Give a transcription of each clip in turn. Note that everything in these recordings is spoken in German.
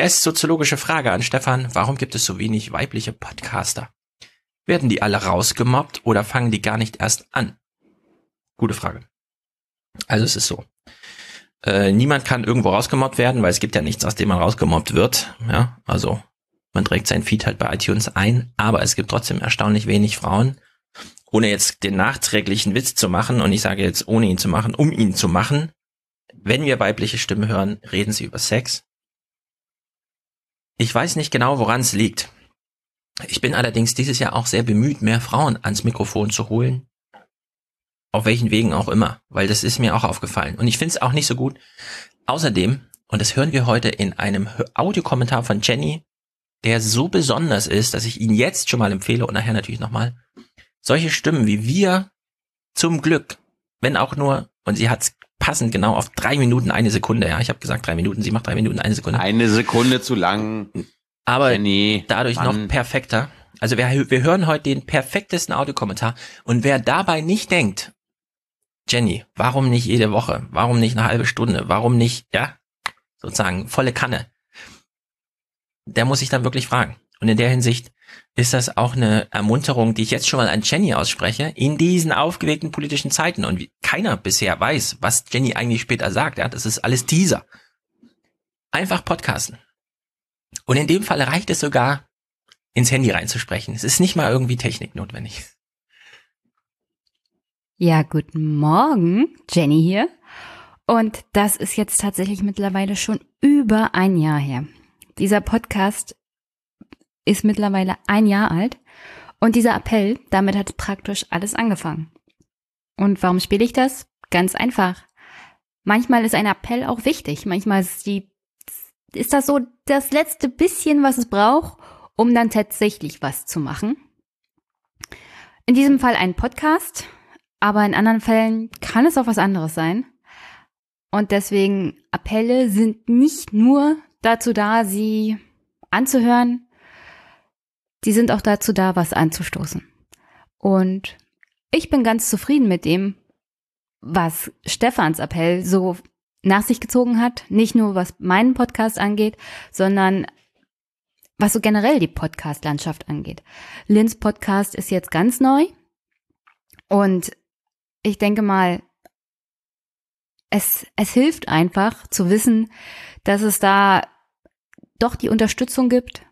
PS soziologische Frage an Stefan. Warum gibt es so wenig weibliche Podcaster? Werden die alle rausgemobbt oder fangen die gar nicht erst an? Gute Frage. Also es ist so. Äh, niemand kann irgendwo rausgemobbt werden, weil es gibt ja nichts, aus dem man rausgemobbt wird. Ja, also man trägt sein Feed halt bei iTunes ein, aber es gibt trotzdem erstaunlich wenig Frauen. Ohne jetzt den nachträglichen Witz zu machen, und ich sage jetzt ohne ihn zu machen, um ihn zu machen, wenn wir weibliche Stimmen hören, reden sie über Sex. Ich weiß nicht genau, woran es liegt. Ich bin allerdings dieses Jahr auch sehr bemüht, mehr Frauen ans Mikrofon zu holen. Auf welchen Wegen auch immer, weil das ist mir auch aufgefallen. Und ich finde es auch nicht so gut. Außerdem, und das hören wir heute in einem Audiokommentar von Jenny, der so besonders ist, dass ich ihn jetzt schon mal empfehle und nachher natürlich nochmal. Solche Stimmen wie wir, zum Glück, wenn auch nur, und sie hat passend genau auf drei Minuten eine Sekunde, ja, ich habe gesagt drei Minuten, sie macht drei Minuten eine Sekunde. Eine Sekunde zu lang. Aber Jenny, dadurch Mann. noch perfekter. Also wir, wir hören heute den perfektesten Audiokommentar und wer dabei nicht denkt, Jenny, warum nicht jede Woche? Warum nicht eine halbe Stunde? Warum nicht, ja, sozusagen volle Kanne? Der muss sich dann wirklich fragen. Und in der Hinsicht ist das auch eine Ermunterung, die ich jetzt schon mal an Jenny ausspreche, in diesen aufgeregten politischen Zeiten. Und keiner bisher weiß, was Jenny eigentlich später sagt. Ja, das ist alles Teaser. Einfach podcasten. Und in dem Fall reicht es sogar, ins Handy reinzusprechen. Es ist nicht mal irgendwie Technik notwendig. Ja, guten Morgen, Jenny hier. Und das ist jetzt tatsächlich mittlerweile schon über ein Jahr her. Dieser Podcast ist mittlerweile ein Jahr alt und dieser Appell, damit hat praktisch alles angefangen. Und warum spiele ich das? Ganz einfach. Manchmal ist ein Appell auch wichtig. Manchmal ist die, ist das so das letzte bisschen, was es braucht, um dann tatsächlich was zu machen. In diesem Fall ein Podcast, aber in anderen Fällen kann es auch was anderes sein. Und deswegen Appelle sind nicht nur dazu da, sie anzuhören, die sind auch dazu da, was anzustoßen. Und ich bin ganz zufrieden mit dem, was Stefans Appell so nach sich gezogen hat. Nicht nur was meinen Podcast angeht, sondern was so generell die Podcast-Landschaft angeht. Lins Podcast ist jetzt ganz neu. Und ich denke mal, es, es hilft einfach zu wissen, dass es da doch die Unterstützung gibt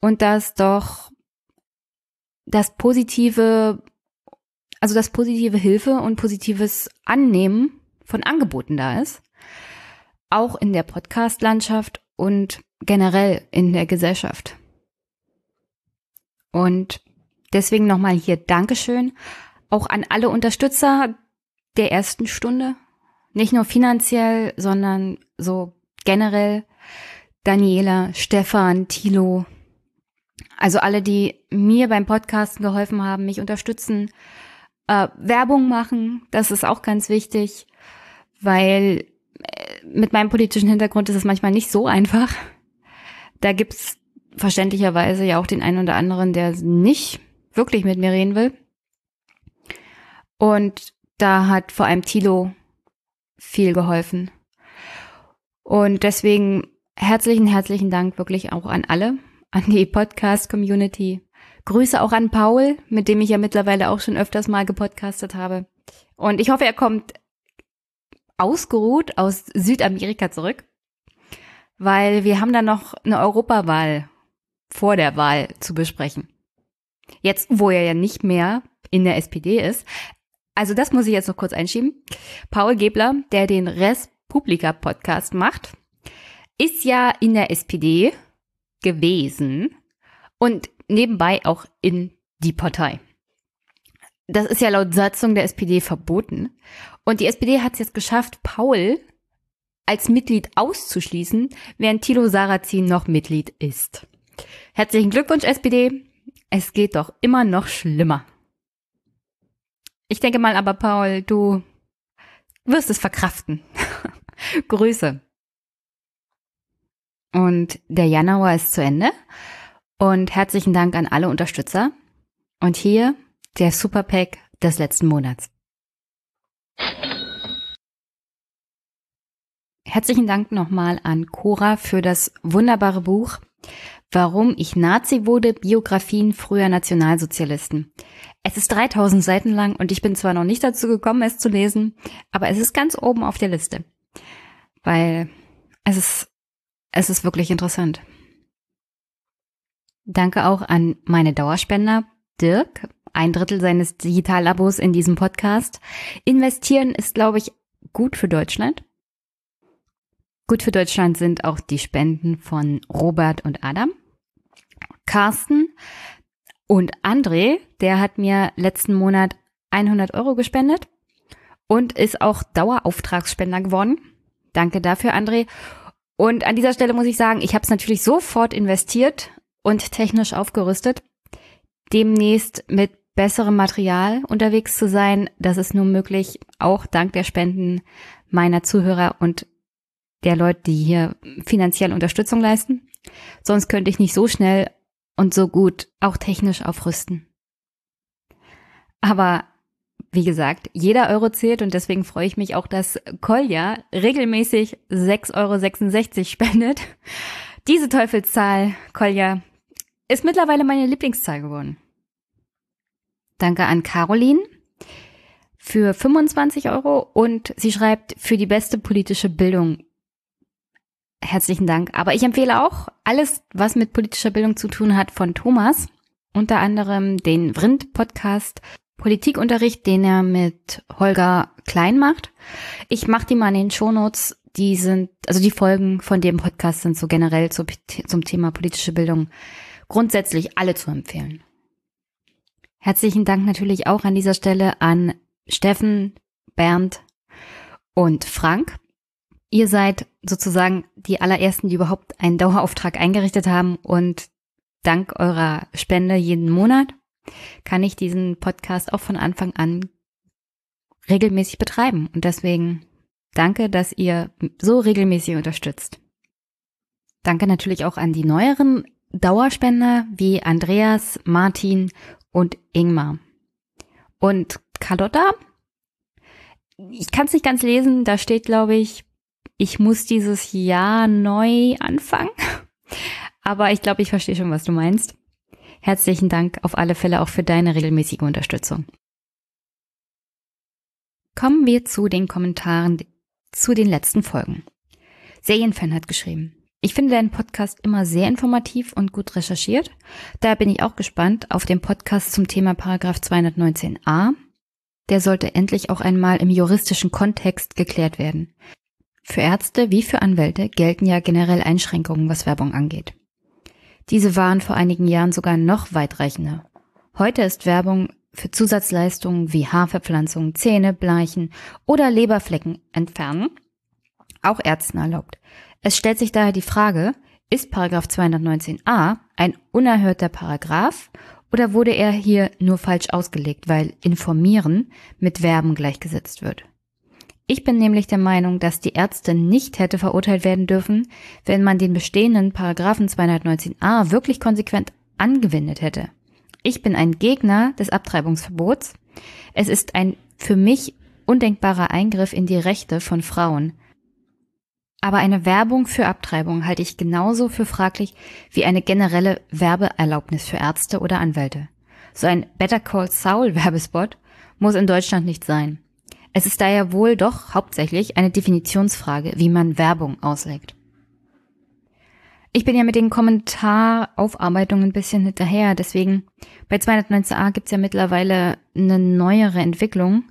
und dass doch das positive, also das positive Hilfe und positives Annehmen von Angeboten da ist. Auch in der Podcast-Landschaft und generell in der Gesellschaft. Und deswegen nochmal hier Dankeschön auch an alle Unterstützer der ersten Stunde. Nicht nur finanziell, sondern so generell. Daniela, Stefan, Thilo, also alle, die mir beim Podcasten geholfen haben, mich unterstützen, äh, Werbung machen, das ist auch ganz wichtig, weil äh, mit meinem politischen Hintergrund ist es manchmal nicht so einfach. Da gibt's verständlicherweise ja auch den einen oder anderen, der nicht wirklich mit mir reden will. Und da hat vor allem Tilo viel geholfen. Und deswegen herzlichen, herzlichen Dank wirklich auch an alle, an die Podcast-Community. Grüße auch an Paul, mit dem ich ja mittlerweile auch schon öfters mal gepodcastet habe. Und ich hoffe, er kommt ausgeruht aus Südamerika zurück, weil wir haben da noch eine Europawahl vor der Wahl zu besprechen. Jetzt, wo er ja nicht mehr in der SPD ist. Also das muss ich jetzt noch kurz einschieben. Paul Gebler, der den Respublika Podcast macht, ist ja in der SPD gewesen und nebenbei auch in die Partei. Das ist ja laut Satzung der SPD verboten. Und die SPD hat es jetzt geschafft, Paul als Mitglied auszuschließen, während Thilo Sarrazin noch Mitglied ist. Herzlichen Glückwunsch, SPD. Es geht doch immer noch schlimmer. Ich denke mal aber, Paul, du wirst es verkraften. Grüße. Und der Januar ist zu Ende. Und herzlichen Dank an alle Unterstützer. Und hier der Superpack des letzten Monats. Herzlichen Dank nochmal an Cora für das wunderbare Buch Warum ich Nazi wurde, Biografien früher Nationalsozialisten. Es ist 3000 Seiten lang und ich bin zwar noch nicht dazu gekommen, es zu lesen, aber es ist ganz oben auf der Liste. Weil es ist, es ist wirklich interessant. Danke auch an meine Dauerspender, Dirk, ein Drittel seines Digitalabos in diesem Podcast. Investieren ist, glaube ich, gut für Deutschland. Gut für Deutschland sind auch die Spenden von Robert und Adam. Carsten und André, der hat mir letzten Monat 100 Euro gespendet und ist auch Dauerauftragsspender geworden. Danke dafür, André. Und an dieser Stelle muss ich sagen, ich habe es natürlich sofort investiert und technisch aufgerüstet. Demnächst mit besserem Material unterwegs zu sein, das ist nur möglich, auch dank der Spenden meiner Zuhörer und der Leute, die hier finanziell Unterstützung leisten. Sonst könnte ich nicht so schnell und so gut auch technisch aufrüsten. Aber wie gesagt, jeder Euro zählt und deswegen freue ich mich auch, dass Kolja regelmäßig 6,66 Euro spendet. Diese Teufelszahl, Kolja, ist mittlerweile meine Lieblingszahl geworden. Danke an Caroline für 25 Euro und sie schreibt für die beste politische Bildung. Herzlichen Dank. Aber ich empfehle auch alles, was mit politischer Bildung zu tun hat, von Thomas. Unter anderem den Vrind-Podcast Politikunterricht, den er mit Holger Klein macht. Ich mache die mal in den Shownotes. Die sind, also die Folgen von dem Podcast sind so generell zu, zum Thema politische Bildung grundsätzlich alle zu empfehlen. Herzlichen Dank natürlich auch an dieser Stelle an Steffen, Bernd und Frank. Ihr seid sozusagen die allerersten, die überhaupt einen Dauerauftrag eingerichtet haben und dank eurer Spende jeden Monat kann ich diesen Podcast auch von Anfang an regelmäßig betreiben. Und deswegen danke, dass ihr so regelmäßig unterstützt. Danke natürlich auch an die neueren Dauerspender wie Andreas, Martin und Ingmar. Und Carlotta, ich kann es nicht ganz lesen, da steht, glaube ich, ich muss dieses Jahr neu anfangen. Aber ich glaube, ich verstehe schon, was du meinst. Herzlichen Dank auf alle Fälle auch für deine regelmäßige Unterstützung. Kommen wir zu den Kommentaren zu den letzten Folgen. Serienfan hat geschrieben. Ich finde deinen Podcast immer sehr informativ und gut recherchiert. Daher bin ich auch gespannt auf den Podcast zum Thema Paragraph 219a. Der sollte endlich auch einmal im juristischen Kontext geklärt werden. Für Ärzte wie für Anwälte gelten ja generell Einschränkungen, was Werbung angeht. Diese waren vor einigen Jahren sogar noch weitreichender. Heute ist Werbung für Zusatzleistungen wie Haarverpflanzung, Zähne bleichen oder Leberflecken entfernen auch Ärzten erlaubt. Es stellt sich daher die Frage, ist Paragraph 219a ein unerhörter Paragraph oder wurde er hier nur falsch ausgelegt, weil informieren mit Werben gleichgesetzt wird? Ich bin nämlich der Meinung, dass die Ärzte nicht hätte verurteilt werden dürfen, wenn man den bestehenden Paragraphen 219a wirklich konsequent angewendet hätte. Ich bin ein Gegner des Abtreibungsverbots. Es ist ein für mich undenkbarer Eingriff in die Rechte von Frauen. Aber eine Werbung für Abtreibung halte ich genauso für fraglich wie eine generelle Werbeerlaubnis für Ärzte oder Anwälte. So ein Better Call Saul Werbespot muss in Deutschland nicht sein. Es ist daher wohl doch hauptsächlich eine Definitionsfrage, wie man Werbung auslegt. Ich bin ja mit den Kommentaraufarbeitungen ein bisschen hinterher, deswegen bei 219a gibt's ja mittlerweile eine neuere Entwicklung,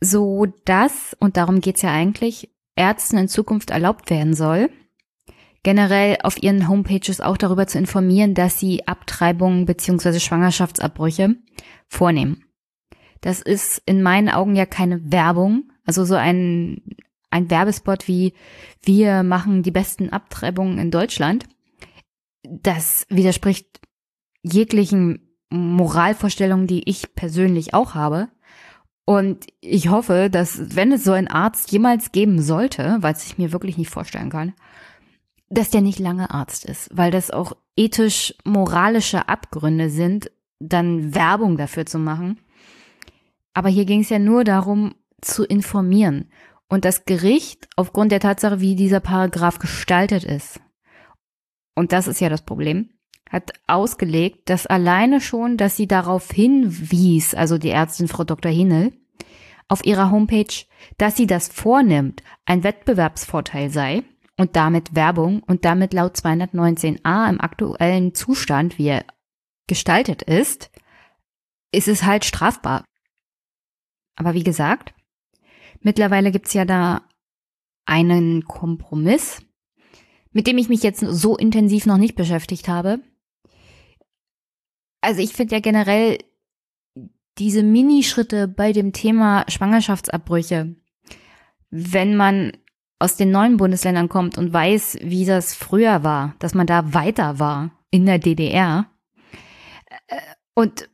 so dass, und darum geht's ja eigentlich, Ärzten in Zukunft erlaubt werden soll, generell auf ihren Homepages auch darüber zu informieren, dass sie Abtreibungen beziehungsweise Schwangerschaftsabbrüche vornehmen. Das ist in meinen Augen ja keine Werbung. Also so ein, ein Werbespot wie wir machen die besten Abtreibungen in Deutschland. Das widerspricht jeglichen Moralvorstellungen, die ich persönlich auch habe. Und ich hoffe, dass wenn es so einen Arzt jemals geben sollte, weil ich mir wirklich nicht vorstellen kann, dass der nicht lange Arzt ist, weil das auch ethisch moralische Abgründe sind, dann Werbung dafür zu machen. Aber hier ging es ja nur darum, zu informieren. Und das Gericht, aufgrund der Tatsache, wie dieser Paragraph gestaltet ist, und das ist ja das Problem, hat ausgelegt, dass alleine schon, dass sie darauf hinwies, also die Ärztin Frau Dr. Hinel, auf ihrer Homepage, dass sie das vornimmt, ein Wettbewerbsvorteil sei und damit Werbung und damit laut 219a im aktuellen Zustand, wie er gestaltet ist, ist es halt strafbar. Aber wie gesagt, mittlerweile gibt's ja da einen Kompromiss, mit dem ich mich jetzt so intensiv noch nicht beschäftigt habe. Also ich finde ja generell diese Minischritte bei dem Thema Schwangerschaftsabbrüche, wenn man aus den neuen Bundesländern kommt und weiß, wie das früher war, dass man da weiter war in der DDR äh, und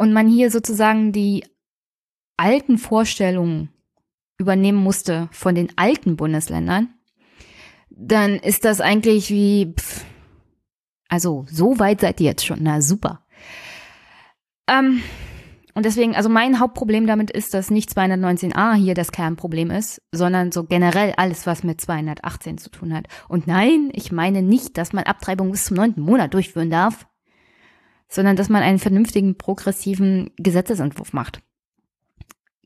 und man hier sozusagen die alten Vorstellungen übernehmen musste von den alten Bundesländern, dann ist das eigentlich wie, pff, also so weit seid ihr jetzt schon, na super. Ähm, und deswegen, also mein Hauptproblem damit ist, dass nicht 219a hier das Kernproblem ist, sondern so generell alles, was mit 218 zu tun hat. Und nein, ich meine nicht, dass man Abtreibung bis zum neunten Monat durchführen darf, sondern dass man einen vernünftigen, progressiven Gesetzesentwurf macht,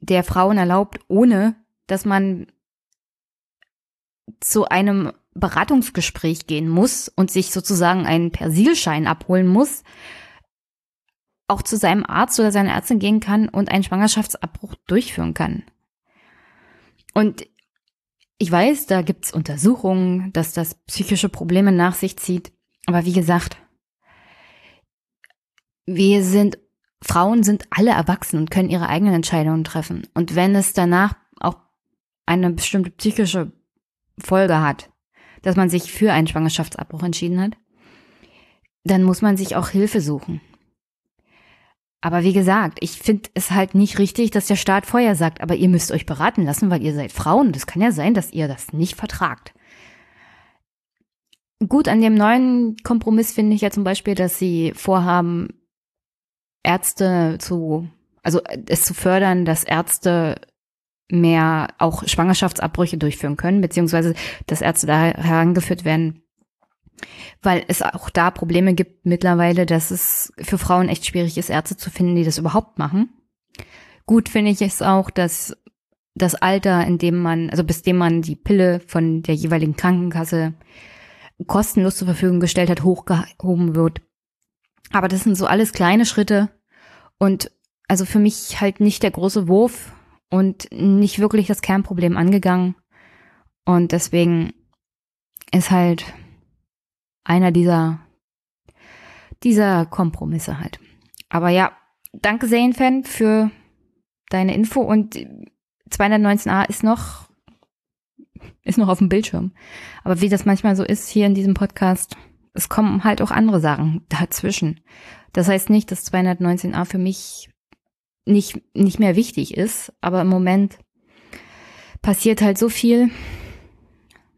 der Frauen erlaubt, ohne dass man zu einem Beratungsgespräch gehen muss und sich sozusagen einen Persilschein abholen muss, auch zu seinem Arzt oder seiner Ärztin gehen kann und einen Schwangerschaftsabbruch durchführen kann. Und ich weiß, da gibt's Untersuchungen, dass das psychische Probleme nach sich zieht. Aber wie gesagt, wir sind, Frauen sind alle erwachsen und können ihre eigenen Entscheidungen treffen. Und wenn es danach auch eine bestimmte psychische Folge hat, dass man sich für einen Schwangerschaftsabbruch entschieden hat, dann muss man sich auch Hilfe suchen. Aber wie gesagt, ich finde es halt nicht richtig, dass der Staat vorher sagt, aber ihr müsst euch beraten lassen, weil ihr seid Frauen. Das kann ja sein, dass ihr das nicht vertragt. Gut, an dem neuen Kompromiss finde ich ja zum Beispiel, dass sie vorhaben, Ärzte zu, also es zu fördern, dass Ärzte mehr auch Schwangerschaftsabbrüche durchführen können, beziehungsweise dass Ärzte da herangeführt werden, weil es auch da Probleme gibt mittlerweile, dass es für Frauen echt schwierig ist, Ärzte zu finden, die das überhaupt machen. Gut finde ich es auch, dass das Alter, in dem man, also bis dem man die Pille von der jeweiligen Krankenkasse kostenlos zur Verfügung gestellt hat, hochgehoben wird. Aber das sind so alles kleine Schritte und also für mich halt nicht der große Wurf und nicht wirklich das Kernproblem angegangen. Und deswegen ist halt einer dieser, dieser Kompromisse halt. Aber ja, danke Zane-Fan für deine Info und 219a ist noch, ist noch auf dem Bildschirm. Aber wie das manchmal so ist hier in diesem Podcast, es kommen halt auch andere Sachen dazwischen. Das heißt nicht, dass 219a für mich nicht, nicht mehr wichtig ist, aber im Moment passiert halt so viel.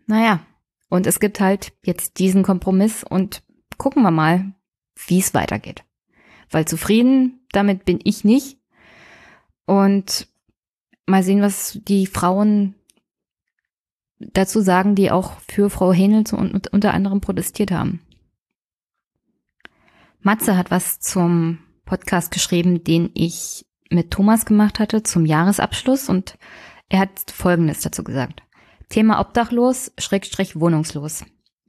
Naja, und es gibt halt jetzt diesen Kompromiss und gucken wir mal, wie es weitergeht. Weil zufrieden damit bin ich nicht. Und mal sehen, was die Frauen dazu sagen, die auch für Frau Hähnel unter anderem protestiert haben. Matze hat was zum Podcast geschrieben, den ich mit Thomas gemacht hatte zum Jahresabschluss und er hat Folgendes dazu gesagt. Thema Obdachlos, Schrägstrich wohnungslos.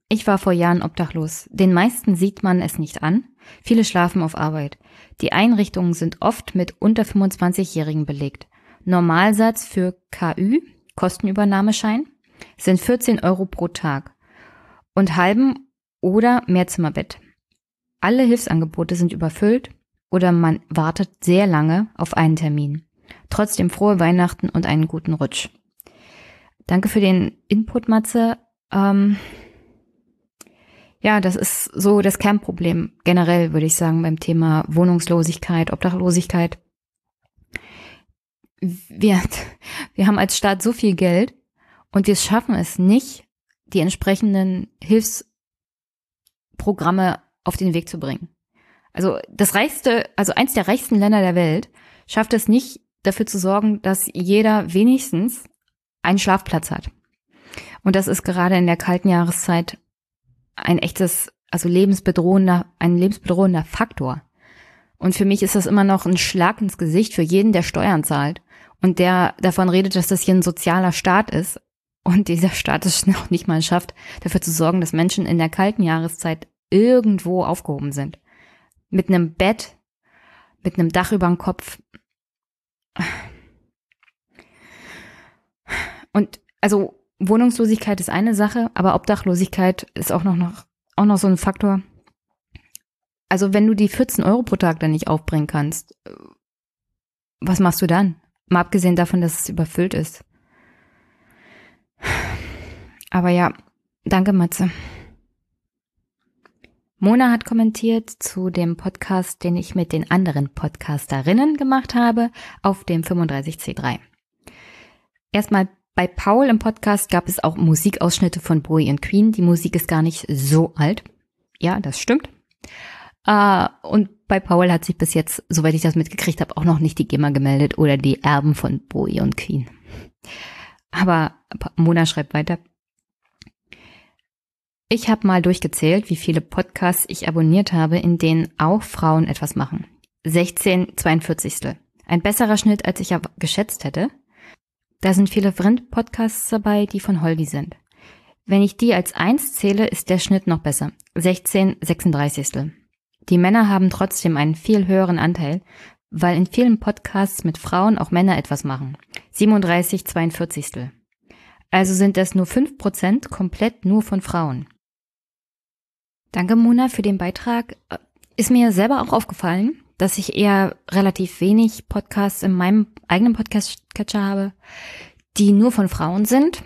Ich war vor Jahren obdachlos. Den meisten sieht man es nicht an. Viele schlafen auf Arbeit. Die Einrichtungen sind oft mit unter 25-Jährigen belegt. Normalsatz für KÜ, Kostenübernahmeschein, sind 14 Euro pro Tag und halben oder Mehrzimmerbett. Alle Hilfsangebote sind überfüllt oder man wartet sehr lange auf einen Termin. Trotzdem frohe Weihnachten und einen guten Rutsch. Danke für den Input, Matze. Ähm, ja, das ist so das Kernproblem generell, würde ich sagen, beim Thema Wohnungslosigkeit, Obdachlosigkeit. Wir, wir haben als Staat so viel Geld und wir schaffen es nicht, die entsprechenden Hilfsprogramme auf den Weg zu bringen. Also das reichste, also eins der reichsten Länder der Welt schafft es nicht, dafür zu sorgen, dass jeder wenigstens einen Schlafplatz hat. Und das ist gerade in der kalten Jahreszeit ein echtes, also lebensbedrohender, ein lebensbedrohender Faktor. Und für mich ist das immer noch ein Schlag ins Gesicht für jeden, der Steuern zahlt und der davon redet, dass das hier ein sozialer Staat ist und dieser Staat es noch nicht mal schafft, dafür zu sorgen, dass Menschen in der kalten Jahreszeit irgendwo aufgehoben sind. Mit einem Bett, mit einem Dach über dem Kopf. Und also Wohnungslosigkeit ist eine Sache, aber Obdachlosigkeit ist auch noch, noch, auch noch so ein Faktor. Also wenn du die 14 Euro pro Tag dann nicht aufbringen kannst, was machst du dann? Mal abgesehen davon, dass es überfüllt ist. Aber ja, danke Matze. Mona hat kommentiert zu dem Podcast, den ich mit den anderen Podcasterinnen gemacht habe, auf dem 35C3. Erstmal bei Paul im Podcast gab es auch Musikausschnitte von Bowie und Queen. Die Musik ist gar nicht so alt. Ja, das stimmt. Uh, und bei Paul hat sich bis jetzt, soweit ich das mitgekriegt habe, auch noch nicht die GEMA gemeldet oder die Erben von Bowie und Queen. Aber Mona schreibt weiter. Ich habe mal durchgezählt, wie viele Podcasts ich abonniert habe, in denen auch Frauen etwas machen. 16 42. Ein besserer Schnitt, als ich ja geschätzt hätte. Da sind viele Vrind-Podcasts dabei, die von Holgi sind. Wenn ich die als eins zähle, ist der Schnitt noch besser. 16 36. Die Männer haben trotzdem einen viel höheren Anteil, weil in vielen Podcasts mit Frauen auch Männer etwas machen. 37 42. Also sind es nur 5% komplett nur von Frauen. Danke, Mona, für den Beitrag. Ist mir selber auch aufgefallen, dass ich eher relativ wenig Podcasts in meinem eigenen Podcast-Catcher habe, die nur von Frauen sind.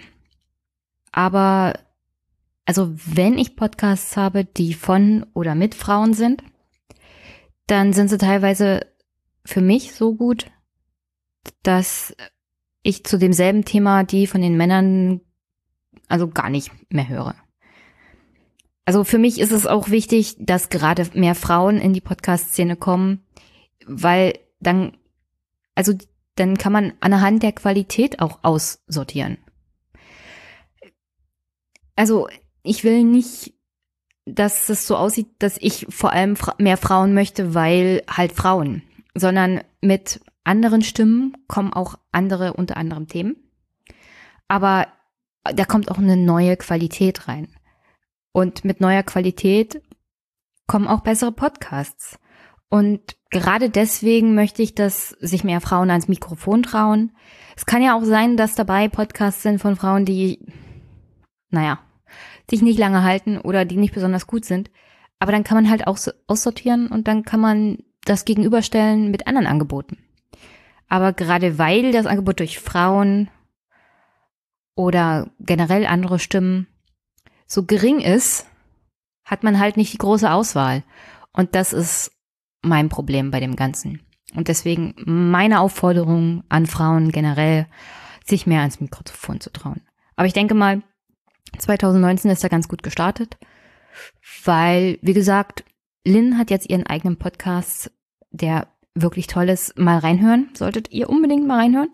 Aber also wenn ich Podcasts habe, die von oder mit Frauen sind, dann sind sie teilweise für mich so gut, dass ich zu demselben Thema die von den Männern also gar nicht mehr höre. Also für mich ist es auch wichtig, dass gerade mehr Frauen in die Podcast-Szene kommen, weil dann, also dann kann man anhand der Qualität auch aussortieren. Also ich will nicht, dass es so aussieht, dass ich vor allem mehr Frauen möchte, weil halt Frauen, sondern mit anderen Stimmen kommen auch andere unter anderem Themen. Aber da kommt auch eine neue Qualität rein. Und mit neuer Qualität kommen auch bessere Podcasts. Und gerade deswegen möchte ich, dass sich mehr Frauen ans Mikrofon trauen. Es kann ja auch sein, dass dabei Podcasts sind von Frauen, die, naja, sich nicht lange halten oder die nicht besonders gut sind. Aber dann kann man halt auch aussortieren und dann kann man das gegenüberstellen mit anderen Angeboten. Aber gerade weil das Angebot durch Frauen oder generell andere Stimmen so gering ist, hat man halt nicht die große Auswahl. Und das ist mein Problem bei dem Ganzen. Und deswegen meine Aufforderung an Frauen generell, sich mehr ans Mikrofon zu trauen. Aber ich denke mal, 2019 ist da ganz gut gestartet, weil, wie gesagt, Lynn hat jetzt ihren eigenen Podcast, der wirklich toll ist. Mal reinhören, solltet ihr unbedingt mal reinhören.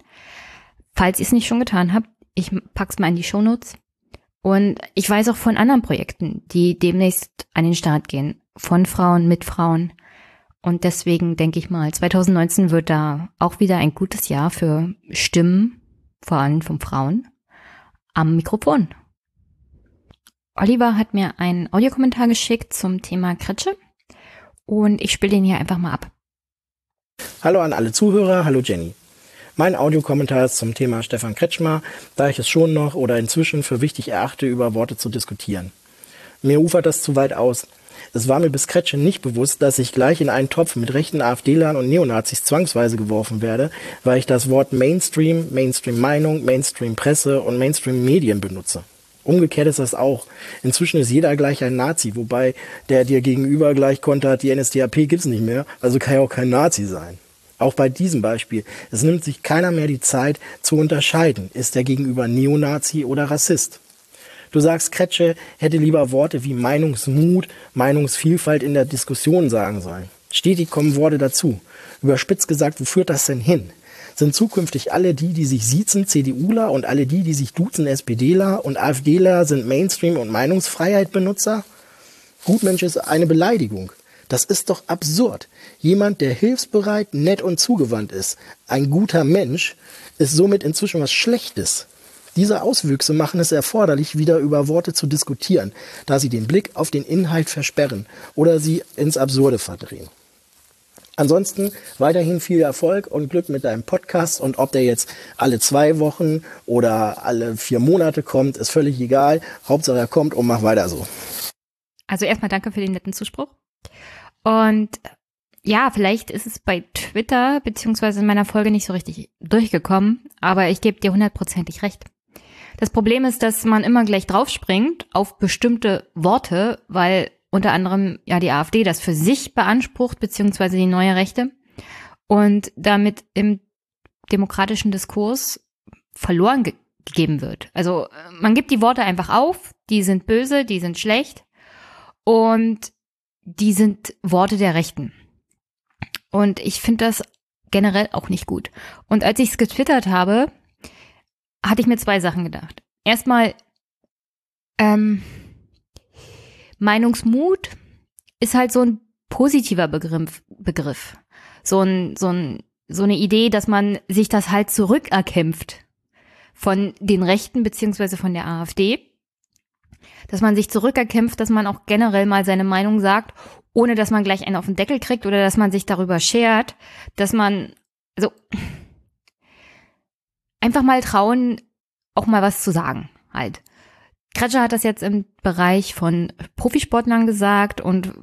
Falls ihr es nicht schon getan habt, ich pack's mal in die Shownotes. Und ich weiß auch von anderen Projekten, die demnächst an den Start gehen. Von Frauen, mit Frauen. Und deswegen denke ich mal, 2019 wird da auch wieder ein gutes Jahr für Stimmen, vor allem von Frauen, am Mikrofon. Oliver hat mir einen Audiokommentar geschickt zum Thema Kretsche und ich spiele den hier einfach mal ab. Hallo an alle Zuhörer, hallo Jenny. Mein Audiokommentar ist zum Thema Stefan Kretschmer, da ich es schon noch oder inzwischen für wichtig erachte, über Worte zu diskutieren. Mir ufert das zu weit aus. Es war mir bis Kretsche nicht bewusst, dass ich gleich in einen Topf mit rechten AfD-Lern und Neonazis zwangsweise geworfen werde, weil ich das Wort Mainstream, Mainstream-Meinung, Mainstream-Presse und Mainstream-Medien benutze. Umgekehrt ist das auch. Inzwischen ist jeder gleich ein Nazi, wobei der dir gegenüber gleich kontert, die NSDAP gibt's nicht mehr, also kann ja auch kein Nazi sein. Auch bei diesem Beispiel, es nimmt sich keiner mehr die Zeit zu unterscheiden, ist der gegenüber Neonazi oder Rassist. Du sagst, Kretsche hätte lieber Worte wie Meinungsmut, Meinungsvielfalt in der Diskussion sagen sollen. Stetig kommen Worte dazu. Überspitzt gesagt, wo führt das denn hin? Sind zukünftig alle die, die sich siezen, CDUler und alle die, die sich duzen, SPDler und AfDler sind Mainstream- und Meinungsfreiheit-Benutzer? Gutmensch ist eine Beleidigung. Das ist doch absurd. Jemand, der hilfsbereit, nett und zugewandt ist, ein guter Mensch, ist somit inzwischen was Schlechtes. Diese Auswüchse machen es erforderlich, wieder über Worte zu diskutieren, da sie den Blick auf den Inhalt versperren oder sie ins Absurde verdrehen. Ansonsten weiterhin viel Erfolg und Glück mit deinem Podcast und ob der jetzt alle zwei Wochen oder alle vier Monate kommt, ist völlig egal. Hauptsache er kommt und mach weiter so. Also erstmal danke für den netten Zuspruch. Und ja, vielleicht ist es bei Twitter beziehungsweise in meiner Folge nicht so richtig durchgekommen, aber ich gebe dir hundertprozentig recht. Das Problem ist, dass man immer gleich draufspringt auf bestimmte Worte, weil unter anderem ja die AfD das für sich beansprucht, beziehungsweise die neue Rechte und damit im demokratischen Diskurs verloren ge gegeben wird. Also man gibt die Worte einfach auf, die sind böse, die sind schlecht und die sind Worte der Rechten. Und ich finde das generell auch nicht gut. Und als ich es getwittert habe, hatte ich mir zwei Sachen gedacht. Erstmal, ähm, Meinungsmut ist halt so ein positiver Begriff. Begriff. So, ein, so, ein, so eine Idee, dass man sich das halt zurückerkämpft von den Rechten beziehungsweise von der AfD. Dass man sich zurückerkämpft, dass man auch generell mal seine Meinung sagt, ohne dass man gleich einen auf den Deckel kriegt oder dass man sich darüber schert, dass man, also einfach mal trauen, auch mal was zu sagen, halt. Kretscher hat das jetzt im Bereich von Profisportlern gesagt und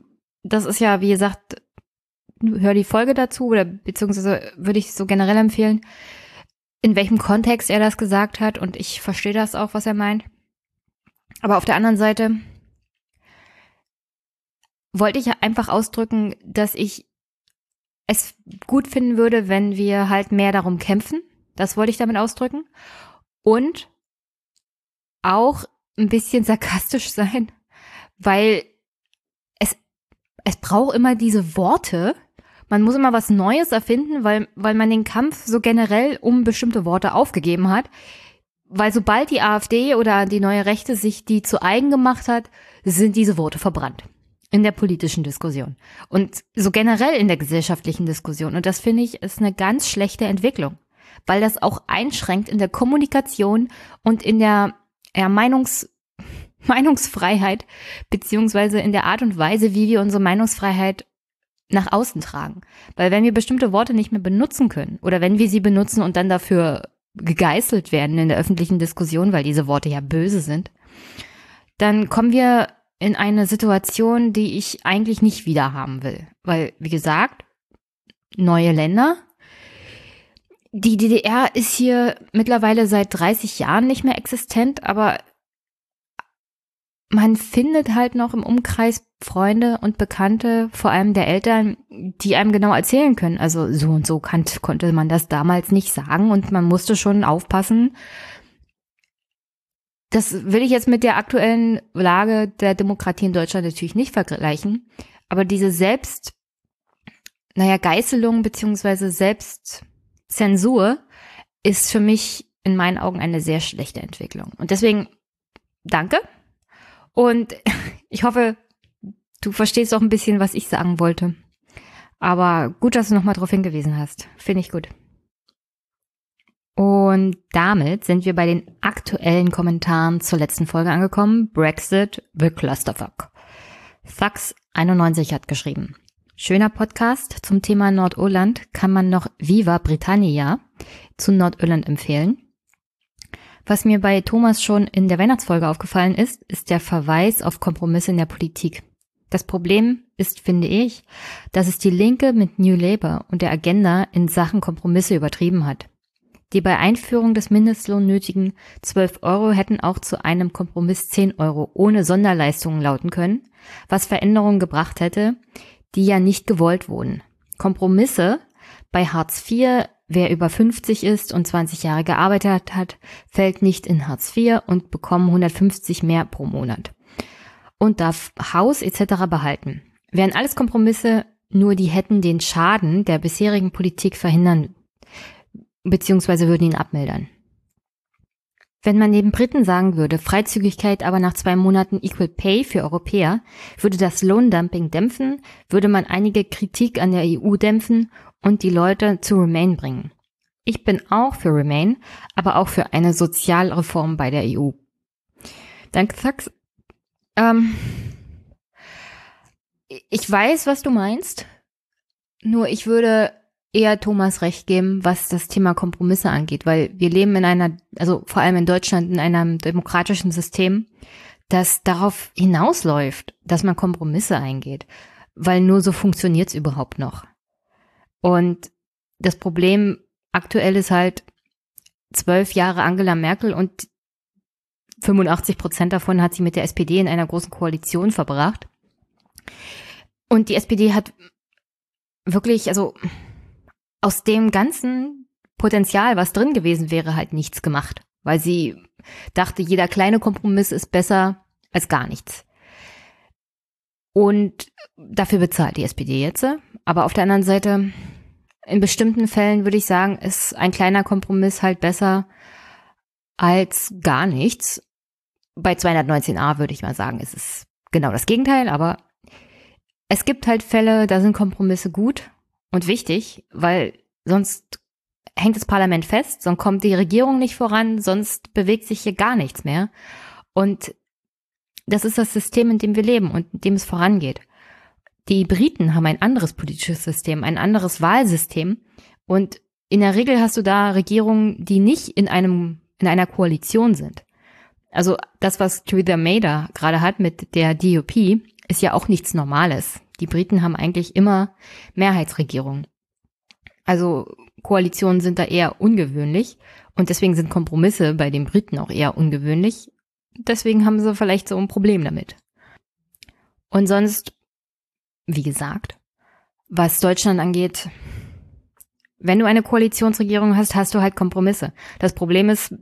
das ist ja, wie gesagt, hör die Folge dazu oder beziehungsweise würde ich so generell empfehlen, in welchem Kontext er das gesagt hat und ich verstehe das auch, was er meint. Aber auf der anderen Seite wollte ich einfach ausdrücken, dass ich es gut finden würde, wenn wir halt mehr darum kämpfen. Das wollte ich damit ausdrücken. Und auch ein bisschen sarkastisch sein, weil es, es braucht immer diese Worte. Man muss immer was Neues erfinden, weil, weil man den Kampf so generell um bestimmte Worte aufgegeben hat. Weil sobald die AfD oder die neue Rechte sich die zu eigen gemacht hat, sind diese Worte verbrannt. In der politischen Diskussion. Und so generell in der gesellschaftlichen Diskussion. Und das finde ich ist eine ganz schlechte Entwicklung. Weil das auch einschränkt in der Kommunikation und in der ja, Meinungs, Meinungsfreiheit, beziehungsweise in der Art und Weise, wie wir unsere Meinungsfreiheit nach außen tragen. Weil wenn wir bestimmte Worte nicht mehr benutzen können oder wenn wir sie benutzen und dann dafür gegeißelt werden in der öffentlichen Diskussion, weil diese Worte ja böse sind, dann kommen wir in eine Situation, die ich eigentlich nicht wieder haben will. Weil, wie gesagt, neue Länder, die DDR ist hier mittlerweile seit 30 Jahren nicht mehr existent, aber man findet halt noch im Umkreis Freunde und Bekannte, vor allem der Eltern, die einem genau erzählen können. Also so und so kann, konnte man das damals nicht sagen und man musste schon aufpassen. Das will ich jetzt mit der aktuellen Lage der Demokratie in Deutschland natürlich nicht vergleichen, aber diese Selbst, naja, Geißelung beziehungsweise Selbst Zensur ist für mich in meinen Augen eine sehr schlechte Entwicklung. Und deswegen danke. Und ich hoffe, du verstehst auch ein bisschen, was ich sagen wollte. Aber gut, dass du nochmal darauf hingewiesen hast. Finde ich gut. Und damit sind wir bei den aktuellen Kommentaren zur letzten Folge angekommen. Brexit, the Clusterfuck. Fax 91 hat geschrieben. Schöner Podcast zum Thema Nordirland kann man noch Viva Britannia zu Nordirland empfehlen. Was mir bei Thomas schon in der Weihnachtsfolge aufgefallen ist, ist der Verweis auf Kompromisse in der Politik. Das Problem ist, finde ich, dass es die Linke mit New Labour und der Agenda in Sachen Kompromisse übertrieben hat. Die bei Einführung des Mindestlohn nötigen 12 Euro hätten auch zu einem Kompromiss 10 Euro ohne Sonderleistungen lauten können, was Veränderungen gebracht hätte, die ja nicht gewollt wurden. Kompromisse bei Hartz IV, wer über 50 ist und 20 Jahre gearbeitet hat, fällt nicht in Hartz IV und bekommen 150 mehr pro Monat und darf Haus etc. behalten. Wären alles Kompromisse, nur die hätten den Schaden der bisherigen Politik verhindern beziehungsweise würden ihn abmildern. Wenn man den Briten sagen würde, Freizügigkeit aber nach zwei Monaten Equal Pay für Europäer, würde das Lohndumping dämpfen, würde man einige Kritik an der EU dämpfen und die Leute zu Remain bringen. Ich bin auch für Remain, aber auch für eine Sozialreform bei der EU. Danke, Sachs. Ähm, ich weiß, was du meinst. Nur ich würde eher Thomas recht geben, was das Thema Kompromisse angeht, weil wir leben in einer, also vor allem in Deutschland, in einem demokratischen System, das darauf hinausläuft, dass man Kompromisse eingeht, weil nur so funktioniert es überhaupt noch. Und das Problem aktuell ist halt zwölf Jahre Angela Merkel und 85 Prozent davon hat sie mit der SPD in einer großen Koalition verbracht. Und die SPD hat wirklich, also aus dem ganzen Potenzial, was drin gewesen wäre, halt nichts gemacht, weil sie dachte, jeder kleine Kompromiss ist besser als gar nichts. Und dafür bezahlt die SPD jetzt. Aber auf der anderen Seite, in bestimmten Fällen würde ich sagen, ist ein kleiner Kompromiss halt besser als gar nichts. Bei 219a würde ich mal sagen, ist es genau das Gegenteil, aber es gibt halt Fälle, da sind Kompromisse gut und wichtig, weil sonst hängt das Parlament fest, sonst kommt die Regierung nicht voran, sonst bewegt sich hier gar nichts mehr. Und das ist das System, in dem wir leben und in dem es vorangeht. Die Briten haben ein anderes politisches System, ein anderes Wahlsystem und in der Regel hast du da Regierungen, die nicht in einem in einer Koalition sind. Also das, was Theresa May da gerade hat mit der DUP, ist ja auch nichts Normales. Die Briten haben eigentlich immer Mehrheitsregierungen. Also Koalitionen sind da eher ungewöhnlich und deswegen sind Kompromisse bei den Briten auch eher ungewöhnlich. Deswegen haben sie vielleicht so ein Problem damit. Und sonst, wie gesagt, was Deutschland angeht, wenn du eine Koalitionsregierung hast, hast du halt Kompromisse. Das Problem ist,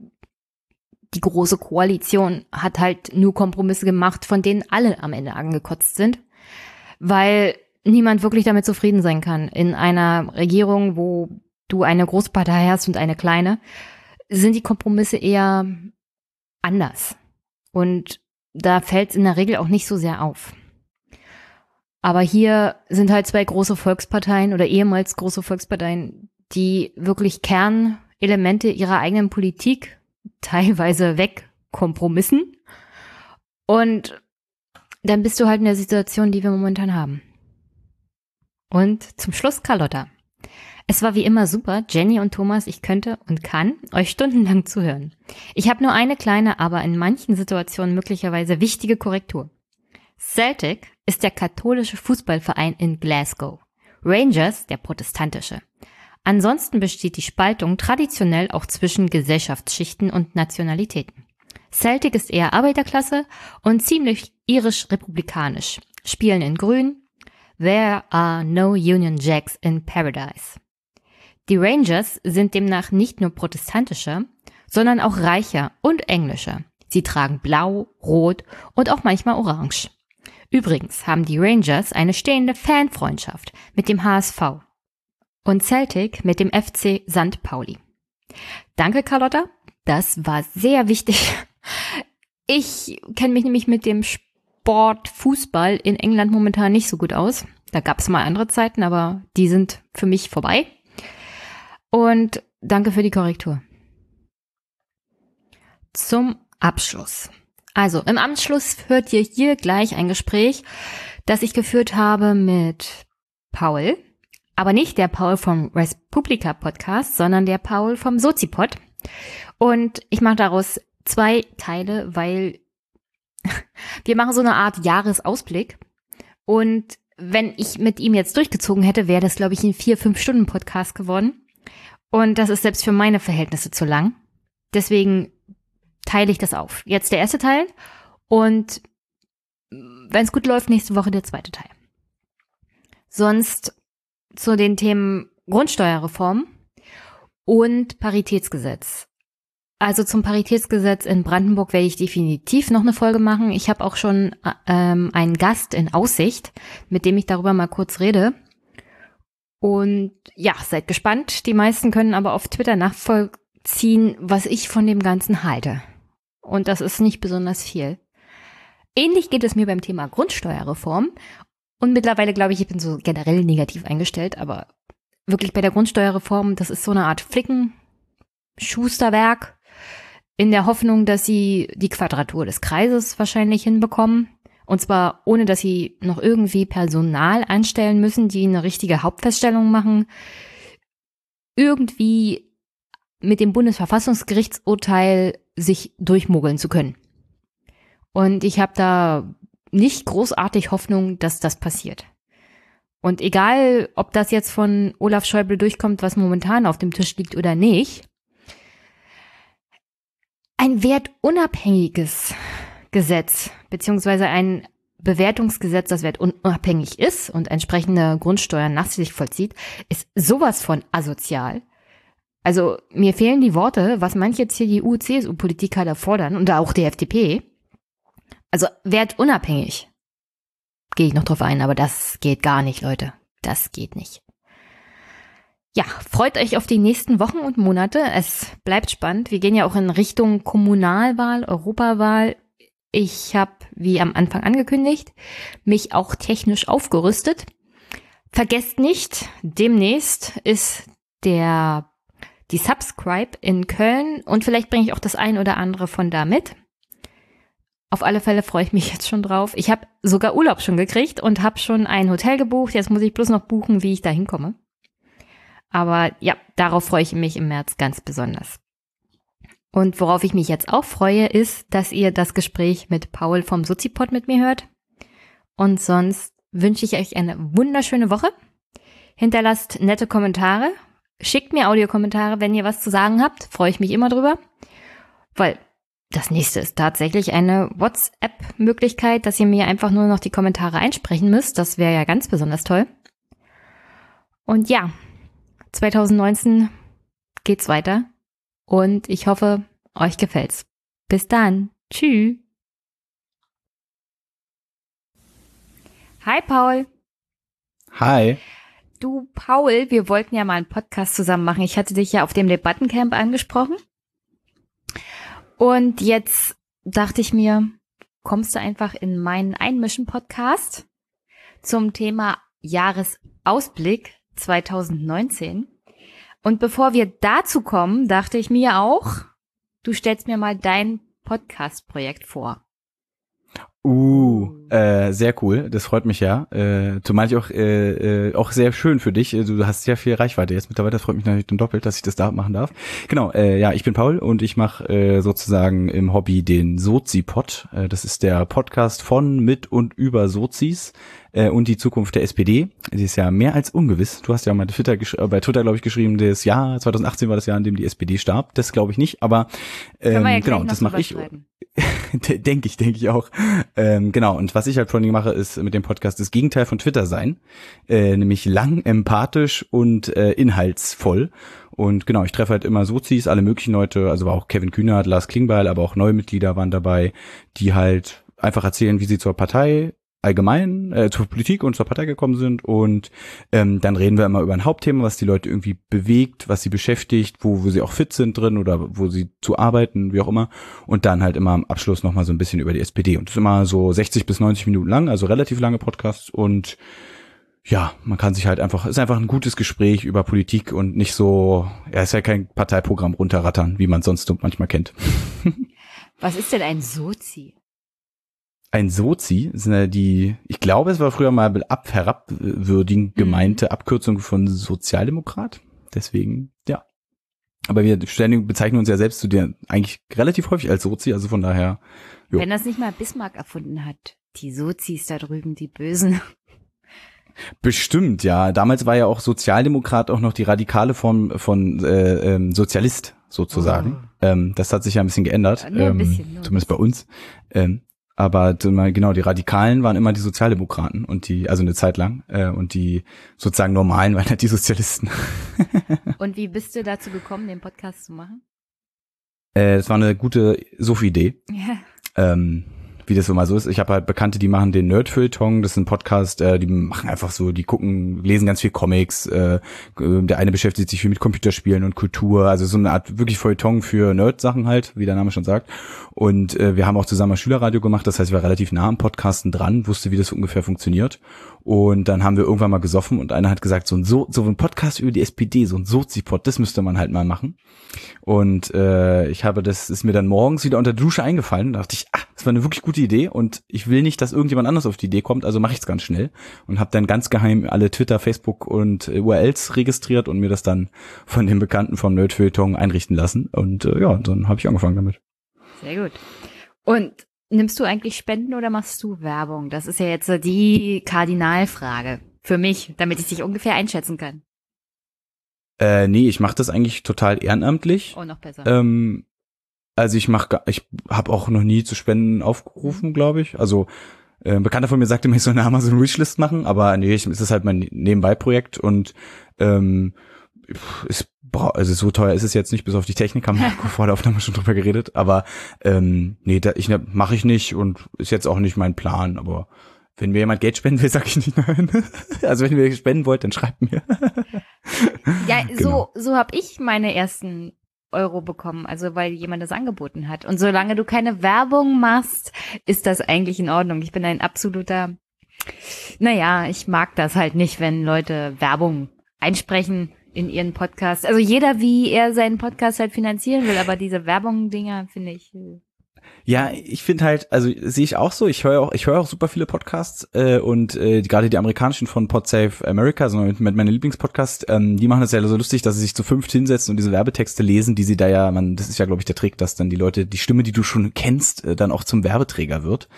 die große Koalition hat halt nur Kompromisse gemacht, von denen alle am Ende angekotzt sind, weil niemand wirklich damit zufrieden sein kann. In einer Regierung, wo du eine Großpartei hast und eine kleine, sind die Kompromisse eher anders. Und da fällt es in der Regel auch nicht so sehr auf. Aber hier sind halt zwei große Volksparteien oder ehemals große Volksparteien, die wirklich Kernelemente ihrer eigenen Politik teilweise wegkompromissen. Und dann bist du halt in der Situation, die wir momentan haben. Und zum Schluss Carlotta. Es war wie immer super, Jenny und Thomas, ich könnte und kann euch stundenlang zuhören. Ich habe nur eine kleine, aber in manchen Situationen möglicherweise wichtige Korrektur. Celtic ist der katholische Fußballverein in Glasgow. Rangers der protestantische. Ansonsten besteht die Spaltung traditionell auch zwischen Gesellschaftsschichten und Nationalitäten. Celtic ist eher Arbeiterklasse und ziemlich irisch-republikanisch, spielen in Grün. There are no Union Jacks in Paradise. Die Rangers sind demnach nicht nur protestantischer, sondern auch reicher und englischer. Sie tragen blau, rot und auch manchmal orange. Übrigens haben die Rangers eine stehende Fanfreundschaft mit dem HSV und Celtic mit dem FC St. Pauli. Danke, Carlotta. Das war sehr wichtig. Ich kenne mich nämlich mit dem Sport Fußball in England momentan nicht so gut aus. Da gab es mal andere Zeiten, aber die sind für mich vorbei. Und danke für die Korrektur. Zum Abschluss. Also im Anschluss hört ihr hier gleich ein Gespräch, das ich geführt habe mit Paul, aber nicht der Paul vom Respublica Podcast, sondern der Paul vom Sozipod. Und ich mache daraus zwei Teile, weil wir machen so eine Art Jahresausblick. Und wenn ich mit ihm jetzt durchgezogen hätte, wäre das, glaube ich, ein vier, fünf Stunden Podcast geworden. Und das ist selbst für meine Verhältnisse zu lang. Deswegen teile ich das auf. Jetzt der erste Teil und wenn es gut läuft, nächste Woche der zweite Teil. Sonst zu den Themen Grundsteuerreform und Paritätsgesetz. Also zum Paritätsgesetz in Brandenburg werde ich definitiv noch eine Folge machen. Ich habe auch schon ähm, einen Gast in Aussicht, mit dem ich darüber mal kurz rede. Und ja, seid gespannt. Die meisten können aber auf Twitter nachvollziehen, was ich von dem Ganzen halte. Und das ist nicht besonders viel. Ähnlich geht es mir beim Thema Grundsteuerreform. Und mittlerweile glaube ich, ich bin so generell negativ eingestellt, aber wirklich bei der Grundsteuerreform, das ist so eine Art Flicken, Schusterwerk, in der Hoffnung, dass sie die Quadratur des Kreises wahrscheinlich hinbekommen. Und zwar ohne, dass sie noch irgendwie Personal einstellen müssen, die eine richtige Hauptfeststellung machen. Irgendwie mit dem Bundesverfassungsgerichtsurteil sich durchmogeln zu können. Und ich habe da nicht großartig Hoffnung, dass das passiert. Und egal, ob das jetzt von Olaf Schäuble durchkommt, was momentan auf dem Tisch liegt oder nicht, ein wertunabhängiges Gesetz, beziehungsweise ein Bewertungsgesetz, das wertunabhängig ist und entsprechende Grundsteuern nach sich vollzieht, ist sowas von asozial. Also mir fehlen die Worte, was manche CDU, CSU-Politiker da fordern und auch die FDP. Also wertunabhängig. Gehe ich noch drauf ein, aber das geht gar nicht, Leute. Das geht nicht. Ja, freut euch auf die nächsten Wochen und Monate. Es bleibt spannend. Wir gehen ja auch in Richtung Kommunalwahl, Europawahl. Ich habe, wie am Anfang angekündigt, mich auch technisch aufgerüstet. Vergesst nicht, demnächst ist der die Subscribe in Köln und vielleicht bringe ich auch das ein oder andere von da mit. Auf alle Fälle freue ich mich jetzt schon drauf. Ich habe sogar Urlaub schon gekriegt und habe schon ein Hotel gebucht. Jetzt muss ich bloß noch buchen, wie ich da hinkomme. Aber ja, darauf freue ich mich im März ganz besonders. Und worauf ich mich jetzt auch freue, ist, dass ihr das Gespräch mit Paul vom Sozipod mit mir hört. Und sonst wünsche ich euch eine wunderschöne Woche. Hinterlasst nette Kommentare. Schickt mir Audiokommentare, wenn ihr was zu sagen habt. Freue ich mich immer drüber. Weil das nächste ist tatsächlich eine WhatsApp-Möglichkeit, dass ihr mir einfach nur noch die Kommentare einsprechen müsst. Das wäre ja ganz besonders toll. Und ja, 2019 geht's weiter und ich hoffe, euch gefällt's. Bis dann. Tschüss. Hi Paul. Hi. Du Paul, wir wollten ja mal einen Podcast zusammen machen. Ich hatte dich ja auf dem Debattencamp angesprochen. Und jetzt dachte ich mir, kommst du einfach in meinen Einmischen-Podcast zum Thema Jahresausblick 2019. Und bevor wir dazu kommen, dachte ich mir auch, du stellst mir mal dein Podcast-Projekt vor. Uh, äh, sehr cool. Das freut mich ja. Äh, zumal ich auch äh, äh, auch sehr schön für dich. Du hast sehr viel Reichweite jetzt mittlerweile. Das freut mich natürlich dann doppelt, dass ich das da machen darf. Genau. Äh, ja, ich bin Paul und ich mache äh, sozusagen im Hobby den Sozi-Pod. Äh, das ist der Podcast von, mit und über Sozis äh, und die Zukunft der SPD. Die ist ja mehr als ungewiss. Du hast ja mal Twitter äh, bei Twitter, glaube ich, geschrieben, das Jahr 2018 war das Jahr, in dem die SPD starb. Das glaube ich nicht, aber ähm, ja genau, das mache ich. denke ich, denke ich auch. Ähm, genau, und was ich halt vor allem mache, ist mit dem Podcast das Gegenteil von Twitter sein. Äh, nämlich lang, empathisch und äh, inhaltsvoll. Und genau, ich treffe halt immer Sozis, alle möglichen Leute, also war auch Kevin Kühnert, Lars Klingbeil, aber auch neue Mitglieder waren dabei, die halt einfach erzählen, wie sie zur Partei allgemein äh, zur Politik und zur Partei gekommen sind und ähm, dann reden wir immer über ein Hauptthema, was die Leute irgendwie bewegt, was sie beschäftigt, wo, wo sie auch fit sind drin oder wo sie zu arbeiten, wie auch immer und dann halt immer am Abschluss nochmal so ein bisschen über die SPD und das ist immer so 60 bis 90 Minuten lang, also relativ lange Podcasts und ja, man kann sich halt einfach, ist einfach ein gutes Gespräch über Politik und nicht so, ja, ist ja kein Parteiprogramm runterrattern, wie man sonst manchmal kennt. Was ist denn ein Sozi? Ein Sozi, sind ja die, ich glaube, es war früher mal ab herabwürdigend mhm. gemeinte mhm. Abkürzung von Sozialdemokrat. Deswegen, ja. Aber wir ständig bezeichnen uns ja selbst zu dir eigentlich relativ häufig als Sozi, also von daher. Jo. Wenn das nicht mal Bismarck erfunden hat, die Sozis da drüben, die Bösen. Bestimmt, ja. Damals war ja auch Sozialdemokrat auch noch die radikale Form von äh, ähm, Sozialist sozusagen. Oh. Ähm, das hat sich ja ein bisschen geändert, ja, ein bisschen, ähm, zumindest bei uns. Ähm, aber genau, die Radikalen waren immer die Sozialdemokraten und die, also eine Zeit lang, äh, und die sozusagen Normalen waren halt die Sozialisten. und wie bist du dazu gekommen, den Podcast zu machen? Äh, das war eine gute Sophie-Idee. Ja. Ähm, wie das mal so ist. Ich habe halt Bekannte, die machen den Nerdfeuilleton, das ist ein Podcast, äh, die machen einfach so, die gucken, lesen ganz viel Comics, äh, der eine beschäftigt sich viel mit Computerspielen und Kultur, also so eine Art wirklich Feuilleton für Nerd-Sachen halt, wie der Name schon sagt. Und äh, wir haben auch zusammen Schülerradio gemacht, das heißt, ich war relativ nah am Podcasten dran, wusste, wie das ungefähr funktioniert. Und dann haben wir irgendwann mal gesoffen und einer hat gesagt, so ein, so, so ein Podcast über die SPD, so ein Sozipod, das müsste man halt mal machen. Und äh, ich habe das, ist mir dann morgens wieder unter der Dusche eingefallen. Da dachte ich, ah, das war eine wirklich gute Idee und ich will nicht, dass irgendjemand anders auf die Idee kommt, also mache ich es ganz schnell und habe dann ganz geheim alle Twitter, Facebook und URLs registriert und mir das dann von den Bekannten vom Nerdfeuilleton einrichten lassen. Und äh, ja, dann habe ich angefangen damit. Sehr gut. Und Nimmst du eigentlich Spenden oder machst du Werbung? Das ist ja jetzt so die Kardinalfrage für mich, damit ich dich ungefähr einschätzen kann. Äh, nee, ich mache das eigentlich total ehrenamtlich. Oh, noch besser. Ähm, also ich mache, ich habe auch noch nie zu Spenden aufgerufen, mhm. glaube ich. Also äh, ein Bekannter von mir sagte mir, ich soll eine Amazon Wishlist machen, aber nee, ich, es ist halt mein Nebenbei-Projekt und ähm, ist also so teuer ist es jetzt nicht, bis auf die Technik haben wir vor der Aufnahme schon drüber geredet, aber ähm, nee, da, ich ne, mache ich nicht und ist jetzt auch nicht mein Plan, aber wenn mir jemand Geld spenden will, sage ich nicht nein. also wenn ihr spenden wollt, dann schreibt mir. ja, genau. so so habe ich meine ersten Euro bekommen, also weil jemand das angeboten hat. Und solange du keine Werbung machst, ist das eigentlich in Ordnung. Ich bin ein absoluter, naja, ich mag das halt nicht, wenn Leute Werbung einsprechen in ihren Podcast. Also jeder, wie er seinen Podcast halt finanzieren will, aber diese Werbung-Dinger finde ich. Ja, ich finde halt, also sehe ich auch so. Ich höre auch, ich höre auch super viele Podcasts äh, und äh, gerade die amerikanischen von Podsafe America, also mit, mit meinen Lieblingspodcasts, ähm, die machen das ja so lustig, dass sie sich zu fünft hinsetzen und diese Werbetexte lesen, die sie da ja, man, das ist ja glaube ich der Trick, dass dann die Leute die Stimme, die du schon kennst, äh, dann auch zum Werbeträger wird.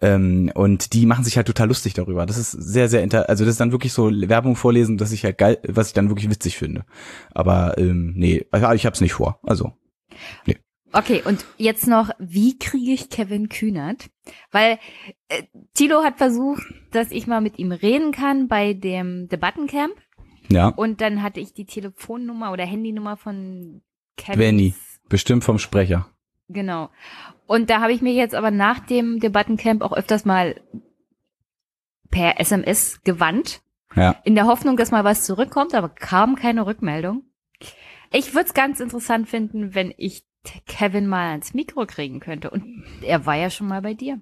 Ähm, und die machen sich halt total lustig darüber. Das ist sehr, sehr inter, also das ist dann wirklich so Werbung vorlesen, dass ich halt geil, was ich dann wirklich witzig finde. Aber ähm, nee, ich hab's nicht vor. Also nee. Okay, und jetzt noch, wie kriege ich Kevin Kühnert? Weil äh, Tilo hat versucht, dass ich mal mit ihm reden kann bei dem Debattencamp. Ja. Und dann hatte ich die Telefonnummer oder Handynummer von Kevin. Benny, bestimmt vom Sprecher. Genau. Und da habe ich mir jetzt aber nach dem Debattencamp auch öfters mal per SMS gewandt. Ja. In der Hoffnung, dass mal was zurückkommt, aber kam keine Rückmeldung. Ich würde es ganz interessant finden, wenn ich Kevin mal ans Mikro kriegen könnte. Und er war ja schon mal bei dir.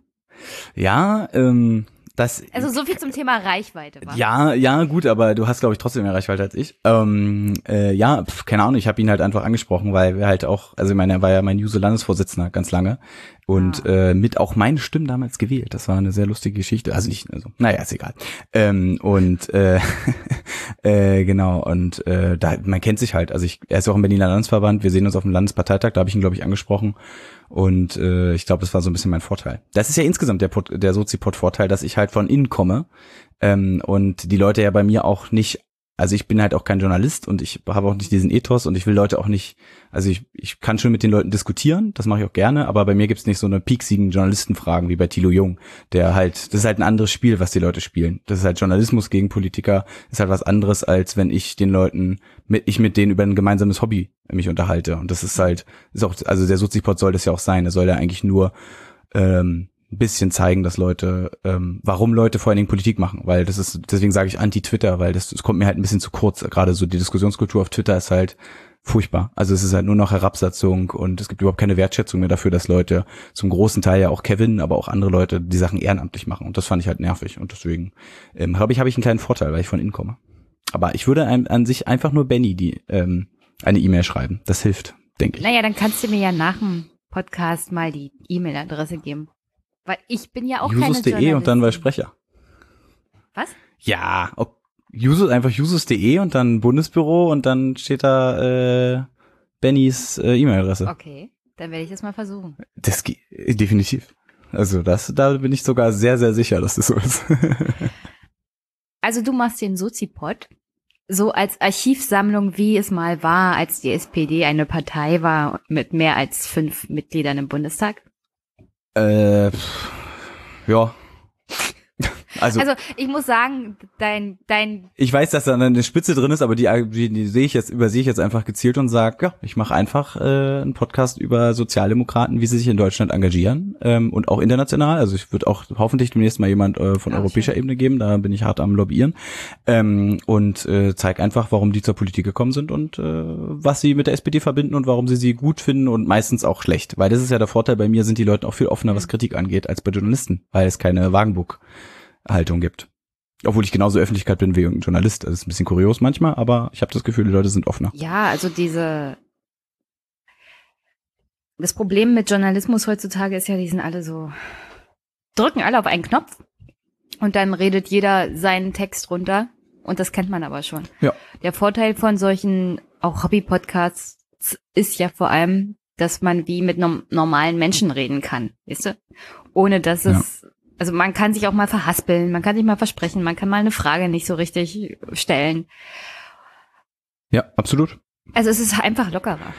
Ja, ähm, das, also so viel zum Thema Reichweite. War. Ja, ja, gut, aber du hast, glaube ich, trotzdem mehr Reichweite als ich. Ähm, äh, ja, pf, keine Ahnung, ich habe ihn halt einfach angesprochen, weil wir halt auch, also ich meine, er war ja mein Juso-Landesvorsitzender ganz lange und ah. äh, mit auch meine Stimmen damals gewählt. Das war eine sehr lustige Geschichte. Also nicht, also, naja, ist egal. Ähm, und äh, äh, genau, und äh, da, man kennt sich halt. Also ich, er ist auch im Berliner Landesverband, wir sehen uns auf dem Landesparteitag, da habe ich ihn, glaube ich, angesprochen. Und äh, ich glaube, das war so ein bisschen mein Vorteil. Das ist ja insgesamt der, Pod, der Sozipod-Vorteil, dass ich halt von innen komme ähm, und die Leute ja bei mir auch nicht also ich bin halt auch kein Journalist und ich habe auch nicht diesen Ethos und ich will Leute auch nicht, also ich, ich kann schon mit den Leuten diskutieren, das mache ich auch gerne, aber bei mir gibt's nicht so eine pieksigen Journalistenfragen wie bei Thilo Jung, der halt, das ist halt ein anderes Spiel, was die Leute spielen. Das ist halt Journalismus gegen Politiker, ist halt was anderes, als wenn ich den Leuten, mit, ich mit denen über ein gemeinsames Hobby mich unterhalte. Und das ist halt, ist auch, also der Sozipod soll das ja auch sein, er soll ja eigentlich nur ähm, ein bisschen zeigen, dass Leute, ähm, warum Leute vor allen Dingen Politik machen, weil das ist, deswegen sage ich anti-Twitter, weil das, das kommt mir halt ein bisschen zu kurz. Gerade so die Diskussionskultur auf Twitter ist halt furchtbar. Also es ist halt nur noch Herabsatzung und es gibt überhaupt keine Wertschätzung mehr dafür, dass Leute zum großen Teil ja auch Kevin, aber auch andere Leute die Sachen ehrenamtlich machen. Und das fand ich halt nervig. Und deswegen ähm, glaube ich, habe ich einen kleinen Vorteil, weil ich von innen komme. Aber ich würde an, an sich einfach nur Benny die ähm, eine E-Mail schreiben. Das hilft, denke ich. Naja, dann kannst du mir ja nach dem Podcast mal die E-Mail-Adresse geben. Weil ich bin ja auch Jusus.de und dann bei Sprecher. Was? Ja, ob, Jusus, einfach Jusus.de und dann Bundesbüro und dann steht da äh, Bennys äh, E-Mail-Adresse. Okay, dann werde ich das mal versuchen. Das geht definitiv. Also das, da bin ich sogar sehr, sehr sicher, dass das so ist. also du machst den Sozipod so als Archivsammlung, wie es mal war, als die SPD eine Partei war mit mehr als fünf Mitgliedern im Bundestag? Äh, ja. Also, Also ich muss sagen, dein, dein, ich weiß, dass da eine Spitze drin ist, aber die, die, die sehe ich jetzt, übersehe ich jetzt einfach gezielt und sage, ja, ich mache einfach äh, einen Podcast über Sozialdemokraten, wie sie sich in Deutschland engagieren ähm, und auch international. Also ich würde auch hoffentlich demnächst mal jemand äh, von Ah, europäischer schön. Ebene geben, da bin ich hart am Lobbyieren ähm, und äh, zeige einfach, warum die zur Politik gekommen sind und äh, was sie mit der SPD verbinden und warum sie sie gut finden und meistens auch schlecht. Weil das ist ja der Vorteil, bei mir sind die Leute auch viel offener, was Kritik angeht, als bei Journalisten, weil es keine Wagenburg-Haltung gibt. Obwohl ich genauso Öffentlichkeit bin wie irgendein Journalist. Das ist ein bisschen kurios manchmal, aber ich habe das Gefühl, die Leute sind offener. ja, also diese, das Problem mit Journalismus heutzutage ist ja, die sind alle so, drücken alle auf einen Knopf und dann redet jeder seinen Text runter und das kennt man aber schon. Ja. Der Vorteil von solchen auch Hobby-Podcasts ist ja vor allem, dass man wie mit nom normalen Menschen reden kann, weißt du? Ohne dass es, also man kann sich auch mal verhaspeln, man kann sich mal versprechen, man kann mal eine Frage nicht so richtig stellen. Ja, absolut. Also es ist einfach lockerer.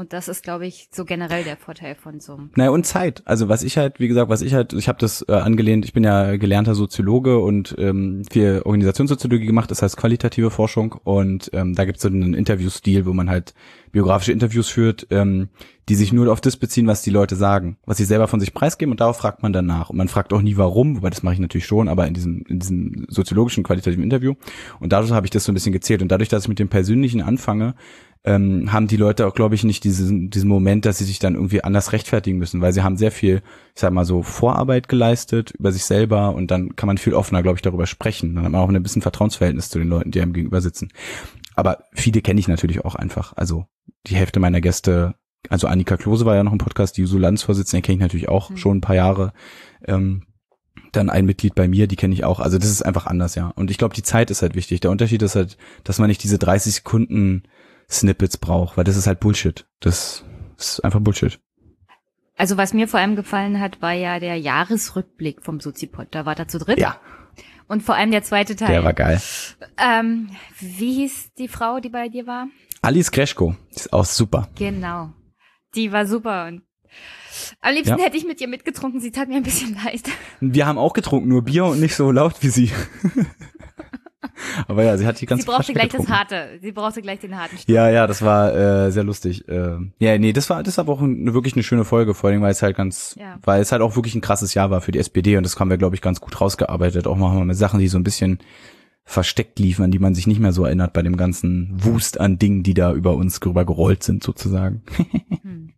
Und das ist, glaube ich, so generell der Vorteil von so. Naja, und Zeit. Also was ich halt, wie gesagt, was ich halt, ich habe das äh, angelehnt, ich bin ja gelernter Soziologe und ähm, viel Organisationssoziologie gemacht, das heißt qualitative Forschung und ähm, da gibt es so einen Interviewstil, wo man halt biografische Interviews führt, ähm, die sich nur auf das beziehen, was die Leute sagen, was sie selber von sich preisgeben und darauf fragt man dann nach. Und man fragt auch nie warum, wobei das mache ich natürlich schon, aber in diesem, in diesem soziologischen qualitativen Interview. Und dadurch habe ich das so ein bisschen gezählt. Und dadurch, dass ich mit dem Persönlichen anfange, ähm, haben die Leute auch, glaube ich, nicht diesen, diesen Moment, dass sie sich dann irgendwie anders rechtfertigen müssen, weil sie haben sehr viel, ich sag mal so, Vorarbeit geleistet über sich selber und dann kann man viel offener, glaube ich, darüber sprechen. Dann hat man auch ein bisschen Vertrauensverhältnis zu den Leuten, die einem gegenüber sitzen. Aber viele kenne ich natürlich auch einfach. Also die Hälfte meiner Gäste, also Annika Klose war ja noch im Podcast, die Juso-Landsvorsitzende kenne ich natürlich auch Mhm. schon ein paar Jahre. Ähm, dann ein Mitglied bei mir, die kenne ich auch. Also das ist einfach anders, ja. Und ich glaube, die Zeit ist halt wichtig. Der Unterschied ist halt, dass man nicht diese 30 Sekunden Snippets braucht, weil das ist halt Bullshit. Das ist einfach Bullshit. Also was mir vor allem gefallen hat, war ja der Jahresrückblick vom Sozipod. Da war da zu dritt. Ja, Und vor allem der zweite Teil. der war geil. ähm, wie hieß die Frau, die bei dir war? Alice Kreschko ist auch super. Genau. Die war super und am liebsten Ja. hätte ich mit ihr mitgetrunken. Sie tat mir ein bisschen leid. Wir haben auch getrunken, nur Bier und nicht so laut wie sie. Aber ja, sie hat die ganze Sie brauchte Flasche gleich getrunken. das Harte. Sie brauchte gleich den harten Stoff. Ja, ja, das war äh, sehr lustig. Äh, ja, nee, das war das war auch ein, wirklich eine schöne Folge, vor allem weil es halt ganz, Ja. weil es halt auch wirklich ein krasses Jahr war für die SPD und das haben wir, glaube ich, ganz gut rausgearbeitet. Auch mal mit Sachen, die so ein bisschen versteckt liefen, an die man sich nicht mehr so erinnert bei dem ganzen Wust an Dingen, die da über uns drüber gerollt sind, sozusagen. Hm.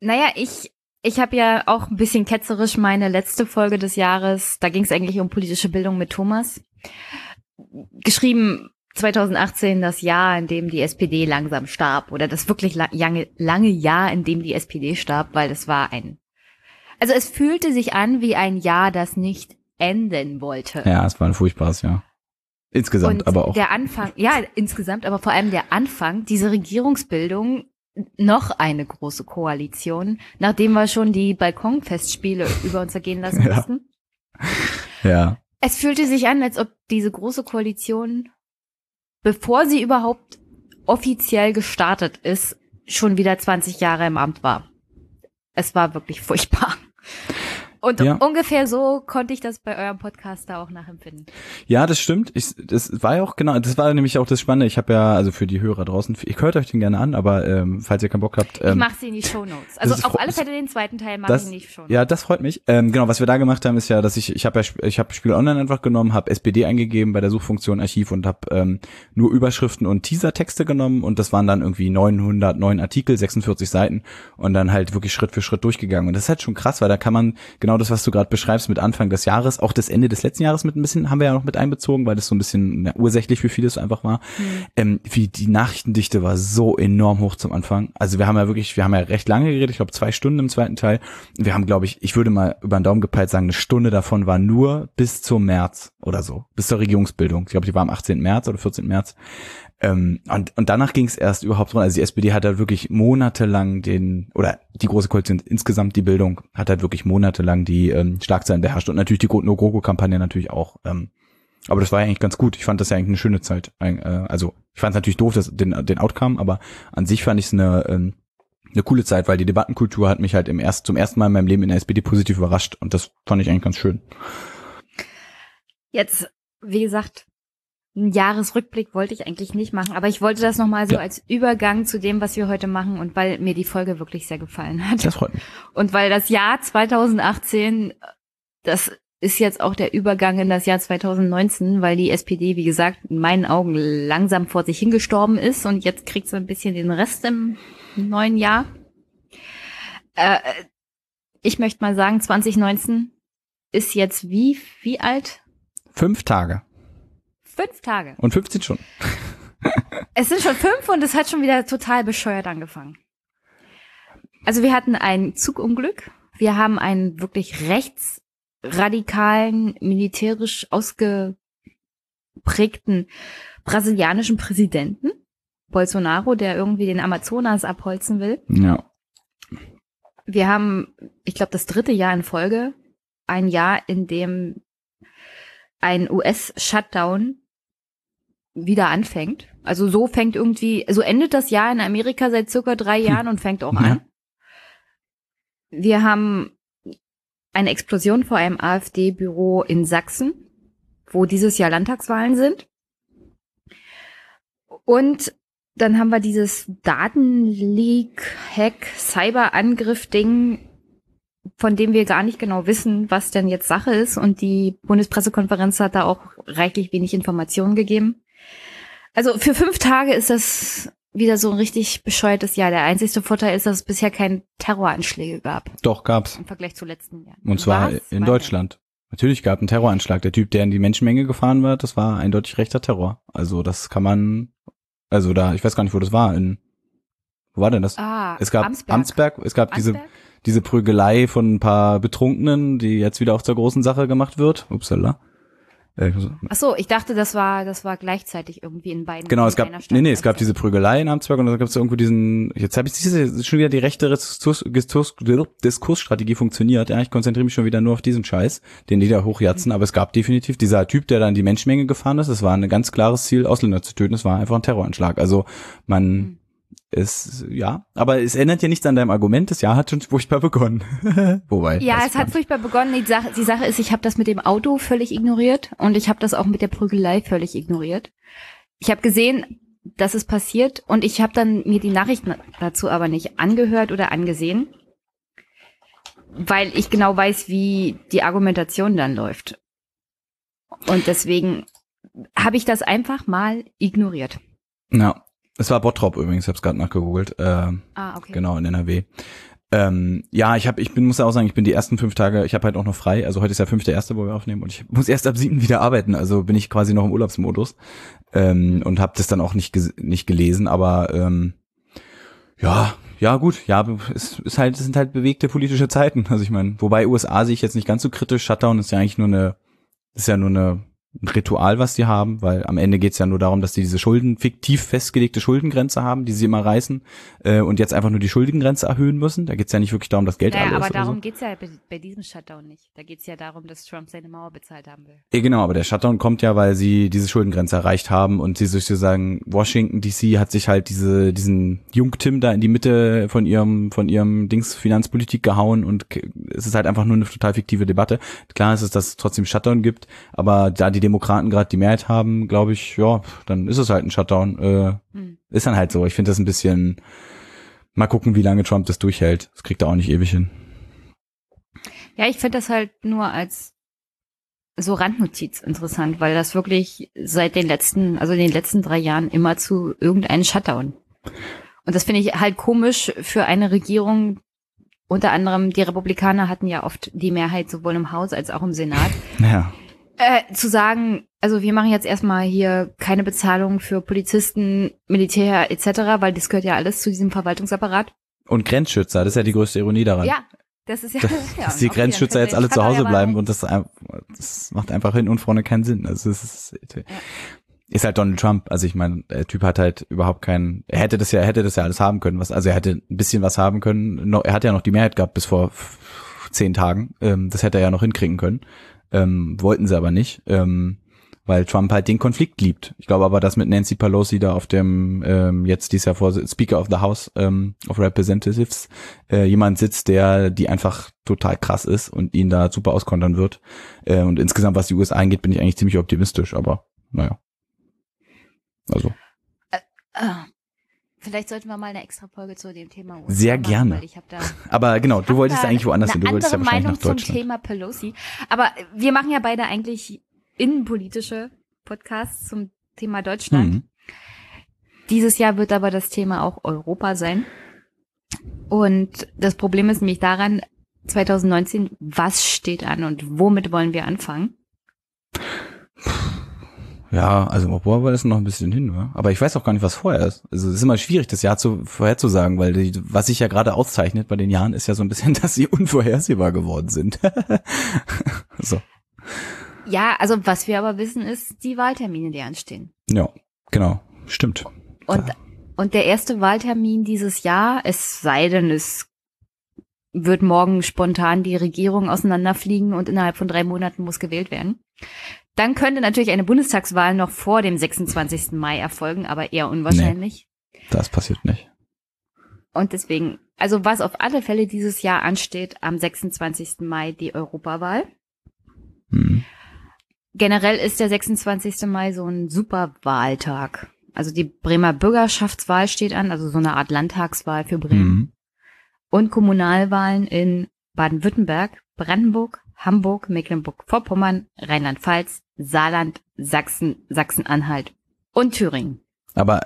Naja, ich, ich habe ja auch ein bisschen ketzerisch meine letzte Folge des Jahres, da ging es eigentlich um politische Bildung mit Thomas, geschrieben 2018 das Jahr, in dem die SPD langsam starb oder das wirklich la lange, lange Jahr, in dem die SPD starb, weil es war ein, also es fühlte sich an wie ein Jahr, das nicht enden wollte. Ja, es war ein furchtbares Jahr. Insgesamt, Und aber auch. der Anfang, ja, insgesamt, aber vor allem der Anfang, diese Regierungsbildung, noch eine große Koalition, nachdem wir schon die Balkonfestspiele über uns ergehen lassen Ja. mussten. Ja. Es fühlte sich an, als ob diese große Koalition, bevor sie überhaupt offiziell gestartet ist, schon wieder 20 Jahre im Amt war. Es war wirklich furchtbar. Und Ja. ungefähr so konnte ich das bei eurem Podcast da auch nachempfinden. Ja, das stimmt. Ich, das war ja auch genau, das war nämlich auch das Spannende. Ich habe ja, also für die Hörer draußen, ich hört euch den gerne an, aber ähm, falls ihr keinen Bock habt. Ich Ähm, mache sie in die Shownotes. Also ist auf alle Fälle den zweiten Teil mache ich in die Shownotes. Ja, das freut mich. Ähm, genau, was wir da gemacht haben, ist ja, dass ich ich habe ja ich habe Spiel Online einfach genommen, habe SPD eingegeben bei der Suchfunktion Archiv und habe ähm, nur Überschriften und Teasertexte genommen und das waren dann irgendwie 909 Artikel, 46 Seiten und dann halt wirklich Schritt für Schritt durchgegangen und das ist halt schon krass, weil da kann man genau das, was du gerade beschreibst mit Anfang des Jahres, auch das Ende des letzten Jahres mit ein bisschen haben wir ja noch mit einbezogen, weil das so ein bisschen ja, ursächlich für vieles einfach war. Ähm, wie die Nachrichtendichte war so enorm hoch zum Anfang. Also wir haben ja wirklich, wir haben ja recht lange geredet, ich glaube zwei Stunden im zweiten Teil. Wir haben, glaube ich, ich würde mal über den Daumen gepeilt sagen, eine Stunde davon war nur bis zum März oder so, bis zur Regierungsbildung. Ich glaube, die war am 18. März oder 14. März. Ähm, und, und danach ging es erst überhaupt runter. Also die SPD hat halt wirklich monatelang den, oder die Große Koalition insgesamt die Bildung, hat halt wirklich monatelang die ähm, Schlagzeilen beherrscht und natürlich die No-GroKo-Kampagne natürlich auch. Ähm, aber das war ja eigentlich ganz gut. Ich fand das ja eigentlich eine schöne Zeit. Äh, Also ich fand es natürlich doof, dass den, den Outcome, aber an sich fand ich es eine, ähm, eine coole Zeit, weil die Debattenkultur hat mich halt im erst, zum ersten Mal in meinem Leben in der SPD positiv überrascht und das fand ich eigentlich ganz schön. Jetzt, wie gesagt, einen Jahresrückblick wollte ich eigentlich nicht machen, aber ich wollte das nochmal so Ja. als Übergang zu dem, was wir heute machen und weil mir die Folge wirklich sehr gefallen hat. Das freut mich. Und weil das Jahr 2018, das ist jetzt auch der Übergang in das Jahr 2019, weil die SPD, wie gesagt, in meinen Augen langsam vor sich hingestorben ist und jetzt kriegt sie ein bisschen den Rest im neuen Jahr. Äh, ich möchte mal sagen, 2019 ist jetzt wie, wie alt? Fünf Tage Fünf Tage. und 15 Stunden. Es sind schon fünf und es hat schon wieder total bescheuert angefangen. Also wir hatten ein Zugunglück. Wir haben einen wirklich rechtsradikalen, militärisch ausgeprägten brasilianischen Präsidenten, Bolsonaro, der irgendwie den Amazonas abholzen will. Ja. Wir haben, ich glaube, das dritte Jahr in Folge, ein Jahr, in dem ein US-Shutdown wieder anfängt. Also so fängt irgendwie, so endet das Jahr in Amerika seit circa drei Jahren und fängt auch Ja. an. Wir haben eine Explosion vor einem AfD-Büro in Sachsen, wo dieses Jahr Landtagswahlen sind. Und dann haben wir dieses Datenleak, Hack, Cyberangriff-Ding, von dem wir gar nicht genau wissen, was denn jetzt Sache ist. Und die Bundespressekonferenz hat da auch reichlich wenig Informationen gegeben. Also für fünf Tage ist das wieder so ein richtig bescheuertes Jahr. Der einzigste Vorteil ist, dass es bisher keine Terroranschläge gab Doch, gab's. im Vergleich zu letzten Jahren. Und zwar Was? in Deutschland. Natürlich gab einen Terroranschlag. Der Typ, der in die Menschenmenge gefahren war, das war eindeutig rechter Terror. Also das kann man, also da, ich weiß gar nicht, wo das war. In, wo war denn das? Ah, es gab Amsberg. Amtsberg, es gab diese, Amsberg? diese Prügelei von ein paar Betrunkenen, die jetzt wieder auch zur großen Sache gemacht wird. Upsala. Äh, Ach so, ich dachte, das war, das war gleichzeitig irgendwie in beiden. Genau, es gab, nee, nee, es gab diese Prügelei in Amtsberg und dann gab es irgendwo diesen, jetzt habe ich diese, schon wieder die rechte Diskurs, Diskurs, Diskursstrategie funktioniert. Ja, ich konzentriere mich schon wieder nur auf diesen Scheiß, den die da hochjatzen, aber es gab definitiv dieser Typ, der da in die Menschenmenge gefahren ist, es war ein ganz klares Ziel, Ausländer zu töten, es war einfach ein Terroranschlag. Also man Hm. Ist, ja, aber es ändert ja nichts an deinem Argument, das Jahr hat schon furchtbar begonnen. Wobei. Ja, es hat furchtbar begonnen. Die Sache, die Sache ist, ich habe das mit dem Auto völlig ignoriert und ich habe das auch mit der Prügelei völlig ignoriert. Ich habe gesehen, dass es passiert und ich habe dann mir die Nachrichten dazu aber nicht angehört oder angesehen, weil ich genau weiß, wie die Argumentation dann läuft. Und deswegen habe ich das einfach mal ignoriert. Ja, es war Bottrop übrigens, ich habe es gerade nachgegoogelt. Ähm, Ah, okay. Genau, in NRW. Ähm, ja, ich habe, ich bin, muss ja auch sagen, ich bin die ersten fünf Tage, ich habe halt auch noch frei. Also heute ist ja fünfte erste, wo wir aufnehmen und ich muss erst ab sieben wieder arbeiten. Also bin ich quasi noch im Urlaubsmodus ähm, und habe das dann auch nicht nicht gelesen. Aber ähm, ja, ja gut, ja, es ist halt, es sind halt bewegte politische Zeiten. Also ich meine, wobei USA sehe ich jetzt nicht ganz so kritisch. Shutdown ist ja eigentlich nur eine, ist ja nur eine ein Ritual, was die haben, weil am Ende geht's ja nur darum, dass die diese Schulden, fiktiv festgelegte Schuldengrenze haben, die sie immer reißen äh, und jetzt einfach nur die Schuldengrenze erhöhen müssen. Da geht's ja nicht wirklich darum, dass Geld Naja, alle aber darum so. geht's ja bei, bei diesem Shutdown nicht. Da geht's ja darum, dass Trump seine Mauer bezahlt haben will. Ja, genau, aber der Shutdown kommt ja, weil sie diese Schuldengrenze erreicht haben und sie sozusagen Washington DC hat sich halt diese diesen Jungtim da in die Mitte von ihrem von ihrem Dings Finanzpolitik gehauen und es ist halt einfach nur eine total fiktive Debatte. Klar ist es, dass es trotzdem Shutdown gibt, aber da die Demokraten gerade die Mehrheit haben, glaube ich, ja, dann ist es halt ein Shutdown. Äh, Hm. Ist dann halt so. Ich finde das ein bisschen mal gucken, wie lange Trump das durchhält. Das kriegt er auch nicht ewig hin. Ja, ich finde das halt nur als so Randnotiz interessant, weil das wirklich seit den letzten, also in den letzten drei Jahren immer zu irgendeinem Shutdown. Und das finde ich halt komisch für eine Regierung. Unter anderem, die Republikaner hatten ja oft die Mehrheit sowohl im Haus als auch im Senat. Ja. Äh, zu sagen, also wir machen jetzt erstmal hier keine Bezahlung für Polizisten, Militär etc., weil das gehört ja alles zu diesem Verwaltungsapparat. Und Grenzschützer, das ist ja die größte Ironie daran. Ja, das ist ja, ja dass die Grenzschützer jetzt alle zu Hause bleiben und das, das macht einfach hin und vorne keinen Sinn. Also es ist, ist halt Donald Trump. Also ich meine, der Typ hat halt überhaupt keinen, er hätte das ja, hätte das ja alles haben können. Was, also er hätte ein bisschen was haben können. Er hat ja noch die Mehrheit gehabt bis vor zehn Tagen. Ähm, das hätte er ja noch hinkriegen können. Ähm, wollten sie aber nicht. Ähm, weil Trump halt den Konflikt liebt. Ich glaube aber, dass mit Nancy Pelosi da auf dem ähm, jetzt dieses Jahr vor Speaker of the House ähm, of Representatives äh, jemand sitzt, der die einfach total krass ist und ihn da super auskontern wird. Äh, und insgesamt, was die USA angeht, bin ich eigentlich ziemlich optimistisch, aber naja. Also. Vielleicht sollten wir mal eine extra Folge zu dem Thema USA Sehr machen, gerne. Da, Aber genau, du wolltest eigentlich woanders hin. Du wolltest ja wahrscheinlich Meinung nach Deutschland. zum Thema Pelosi. Aber wir machen ja beide eigentlich innenpolitische Podcasts zum Thema Deutschland. Mhm. Dieses Jahr wird aber das Thema auch Europa sein. Und das Problem ist nämlich daran, 2019, was steht an und womit wollen wir anfangen? Ja, also obwohl war das noch ein bisschen hin, oder? aber ich weiß auch gar nicht, was vorher ist. Also es ist immer schwierig, das Jahr zu vorherzusagen, weil die, was sich ja gerade auszeichnet bei den Jahren ist ja so ein bisschen, dass sie unvorhersehbar geworden sind. so. Ja, also was wir aber wissen, ist die Wahltermine, die anstehen. Ja, genau, stimmt. Und, und der erste Wahltermin dieses Jahr, es sei denn, es wird morgen spontan die Regierung auseinanderfliegen und innerhalb von drei Monaten muss gewählt werden. Dann könnte natürlich eine Bundestagswahl noch vor dem 26. Mai erfolgen, aber eher unwahrscheinlich. Nee, das passiert nicht. Und deswegen, also was auf alle Fälle dieses Jahr ansteht, am 26. Mai die Europawahl. Mhm. Generell ist der 26. Mai so ein super Wahltag. Also die Bremer Bürgerschaftswahl steht an, also so eine Art Landtagswahl für Bremen. Mhm. Und Kommunalwahlen in Baden-Württemberg, Brandenburg, Hamburg, Mecklenburg-Vorpommern, Rheinland-Pfalz, Saarland, Sachsen, Sachsen-Anhalt und Thüringen. Aber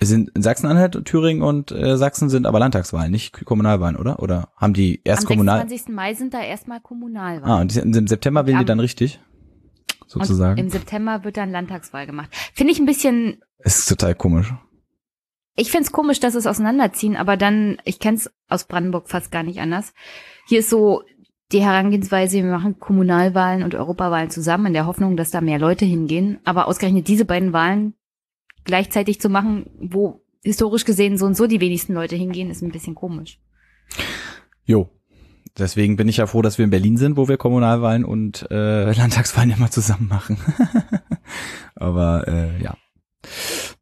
sind Sachsen-Anhalt, Thüringen und äh, Sachsen sind aber Landtagswahlen, nicht Kommunalwahlen, oder? Oder haben die erst Kommunal? Am 26. Mai sind da erstmal Kommunalwahlen. Ah, und die, im September wählen die dann richtig? Sozusagen. Und Im September wird dann Landtagswahl gemacht. Finde ich ein bisschen. Es ist total komisch. Ich finde es komisch, dass es auseinanderziehen, aber dann, ich kenne es aus Brandenburg fast gar nicht anders. Hier ist so die Herangehensweise, wir machen Kommunalwahlen und Europawahlen zusammen in der Hoffnung, dass da mehr Leute hingehen. Aber ausgerechnet diese beiden Wahlen gleichzeitig zu machen, wo historisch gesehen so und so die wenigsten Leute hingehen, ist ein bisschen komisch. Jo. Deswegen bin ich ja froh, dass wir in Berlin sind, wo wir Kommunalwahlen und äh, Landtagswahlen immer zusammen machen. Aber äh, ja.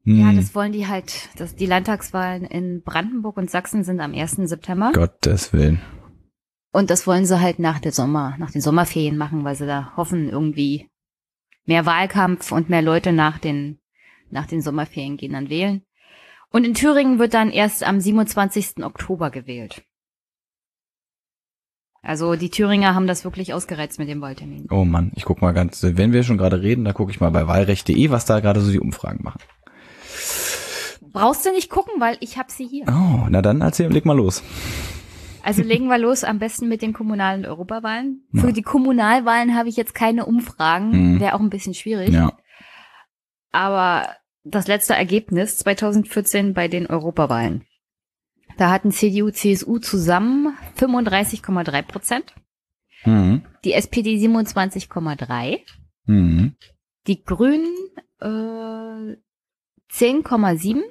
Hm. Ja, das wollen die halt. dass die Landtagswahlen in Brandenburg und Sachsen sind am 1. September. Gottes Willen. Und das wollen sie halt nach der Sommer, nach den Sommerferien machen, weil sie da hoffen, irgendwie mehr Wahlkampf und mehr Leute nach den, nach den Sommerferien gehen dann wählen. Und in Thüringen wird dann erst am 27. Oktober gewählt. Also die Thüringer haben das wirklich ausgereizt mit dem Wahltermin. Oh Mann, ich guck mal ganz, wenn wir schon gerade reden, da gucke ich mal bei wahlrecht.de, was da gerade so die Umfragen machen. Brauchst du nicht gucken, weil ich habe sie hier. Oh, na dann erzähl, leg mal los. Also legen wir los am besten mit den kommunalen Europawahlen. Ja. Für die Kommunalwahlen habe ich jetzt keine Umfragen, mhm. wäre auch ein bisschen schwierig. Ja. Aber das letzte Ergebnis 2014 bei den Europawahlen. Da hatten CDU, CSU zusammen 35,3 Prozent. Mhm. Die SPD 27,3. Mhm. Die Grünen äh, 10,7.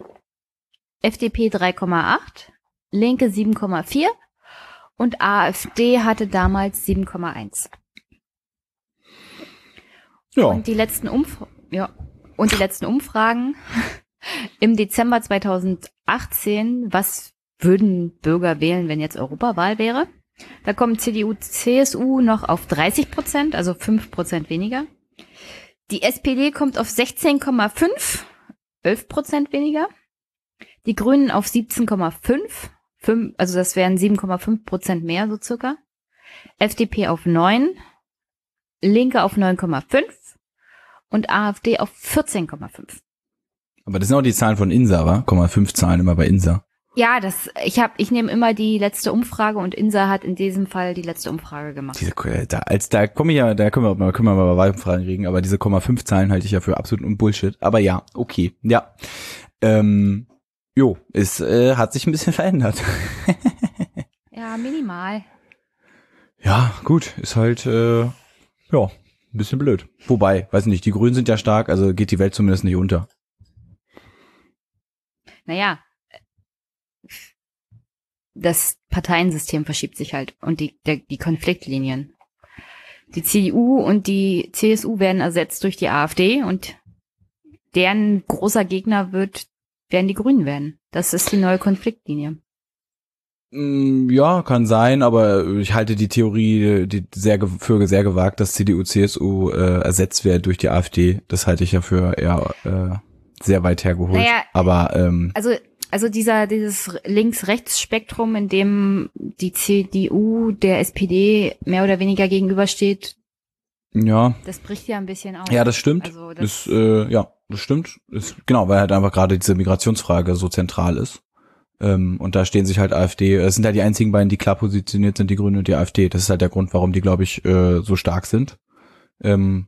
FDP 3,8. Linke 7,4 und AfD hatte damals 7,1. Ja. Und die letzten Umf ja, und die letzten Umfragen im Dezember 2018, was würden Bürger wählen, wenn jetzt Europawahl wäre? Da kommen CDU, CSU noch auf 30 Prozent, also 5 Prozent weniger. Die SPD kommt auf 16,5, 11 Prozent weniger. Die Grünen auf 17,5, fünf, also das wären 7,5 Prozent mehr so circa. FDP auf 9, Linke auf 9,5 und AfD auf 14,5. Aber das sind auch die Zahlen von INSA, wa? 0,5 Zahlen immer bei INSA. Ja, das, ich habe, ich nehme immer die letzte Umfrage und INSA hat in diesem Fall die letzte Umfrage gemacht. Diese, da, als da komme ich ja, da können wir, mal, können wir mal bei Wahlumfragen reden, aber diese 0,5 Zahlen halte ich ja für absolut Bullshit. Aber ja, okay, ja. Ähm, Jo, es äh, hat sich ein bisschen verändert. ja, minimal. Ja, gut, ist halt äh, ja ein bisschen blöd. Wobei, weiß nicht, die Grünen sind ja stark, also geht die Welt zumindest nicht unter. Naja, das Parteiensystem verschiebt sich halt und die, der, die Konfliktlinien. Die CDU und die CSU werden ersetzt durch die AfD und deren großer Gegner wird, werden die Grünen werden. Das ist die neue Konfliktlinie. Mm, ja, kann sein, aber ich halte die Theorie die sehr für sehr gewagt, dass CDU, CSU äh, ersetzt wird durch die AfD. Das halte ich ja für eher äh, sehr weit hergeholt. Naja, aber ähm, also also dieser dieses Links-Rechts-Spektrum, in dem die CDU der SPD mehr oder weniger gegenübersteht, ja. Das bricht ja ein bisschen auf. Ja, das stimmt. Also das, das äh, ja, das stimmt. Ist, genau, weil halt einfach gerade diese Migrationsfrage so zentral ist. Ähm, und da stehen sich halt AfD, es sind halt die einzigen beiden, die klar positioniert sind, die Grünen und die AfD. Das ist halt der Grund, warum die, glaube ich, äh, so stark sind. Ähm,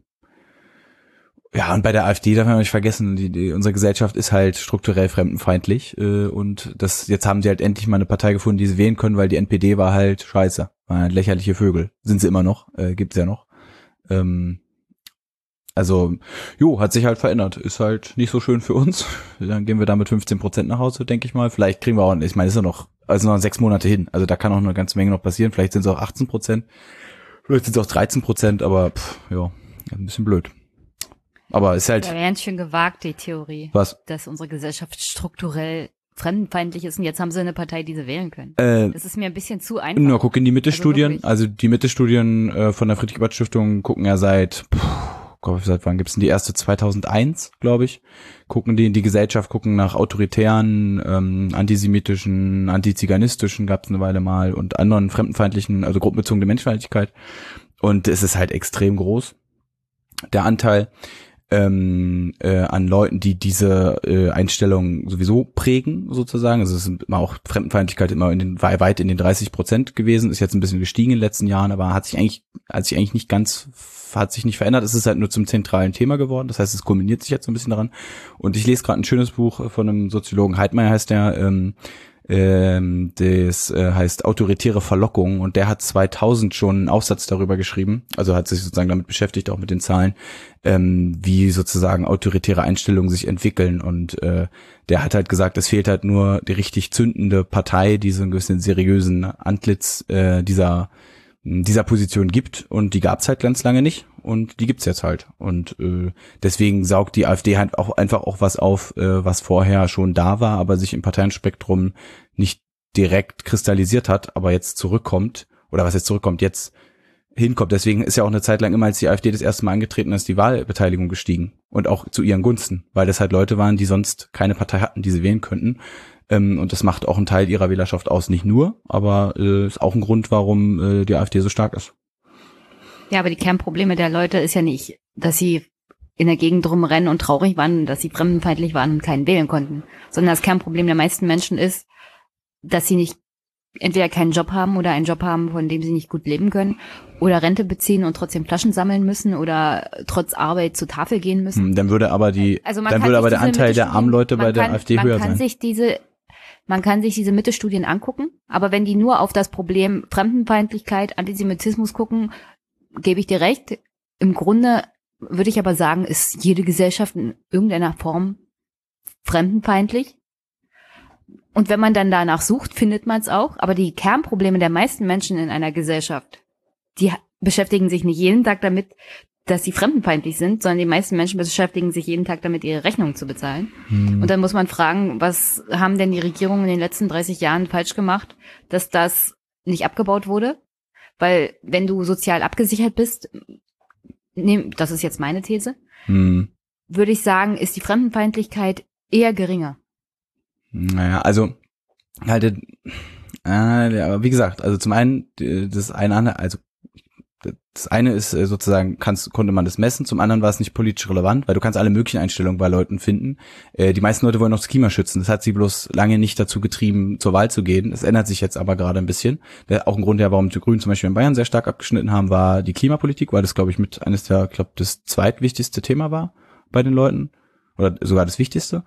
ja, und bei der AfD darf man nicht vergessen, die, die, unsere Gesellschaft ist halt strukturell fremdenfeindlich äh, und das jetzt haben sie halt endlich mal eine Partei gefunden, die sie wählen können, weil die NPD war halt scheiße, war halt lächerliche Vögel. Sind sie immer noch, äh, gibt's ja noch. Ähm, also, jo, hat sich halt verändert. Ist halt nicht so schön für uns. Dann gehen wir da mit 15 Prozent nach Hause, denke ich mal. Vielleicht kriegen wir auch, ich meine, ist ja noch, also noch sechs Monate hin. Also da kann auch eine ganze Menge noch passieren. Vielleicht sind es auch 18 Prozent. Vielleicht sind es auch 13 Prozent, aber pff, ja, ein bisschen blöd. Aber ist halt. Ja, ganz schön gewagt, die Theorie. Was? Dass unsere Gesellschaft strukturell fremdenfeindlich ist und jetzt haben sie eine Partei, die sie wählen können. Äh, das ist mir ein bisschen zu einfach. Nur guck in die Mitte-Studien. Also, also, die Mitte-Studien äh, von der Friedrich-Ebert-Stiftung gucken ja seit, puh, Gott, seit wann gibt's denn die erste? 2001, glaube ich. Gucken die in die Gesellschaft, gucken nach autoritären, ähm, antisemitischen, antiziganistischen gab's eine Weile mal und anderen fremdenfeindlichen, also gruppenbezogene Menschenfeindlichkeit. Und es ist halt extrem groß. Der Anteil ähm, äh, an Leuten, die diese äh, Einstellung sowieso prägen, sozusagen. Also es ist immer auch Fremdenfeindlichkeit immer in den, weit in den 30 Prozent gewesen, ist jetzt ein bisschen gestiegen in den letzten Jahren, aber hat sich eigentlich, hat sich eigentlich nicht ganz, hat sich nicht verändert. Es ist halt nur zum zentralen Thema geworden. Das heißt, es kulminiert sich jetzt so ein bisschen daran. Und ich lese gerade ein schönes Buch von einem Soziologen, Heidmeier heißt der, ähm, ähm, das äh, heißt autoritäre Verlockung und der hat 2000 schon einen Aufsatz darüber geschrieben, also hat sich sozusagen damit beschäftigt, auch mit den Zahlen, ähm, wie sozusagen autoritäre Einstellungen sich entwickeln und äh, der hat halt gesagt, es fehlt halt nur die richtig zündende Partei, die so einen gewissen seriösen Antlitz äh, dieser dieser Position gibt und die gab's halt ganz lange nicht und die gibt's jetzt halt und äh, deswegen saugt die AfD halt auch einfach auch was auf, äh, was vorher schon da war, aber sich im Parteienspektrum nicht direkt kristallisiert hat, aber jetzt zurückkommt oder was jetzt zurückkommt, jetzt hinkommt. Deswegen ist ja auch eine Zeit lang immer, als die AfD das erste Mal angetreten ist, die Wahlbeteiligung gestiegen und auch zu ihren Gunsten, weil das halt Leute waren, die sonst keine Partei hatten, die sie wählen könnten ähm, und das macht auch einen Teil ihrer Wählerschaft aus. Nicht nur, aber äh, ist auch ein Grund, warum äh, die AfD so stark ist. Ja, aber die Kernprobleme der Leute ist ja nicht, dass sie in der Gegend rumrennen und traurig waren, dass sie fremdenfeindlich waren und keinen wählen konnten, sondern das Kernproblem der meisten Menschen ist, dass sie nicht entweder keinen Job haben oder einen Job haben, von dem sie nicht gut leben können oder Rente beziehen und trotzdem Flaschen sammeln müssen oder trotz Arbeit zur Tafel gehen müssen. Hm, dann würde aber die, also dann würde aber der Anteil der armen Leute bei der AfD höher sein. Man kann sich diese man kann sich diese Mitte-Studien angucken, aber wenn die nur auf das Problem Fremdenfeindlichkeit, Antisemitismus gucken, gebe ich dir recht. Im Grunde würde ich aber sagen, ist jede Gesellschaft in irgendeiner Form fremdenfeindlich. Und wenn man dann danach sucht, findet man es auch. Aber die Kernprobleme der meisten Menschen in einer Gesellschaft, die beschäftigen sich nicht jeden Tag damit, dass sie fremdenfeindlich sind, sondern die meisten Menschen beschäftigen sich jeden Tag damit, ihre Rechnungen zu bezahlen. Hm. Und dann muss man fragen, was haben denn die Regierungen in den letzten 30 Jahren falsch gemacht, dass das nicht abgebaut wurde? Weil wenn du sozial abgesichert bist, nehm, das ist jetzt meine These, hm. würde ich sagen, ist die Fremdenfeindlichkeit eher geringer. Naja, also halt, äh, aber wie gesagt, also zum einen, das eine, also das eine ist äh, sozusagen, kannst, konnte man das messen, zum anderen war es nicht politisch relevant, weil du kannst alle möglichen Einstellungen bei Leuten finden. Äh, die meisten Leute wollen noch das Klima schützen. Das hat sie bloß lange nicht dazu getrieben, zur Wahl zu gehen. Das ändert sich jetzt aber gerade ein bisschen. Der, auch ein Grund, der, warum die Grünen zum Beispiel in Bayern sehr stark abgeschnitten haben, war die Klimapolitik, weil das, glaube ich, mit eines der, glaube das zweitwichtigste Thema war bei den Leuten. Oder sogar das wichtigste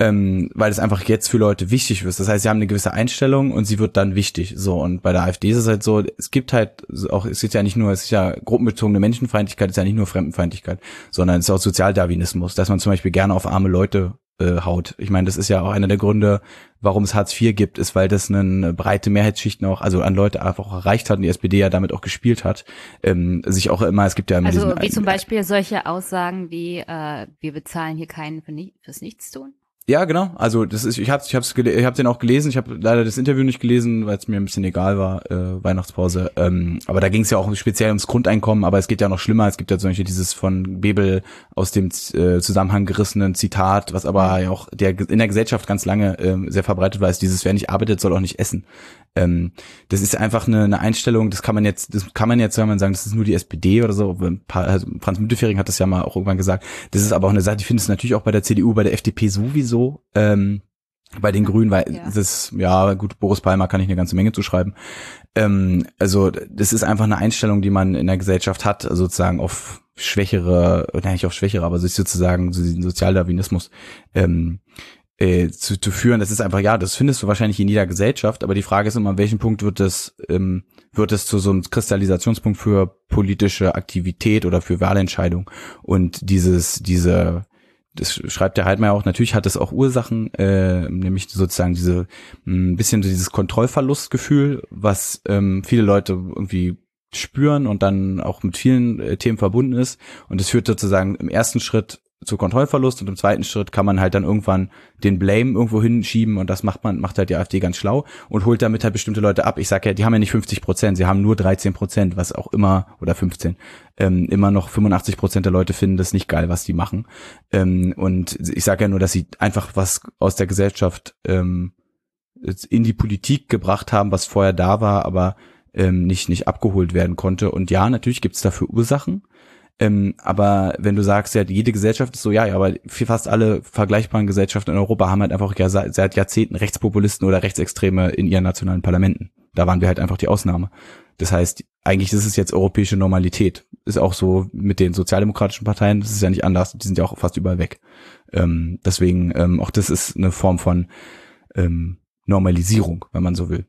ähm, weil es einfach jetzt für Leute wichtig ist. Das heißt, sie haben eine gewisse Einstellung und sie wird dann wichtig. So und bei der AfD ist es halt so, es gibt halt auch, es ist ja nicht nur, es ist ja gruppenbezogene Menschenfeindlichkeit, es ist ja nicht nur Fremdenfeindlichkeit, sondern es ist auch Sozialdarwinismus, dass man zum Beispiel gerne auf arme Leute. Äh, ich meine, das ist ja auch einer der Gründe, warum es Hartz IV gibt, ist, weil das eine breite Mehrheitsschicht noch, also an Leute einfach auch erreicht hat und die SPD ja damit auch gespielt hat. Ähm, sich auch immer, es gibt ja immer Also diesen, wie zum Beispiel solche Aussagen wie, äh, wir bezahlen hier keinen für nicht, fürs Nichtstun. Ja, genau. Also das ist, ich habe, ich hab's, ich hab den auch gelesen. Ich habe leider das Interview nicht gelesen, weil es mir ein bisschen egal war. Äh, Weihnachtspause. Ähm, aber da ging es ja auch speziell ums Grundeinkommen. Aber es geht ja noch schlimmer. Es gibt ja zum Beispiel dieses von Bebel aus dem äh, Zusammenhang gerissenen Zitat, was aber ja auch der in der Gesellschaft ganz lange äh, sehr verbreitet war, ist dieses: Wer nicht arbeitet, soll auch nicht essen. Ähm, das ist einfach eine, eine Einstellung. Das kann man jetzt, das kann man jetzt, wenn man sagen, das ist nur die SPD oder so. Also Franz Müntefering hat das ja mal auch irgendwann gesagt. Das ist aber auch eine Sache. Ich finde es natürlich auch bei der CDU, bei der FDP sowieso. Ähm, bei den Grünen, weil Ja. das, ja, gut, Boris Palmer kann ich eine ganze Menge zuschreiben. Ähm, also, das ist einfach eine Einstellung, die man in der Gesellschaft hat, also sozusagen auf schwächere, oder nicht auf schwächere, aber sozusagen so diesen Sozialdarwinismus ähm, äh, zu, zu führen. Das ist einfach, ja, das findest du wahrscheinlich in jeder Gesellschaft, aber die Frage ist immer, an welchem Punkt wird das, ähm, wird es zu so einem Kristallisationspunkt für politische Aktivität oder für Wahlentscheidung und dieses, diese, das schreibt der Heidmeier auch, natürlich hat es auch Ursachen, äh, nämlich sozusagen diese ein bisschen dieses Kontrollverlustgefühl, was ähm, viele Leute irgendwie spüren und dann auch mit vielen äh, Themen verbunden ist. Und es führt sozusagen im ersten Schritt zu Kontrollverlust und im zweiten Schritt kann man halt dann irgendwann den Blame irgendwo hinschieben und das macht man, macht halt die AfD ganz schlau und holt damit halt bestimmte Leute ab. Ich sag ja, die haben ja nicht 50 Prozent, sie haben nur 13 Prozent, was auch immer, oder 15, ähm, immer noch 85 Prozent der Leute finden das nicht geil, was die machen. Ähm, und ich sage ja nur, dass sie einfach was aus der Gesellschaft ähm, in die Politik gebracht haben, was vorher da war, aber ähm, nicht, nicht abgeholt werden konnte. Und ja, natürlich gibt's dafür Ursachen. Ähm, aber wenn du sagst, ja, jede Gesellschaft ist so, ja, ja, aber fast alle vergleichbaren Gesellschaften in Europa haben halt einfach ja seit, seit Jahrzehnten Rechtspopulisten oder Rechtsextreme in ihren nationalen Parlamenten. Da waren wir halt einfach die Ausnahme. Das heißt, eigentlich ist es jetzt europäische Normalität. Ist auch so mit den sozialdemokratischen Parteien, das ist ja nicht anders, die sind ja auch fast überall weg. Ähm, deswegen, ähm, auch das ist eine Form von ähm, Normalisierung, wenn man so will.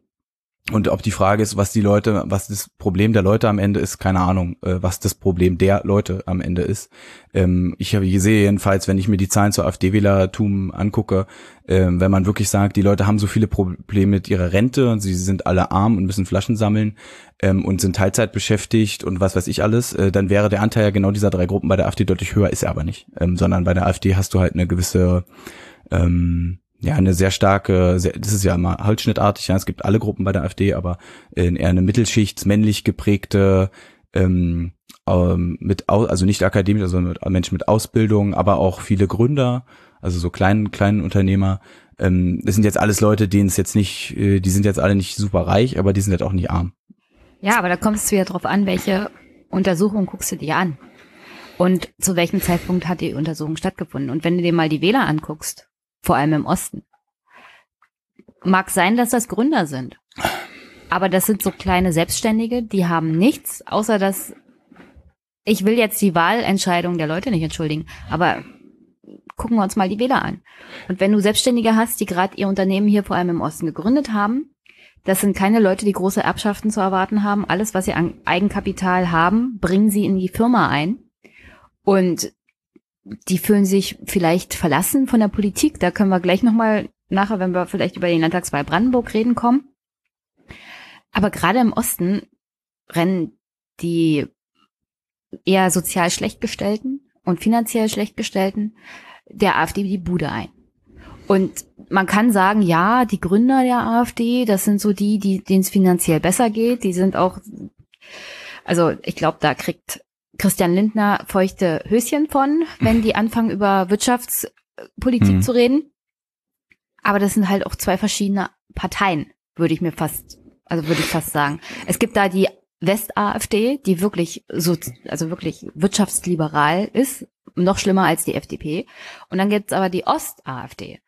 Und ob die Frage ist, was die Leute, was das Problem der Leute am Ende ist, keine Ahnung, äh, was das Problem der Leute am Ende ist. Ähm, ich habe sehe jedenfalls, wenn ich mir die Zahlen zur AfD-Wählertum angucke, ähm, wenn man wirklich sagt, die Leute haben so viele Probleme mit ihrer Rente und sie sind alle arm und müssen Flaschen sammeln ähm, und sind Teilzeit beschäftigt und was weiß ich alles, äh, dann wäre der Anteil ja genau dieser drei Gruppen bei der AfD deutlich höher, ist er aber nicht. Sondern bei der AfD hast du halt eine gewisse ähm, ja, eine sehr starke, sehr, das ist ja immer holzschnittartig, ja, es gibt alle Gruppen bei der AfD, aber in eher eine Mittelschicht, männlich geprägte, ähm, ähm, mit, also nicht akademisch, also mit, Menschen mit Ausbildung, aber auch viele Gründer, also so kleinen, kleinen Unternehmer. Ähm, das sind jetzt alles Leute, denen es jetzt nicht, äh, die sind jetzt alle nicht super reich, aber die sind halt auch nicht arm. Ja, aber da kommt es wieder drauf an, welche Untersuchung guckst du dir an. Und zu welchem Zeitpunkt hat die Untersuchung stattgefunden? Und wenn du dir mal die Wähler anguckst, vor allem im Osten, mag sein, dass das Gründer sind. Aber das sind so kleine Selbstständige, die haben nichts, außer dass ich will jetzt die Wahlentscheidung der Leute nicht entschuldigen, aber gucken wir uns mal die Wähler an. Und wenn du Selbstständige hast, die gerade ihr Unternehmen hier vor allem im Osten gegründet haben, das sind keine Leute, die große Erbschaften zu erwarten haben. Alles, was sie an Eigenkapital haben, bringen sie in die Firma ein. Und die fühlen sich vielleicht verlassen von der Politik. Da können wir gleich nochmal nachher, wenn wir vielleicht über den Landtagswahl Brandenburg reden, kommen. Aber gerade im Osten rennen die eher sozial schlechtgestellten und finanziell schlechtgestellten der AfD die Bude ein. Und man kann sagen, ja, die Gründer der AfD, das sind so die, die denen es finanziell besser geht. Die sind auch, also ich glaube, da kriegt Christian Lindner feuchte Höschen von, wenn die anfangen über Wirtschaftspolitik Hm. zu reden. Aber das sind halt auch zwei verschiedene Parteien, würde ich mir fast, also würde ich fast sagen. Es gibt da die West-AfD, die wirklich so, also wirklich wirtschaftsliberal ist, noch schlimmer als die FDP. Und dann gibt's aber die Ost-AfD.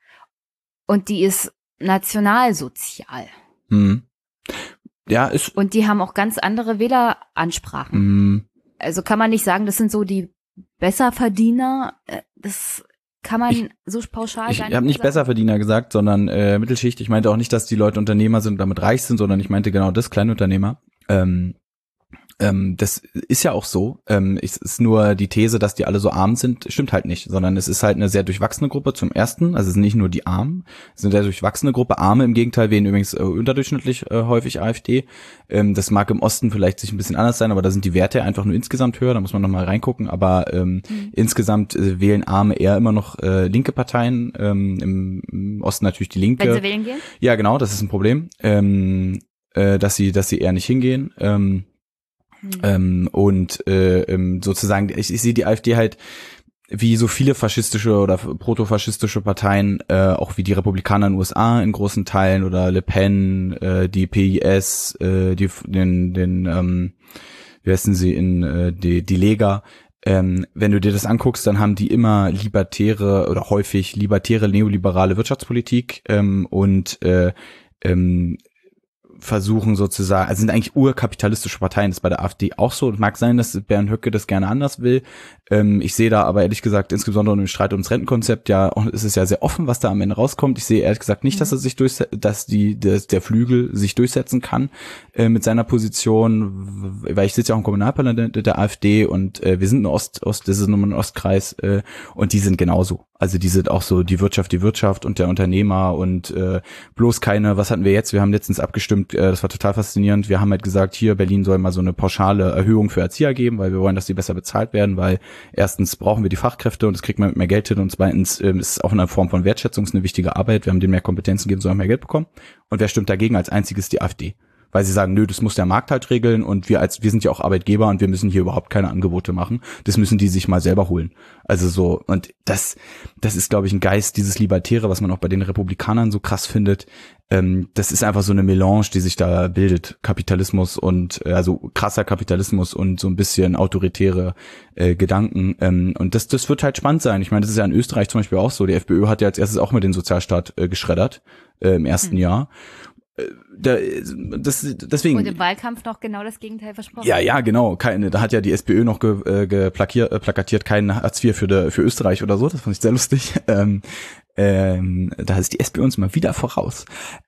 Und die ist nationalsozial. Hm. Ja, ist, Und die haben auch ganz andere Wähleransprachen. hm, Also kann man nicht sagen, das sind so die Besserverdiener. Äh, Das kann man Ich- so pauschal Ich gar habe nicht. Besserverdiener gesagt, sondern äh, Mittelschicht. Ich meinte auch nicht, dass die Leute Unternehmer sind und damit reich sind, sondern ich meinte genau das, Kleinunternehmer. Ähm, Ähm, das ist ja auch so. Ähm, es ist nur die These, dass die alle so arm sind, stimmt halt nicht, sondern es ist halt eine sehr durchwachsene Gruppe zum ersten. Also es sind nicht nur die Armen, es sind eine sehr durchwachsene Gruppe. Arme im Gegenteil wählen übrigens äh, unterdurchschnittlich äh, häufig AfD. Ähm, das mag im Osten vielleicht sich ein bisschen anders sein, aber da sind die Werte einfach nur insgesamt höher. Da muss man nochmal reingucken. Aber ähm, mhm. insgesamt äh, wählen Arme eher immer noch äh, linke Parteien. Ähm, im, im, Osten natürlich die Linke. Wenn sie wählen gehen? Ja, genau, das ist ein Problem. Ähm, äh, dass sie, dass sie eher nicht hingehen. Ähm, hm. Ähm, und äh, ähm, sozusagen, ich, ich sehe die AfD halt wie so viele faschistische oder protofaschistische Parteien, äh, auch wie die Republikaner in den USA in großen Teilen oder Le Pen, äh, die PIS, äh, die, den, den ähm, wie heißen sie in äh, die, die Lega, ähm, wenn du dir das anguckst, dann haben die immer libertäre oder häufig libertäre neoliberale Wirtschaftspolitik ähm, und äh, ähm, versuchen sozusagen, also sind eigentlich urkapitalistische Parteien, das ist bei der AfD auch so. Mag sein, dass Bernd Höcke das gerne anders will. Ähm, ich sehe da aber ehrlich gesagt, insbesondere im Streit ums Rentenkonzept, ja, ist es ja sehr offen, was da am Ende rauskommt. Ich sehe ehrlich gesagt nicht, dass er sich durch, dass die, dass der Flügel sich durchsetzen kann äh, mit seiner Position, weil ich sitze ja auch im Kommunalparlament der AfD und äh, wir sind ein Ost, Ost, das ist nur ein Ostkreis äh, und die sind genauso. Also die sind auch so die Wirtschaft, die Wirtschaft und der Unternehmer und äh, bloß keine, was hatten wir jetzt? Wir haben letztens abgestimmt, äh, das war total faszinierend. Wir haben halt gesagt, hier Berlin soll mal so eine pauschale Erhöhung für Erzieher geben, weil wir wollen, dass die besser bezahlt werden, weil erstens brauchen wir die Fachkräfte und das kriegt man mit mehr Geld hin und zweitens äh, ist es auch eine Form von Wertschätzung, eine wichtige Arbeit. Wir haben denen mehr Kompetenzen gegeben, sollen mehr Geld bekommen. Und wer stimmt dagegen als einziges die AfD? Weil sie sagen, nö, das muss der Markt halt regeln und wir als wir sind ja auch Arbeitgeber und wir müssen hier überhaupt keine Angebote machen. Das müssen die sich mal selber holen. Also so und das das ist glaube ich ein Geist dieses Libertäre, was man auch bei den Republikanern so krass findet. Ähm, das ist einfach so eine Melange, die sich da bildet, Kapitalismus und äh, also krasser Kapitalismus und so ein bisschen autoritäre äh, Gedanken ähm, und das das wird halt spannend sein. Ich meine, das ist ja in Österreich zum Beispiel auch so. Die FPÖ hat ja als erstes auch mit den Sozialstaat äh, geschreddert äh, im ersten mhm. Jahr da, das, deswegen. Und im Wahlkampf noch genau das Gegenteil versprochen. Ja, ja, genau. Keine, da hat ja die SPÖ noch ge, äh, geplakiert, äh, plakatiert, kein Hartz IV für, de, für Österreich oder so. Das fand ich sehr lustig. Ähm, ähm, da ist die SPÖ uns mal wieder voraus.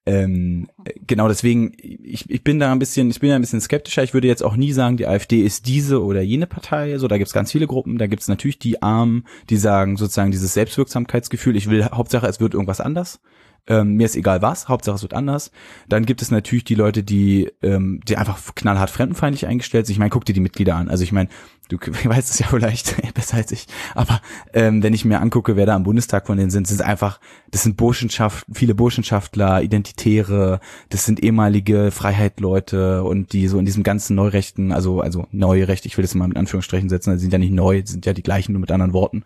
Ähm, genau deswegen, ich, ich bin da ein bisschen, ich bin da ein bisschen skeptischer. Ich würde jetzt auch nie sagen, die AfD ist diese oder jene Partei. So, da gibt's ganz viele Gruppen. Da gibt's natürlich die Armen, die sagen sozusagen dieses Selbstwirksamkeitsgefühl. Ich will Hauptsache, es wird irgendwas anders. Ähm, mir ist egal was, Hauptsache es wird anders. Dann gibt es natürlich die Leute, die, ähm, die einfach knallhart fremdenfeindlich eingestellt sind. Ich meine, guck dir die Mitglieder an. Also ich meine, du weißt es ja vielleicht besser als ich, aber ähm, wenn ich mir angucke, wer da am Bundestag von denen sind, sind einfach, das sind Burschenschaft, viele Burschenschaftler, Identitäre, das sind ehemalige Freiheitleute und die so in diesem ganzen Neurechten, also also neue Rechte, ich will das mal mit Anführungsstrichen setzen, also sind ja nicht neu, sind ja die gleichen, nur mit anderen Worten,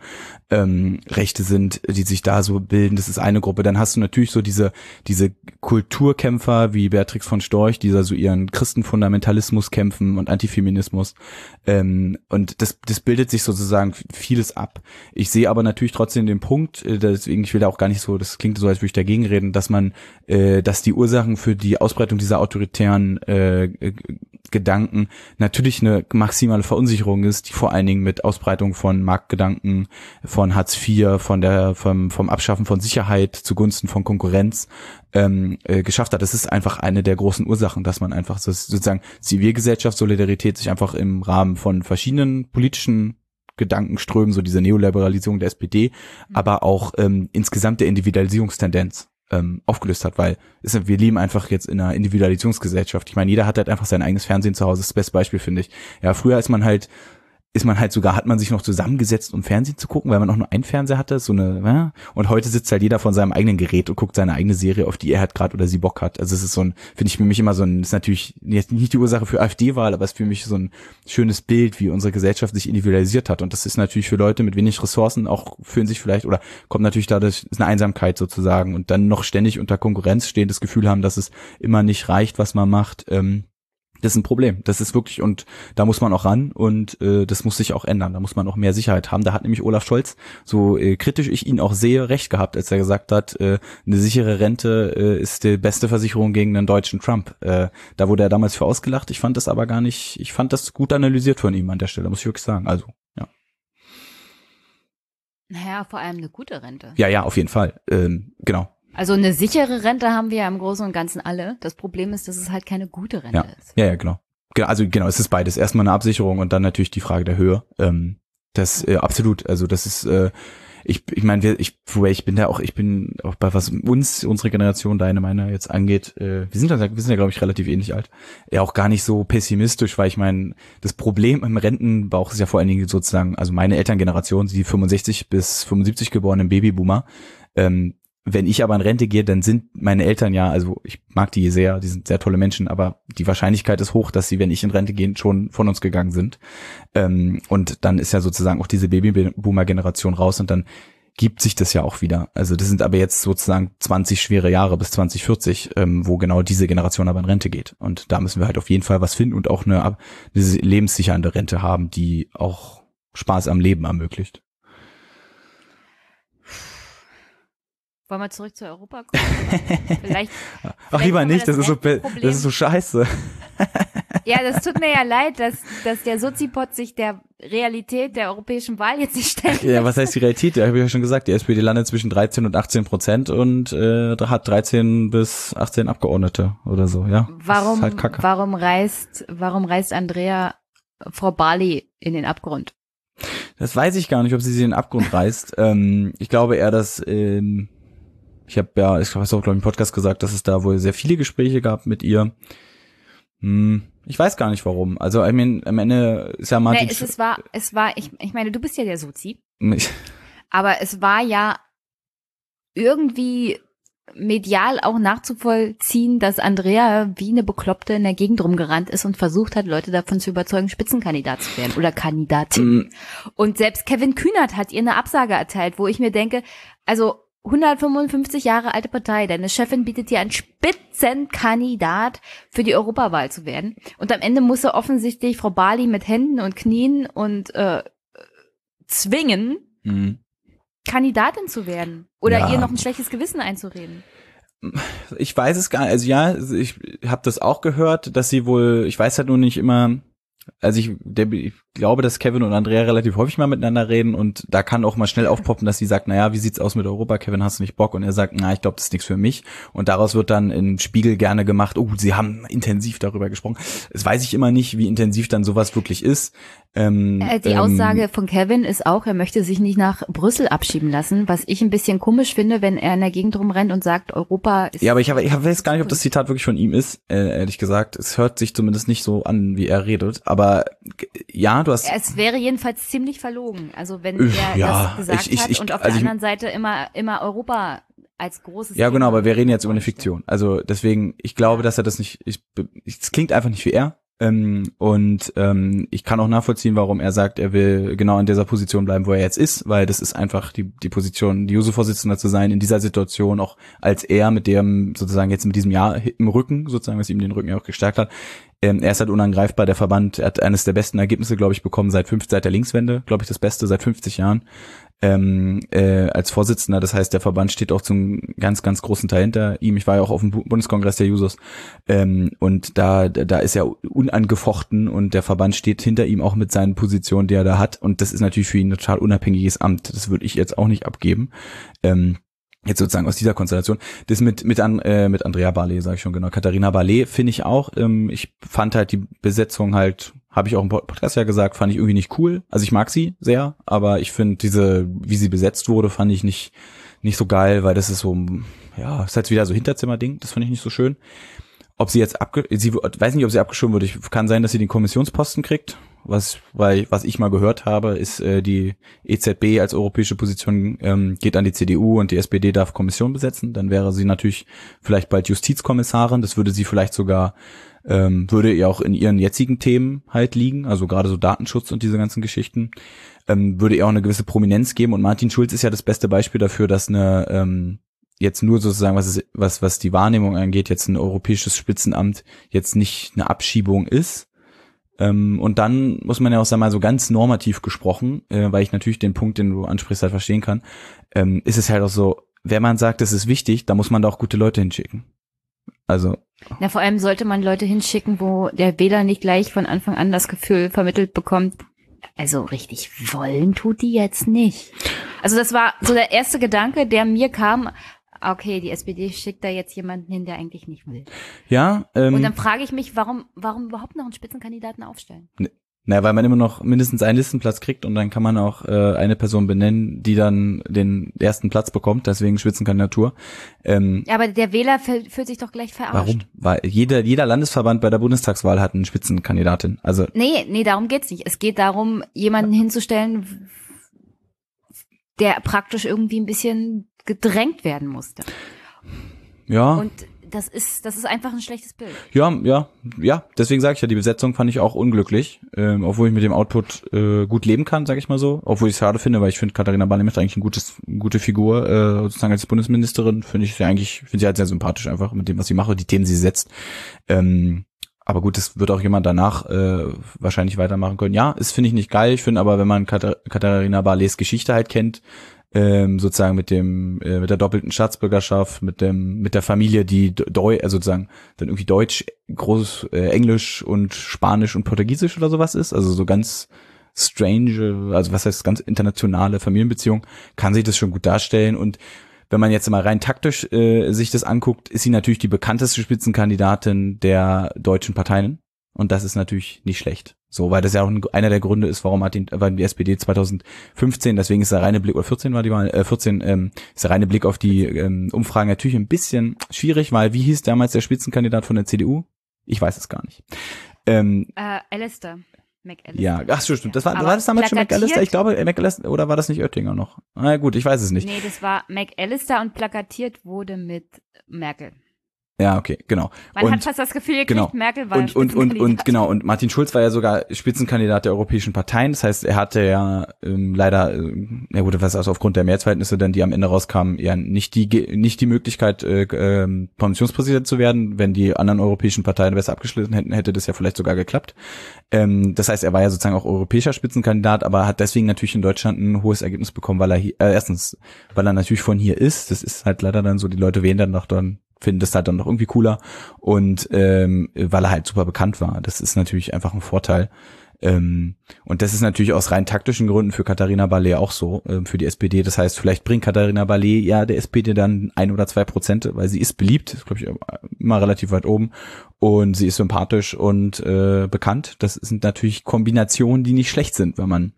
ähm, Rechte sind, die sich da so bilden, das ist eine Gruppe. Dann hast du natürlich so diese diese Kulturkämpfer wie Beatrix von Storch, die da so ihren Christenfundamentalismus kämpfen und Antifeminismus. Ähm, und das, das bildet sich sozusagen vieles ab. Ich sehe aber natürlich trotzdem den Punkt, äh, deswegen ich will da auch gar nicht so, das klingt so, als würde ich dagegen reden, dass man, äh, dass die Ursachen für die Ausbreitung dieser autoritären äh, Gedanken natürlich eine maximale Verunsicherung ist, die vor allen Dingen mit Ausbreitung von Marktgedanken, von Hartz IV, von der vom, vom Abschaffen von Sicherheit zugunsten von Konkurrenz ähm, äh, geschafft hat. Das ist einfach eine der großen Ursachen, dass man einfach so, sozusagen Zivilgesellschaft, Solidarität sich einfach im Rahmen von verschiedenen politischen Gedankenströmen, so diese Neoliberalisierung der SPD, mhm. aber auch ähm, insgesamt der Individualisierungstendenz ähm, aufgelöst hat, weil ist, wir leben einfach jetzt in einer Individualisierungsgesellschaft. Ich meine, jeder hat halt einfach sein eigenes Fernsehen zu Hause. Das ist das beste Beispiel, finde ich. Ja, früher ist man halt ist man halt sogar, hat man sich noch zusammengesetzt, um Fernsehen zu gucken, weil man auch nur einen Fernseher hatte, so eine, ja? und heute sitzt halt jeder von seinem eigenen Gerät und guckt seine eigene Serie, auf die er halt gerade oder sie Bock hat. Also es ist so ein, finde ich für mich immer so ein, ist natürlich jetzt nicht die Ursache für AfD-Wahl, aber es ist für mich so ein schönes Bild, wie unsere Gesellschaft sich individualisiert hat. Und das ist natürlich für Leute mit wenig Ressourcen auch fühlen sich vielleicht, oder kommt natürlich dadurch, ist eine Einsamkeit sozusagen und dann noch ständig unter Konkurrenz stehen, das Gefühl haben, dass es immer nicht reicht, was man macht. Ähm, das ist ein Problem. Das ist wirklich, und da muss man auch ran und äh, das muss sich auch ändern. Da muss man auch mehr Sicherheit haben. Da hat nämlich Olaf Scholz, so äh, kritisch ich ihn auch sehe, recht gehabt, als er gesagt hat, äh, eine sichere Rente äh, ist die beste Versicherung gegen einen deutschen Trump. Äh, da wurde er damals für ausgelacht. Ich fand das aber gar nicht, ich fand das gut analysiert von ihm an der Stelle, muss ich wirklich sagen. Also, ja. Naja, vor allem eine gute Rente. Ja, ja, auf jeden Fall. Ähm, genau. Also eine sichere Rente haben wir ja im Großen und Ganzen alle. Das Problem ist, dass es halt keine gute Rente ja. ist. Ja, ja, genau. also genau, es ist beides. Erstmal eine Absicherung und dann natürlich die Frage der Höhe. Ähm, das äh, absolut, also das ist äh, ich, ich meine, ich, ich bin da auch, ich bin auch bei was uns, unsere Generation, deine, meine jetzt angeht, äh, wir sind da, wir sind ja, glaube ich, relativ ähnlich alt, ja auch gar nicht so pessimistisch, weil ich meine, das Problem im Rentenbauch ist ja vor allen Dingen sozusagen, also meine Elterngeneration, die 65 bis 75 geborenen Babyboomer, ähm, wenn ich aber in Rente gehe, dann sind meine Eltern ja, also ich mag die sehr, die sind sehr tolle Menschen, aber die Wahrscheinlichkeit ist hoch, dass sie, wenn ich in Rente gehe, schon von uns gegangen sind. Ähm, und dann ist ja sozusagen auch diese Babyboomer-Generation raus und dann gibt sich das ja auch wieder. Also das sind aber jetzt sozusagen 20 schwere Jahre bis 2040, ähm, wo genau diese Generation aber in Rente geht. Und da müssen wir halt auf jeden Fall was finden und auch eine, eine lebenssichernde Rente haben, die auch Spaß am Leben ermöglicht. Wollen wir zurück zu Europa kommen? vielleicht, Ach, lieber nicht, das, das ist, so, das ist so scheiße. ja, das tut mir ja leid, dass, dass der Sozipod sich der Realität der europäischen Wahl jetzt nicht stellt. Ja, was heißt die Realität? Ja, habe ich ja schon gesagt, die SPD landet zwischen 13 und 18 Prozent und äh, hat 13 bis 18 Abgeordnete oder so, ja. Warum, halt warum reist, warum reist Andrea Frau Barley in den Abgrund? Das weiß ich gar nicht, ob sie sie in den Abgrund reißt. ähm, ich glaube eher, dass ähm, ich habe ja, ich habe es auch glaube ich im Podcast gesagt, dass es da wohl sehr viele Gespräche gab mit ihr. Hm, ich weiß gar nicht warum. Also I mean, am Ende ist ja Martin. Nee, es, es war, es war, ich, ich meine, du bist ja der Sozi. aber es war ja irgendwie medial auch nachzuvollziehen, dass Andrea wie eine Bekloppte in der Gegend rumgerannt ist und versucht hat, Leute davon zu überzeugen, Spitzenkandidat zu werden oder Kandidatin. Mm. Und selbst Kevin Kühnert hat ihr eine Absage erteilt, wo ich mir denke, also 155 Jahre alte Partei, deine Chefin bietet dir einen Spitzenkandidat für die Europawahl zu werden. Und am Ende muss er offensichtlich Frau Bali mit Händen und Knien und äh, zwingen, mhm. Kandidatin zu werden. Oder ja. ihr noch ein schlechtes Gewissen einzureden. Ich weiß es gar nicht. Also ja, ich habe das auch gehört, dass sie wohl, ich weiß halt nur nicht immer, also ich, der, ich glaube, dass Kevin und Andrea relativ häufig mal miteinander reden und da kann auch mal schnell aufpoppen, dass sie sagt, naja, wie sieht's aus mit Europa? Kevin, hast du nicht Bock? Und er sagt, na, ich glaube, das ist nichts für mich. Und daraus wird dann im Spiegel gerne gemacht, oh, sie haben intensiv darüber gesprochen. Das weiß ich immer nicht, wie intensiv dann sowas wirklich ist. Ähm, äh, die ähm, Aussage von Kevin ist auch, er möchte sich nicht nach Brüssel abschieben lassen, was ich ein bisschen komisch finde, wenn er in der Gegend rumrennt und sagt, Europa ist. Ja, aber ich, hab, ich weiß gar nicht, ob das Zitat wirklich von ihm ist, äh, ehrlich gesagt. Es hört sich zumindest nicht so an, wie er redet. Aber ja, du hast. Es wäre jedenfalls ziemlich verlogen. Also wenn er ja, das gesagt ich, ich, hat ich, und auf also der anderen Seite immer, immer Europa als großes. Ja, genau, aber wir reden jetzt über eine Fiktion. Also deswegen, ich glaube, dass er das nicht, ich, es klingt einfach nicht wie er. Ähm, und ähm, ich kann auch nachvollziehen, warum er sagt, er will genau in dieser Position bleiben, wo er jetzt ist, weil das ist einfach die, die Position, die Juso-Vorsitzender zu sein in dieser Situation, auch als er mit dem sozusagen jetzt mit diesem Jahr im Rücken, sozusagen, was ihm den Rücken ja auch gestärkt hat, ähm, er ist halt unangreifbar, der Verband er hat eines der besten Ergebnisse, glaube ich, bekommen seit fünf, seit der Linkswende, glaube ich, das Beste seit 50 Jahren ähm, äh, als Vorsitzender. Das heißt, der Verband steht auch zum ganz, ganz großen Teil hinter ihm. Ich war ja auch auf dem Bundeskongress der Jusos ähm, und da, da ist er unangefochten und der Verband steht hinter ihm auch mit seinen Positionen, die er da hat. Und das ist natürlich für ihn ein total unabhängiges Amt. Das würde ich jetzt auch nicht abgeben. Ähm, jetzt sozusagen aus dieser Konstellation. Das mit mit an, äh, mit Andrea Barley, sage ich schon genau. Katharina Barley finde ich auch. Ähm, ich fand halt die Besetzung halt, habe ich auch im Podcast ja gesagt, fand ich irgendwie nicht cool. Also ich mag sie sehr, aber ich finde diese, wie sie besetzt wurde, fand ich nicht nicht so geil, weil das ist so, ja, ist halt wieder so Hinterzimmerding. Das fand ich nicht so schön. Ob sie jetzt abge, sie weiß nicht, ob sie abgeschoben wurde. Ich, kann sein, dass sie den Kommissionsposten kriegt was, weil, was ich mal gehört habe, ist, äh, die EZB als europäische Position ähm, geht an die CDU und die SPD darf Kommission besetzen. Dann wäre sie natürlich vielleicht bald Justizkommissarin. Das würde sie vielleicht sogar, ähm, würde ihr auch in ihren jetzigen Themen halt liegen, also gerade so Datenschutz und diese ganzen Geschichten, ähm, würde ihr auch eine gewisse Prominenz geben. Und Martin Schulz ist ja das beste Beispiel dafür, dass eine ähm, jetzt nur sozusagen, was, ist, was, was die Wahrnehmung angeht, jetzt ein europäisches Spitzenamt jetzt nicht eine Abschiebung ist, ähm, und dann muss man ja auch sagen, mal so ganz normativ gesprochen, äh, weil ich natürlich den Punkt, den du ansprichst, halt verstehen kann, ähm, ist es halt auch so, wenn man sagt, das ist wichtig, dann muss man da auch gute Leute hinschicken. Also. Na, vor allem sollte man Leute hinschicken, wo der Wähler nicht gleich von Anfang an das Gefühl vermittelt bekommt, also richtig wollen tut die jetzt nicht. Also das war so der erste Gedanke, der mir kam, okay, die SPD schickt da jetzt jemanden hin, der eigentlich nicht will. Ja, ähm, Und dann frage ich mich, warum, warum überhaupt noch einen Spitzenkandidaten aufstellen? Na, weil man immer noch mindestens einen Listenplatz kriegt und dann kann man auch äh, eine Person benennen, die dann den ersten Platz bekommt, deswegen Spitzenkandidatur. Ähm, Ja, aber der Wähler fühl- fühlt sich doch gleich verarscht. warum? Weil jeder, jeder Landesverband bei der Bundestagswahl hat eine Spitzenkandidatin. Also Nee, nee, darum geht's nicht. Es geht darum, jemanden hinzustellen, der praktisch irgendwie ein bisschen gedrängt werden musste. ja, Und das ist, das ist einfach ein schlechtes Bild. ja, ja, ja. Deswegen sage ich ja, die Besetzung fand ich auch unglücklich, ähm, obwohl ich mit dem Output äh, gut leben kann, sage ich mal so. Obwohl ich es schade finde, weil ich finde Katharina Barley macht eigentlich ein gutes, eine gute Figur, äh, sozusagen als Bundesministerin finde ich sie eigentlich, finde sie halt sehr sympathisch einfach mit dem, was sie macht und die Themen, die sie setzt. Ähm, aber gut, das wird auch jemand danach äh, wahrscheinlich weitermachen können. Ja, ist finde ich nicht geil. Ich finde aber, wenn man Katar Katharina Barleys Geschichte halt kennt, ähm, sozusagen mit dem äh, mit der doppelten Staatsbürgerschaft, mit dem mit der Familie, die Deu also sozusagen dann irgendwie Deutsch, groß äh, Englisch und Spanisch und Portugiesisch oder sowas ist, also so ganz strange, also was heißt ganz internationale Familienbeziehung, kann sich das schon gut darstellen und wenn man jetzt mal rein taktisch äh, sich das anguckt, ist sie natürlich die bekannteste Spitzenkandidatin der deutschen Parteien. Und das ist natürlich nicht schlecht. So, weil das ja auch ein, einer der Gründe ist, warum hat die, weil die SPD 2015, deswegen ist der reine Blick, oder 14 war die Wahl, äh, 14, ähm, ist der reine Blick auf die ähm, Umfragen natürlich ein bisschen schwierig, weil wie hieß damals der Spitzenkandidat von der CDU? Ich weiß es gar nicht. Ähm, Äh, Alistair. McAllister. ja, ach so, stimmt. Das war, Aber war das damals schon McAllister? Ich glaube, äh, McAllister, oder war das nicht Oettinger noch? Na gut, ich weiß es nicht. Nee, das war McAllister und plakatiert wurde mit Merkel. Ja, okay, genau. Man und, hat fast das Gefühl genau. Merkel war und, und, und, und genau, und Martin Schulz war ja sogar Spitzenkandidat der europäischen Parteien. Das heißt, er hatte ja ähm, leider, ähm, ja gut, was also aufgrund der Mehrheitsverhältnisse dann, die am Ende rauskamen, ja nicht die nicht die Möglichkeit, äh, ähm, Kommissionspräsident zu werden. Wenn die anderen europäischen Parteien besser abgeschlossen hätten, hätte das ja vielleicht sogar geklappt. Ähm, das heißt, er war ja sozusagen auch europäischer Spitzenkandidat, aber hat deswegen natürlich in Deutschland ein hohes Ergebnis bekommen, weil er hier, äh, erstens, weil er natürlich von hier ist. Das ist halt leider dann so, die Leute wählen dann noch dann finden das halt dann noch irgendwie cooler und ähm, weil er halt super bekannt war. Das ist natürlich einfach ein Vorteil. Ähm, und das ist natürlich aus rein taktischen Gründen für Katharina Barley auch so, ähm, für die SPD. Das heißt, vielleicht bringt Katharina Barley ja der SPD dann ein oder zwei Prozent, weil sie ist beliebt, ist, glaube ich, immer relativ weit oben und sie ist sympathisch und äh, bekannt. Das sind natürlich Kombinationen, die nicht schlecht sind, wenn man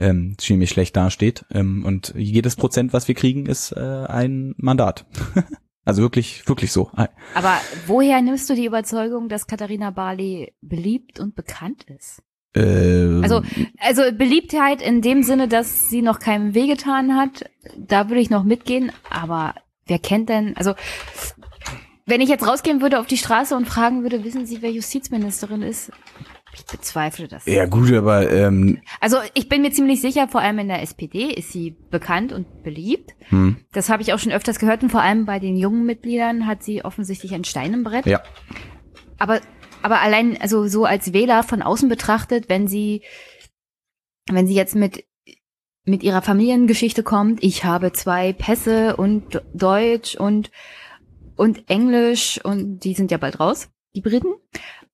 ähm, ziemlich schlecht dasteht. Ähm, und jedes Prozent, was wir kriegen, ist äh, ein Mandat. also wirklich, wirklich so. Aber woher nimmst du die Überzeugung, dass Katharina Barley beliebt und bekannt ist? Äh, Also, also Beliebtheit in dem Sinne, dass sie noch keinem wehgetan hat, da würde ich noch mitgehen, aber wer kennt denn, also wenn ich jetzt rausgehen würde auf die Straße und fragen würde, wissen Sie, wer Justizministerin ist? Ich bezweifle das. ja gut, aber ähm, Also ich bin mir ziemlich sicher, vor allem in der SPD ist sie bekannt und beliebt. hm, Das habe ich auch schon öfters gehört und vor allem bei den jungen Mitgliedern hat sie offensichtlich ein Stein im Brett. ja. Aber, aber allein, also so als Wähler von außen betrachtet, wenn sie, wenn sie jetzt mit, mit ihrer Familiengeschichte kommt, ich habe zwei Pässe und Deutsch und, und Englisch und die sind ja bald raus, die Briten.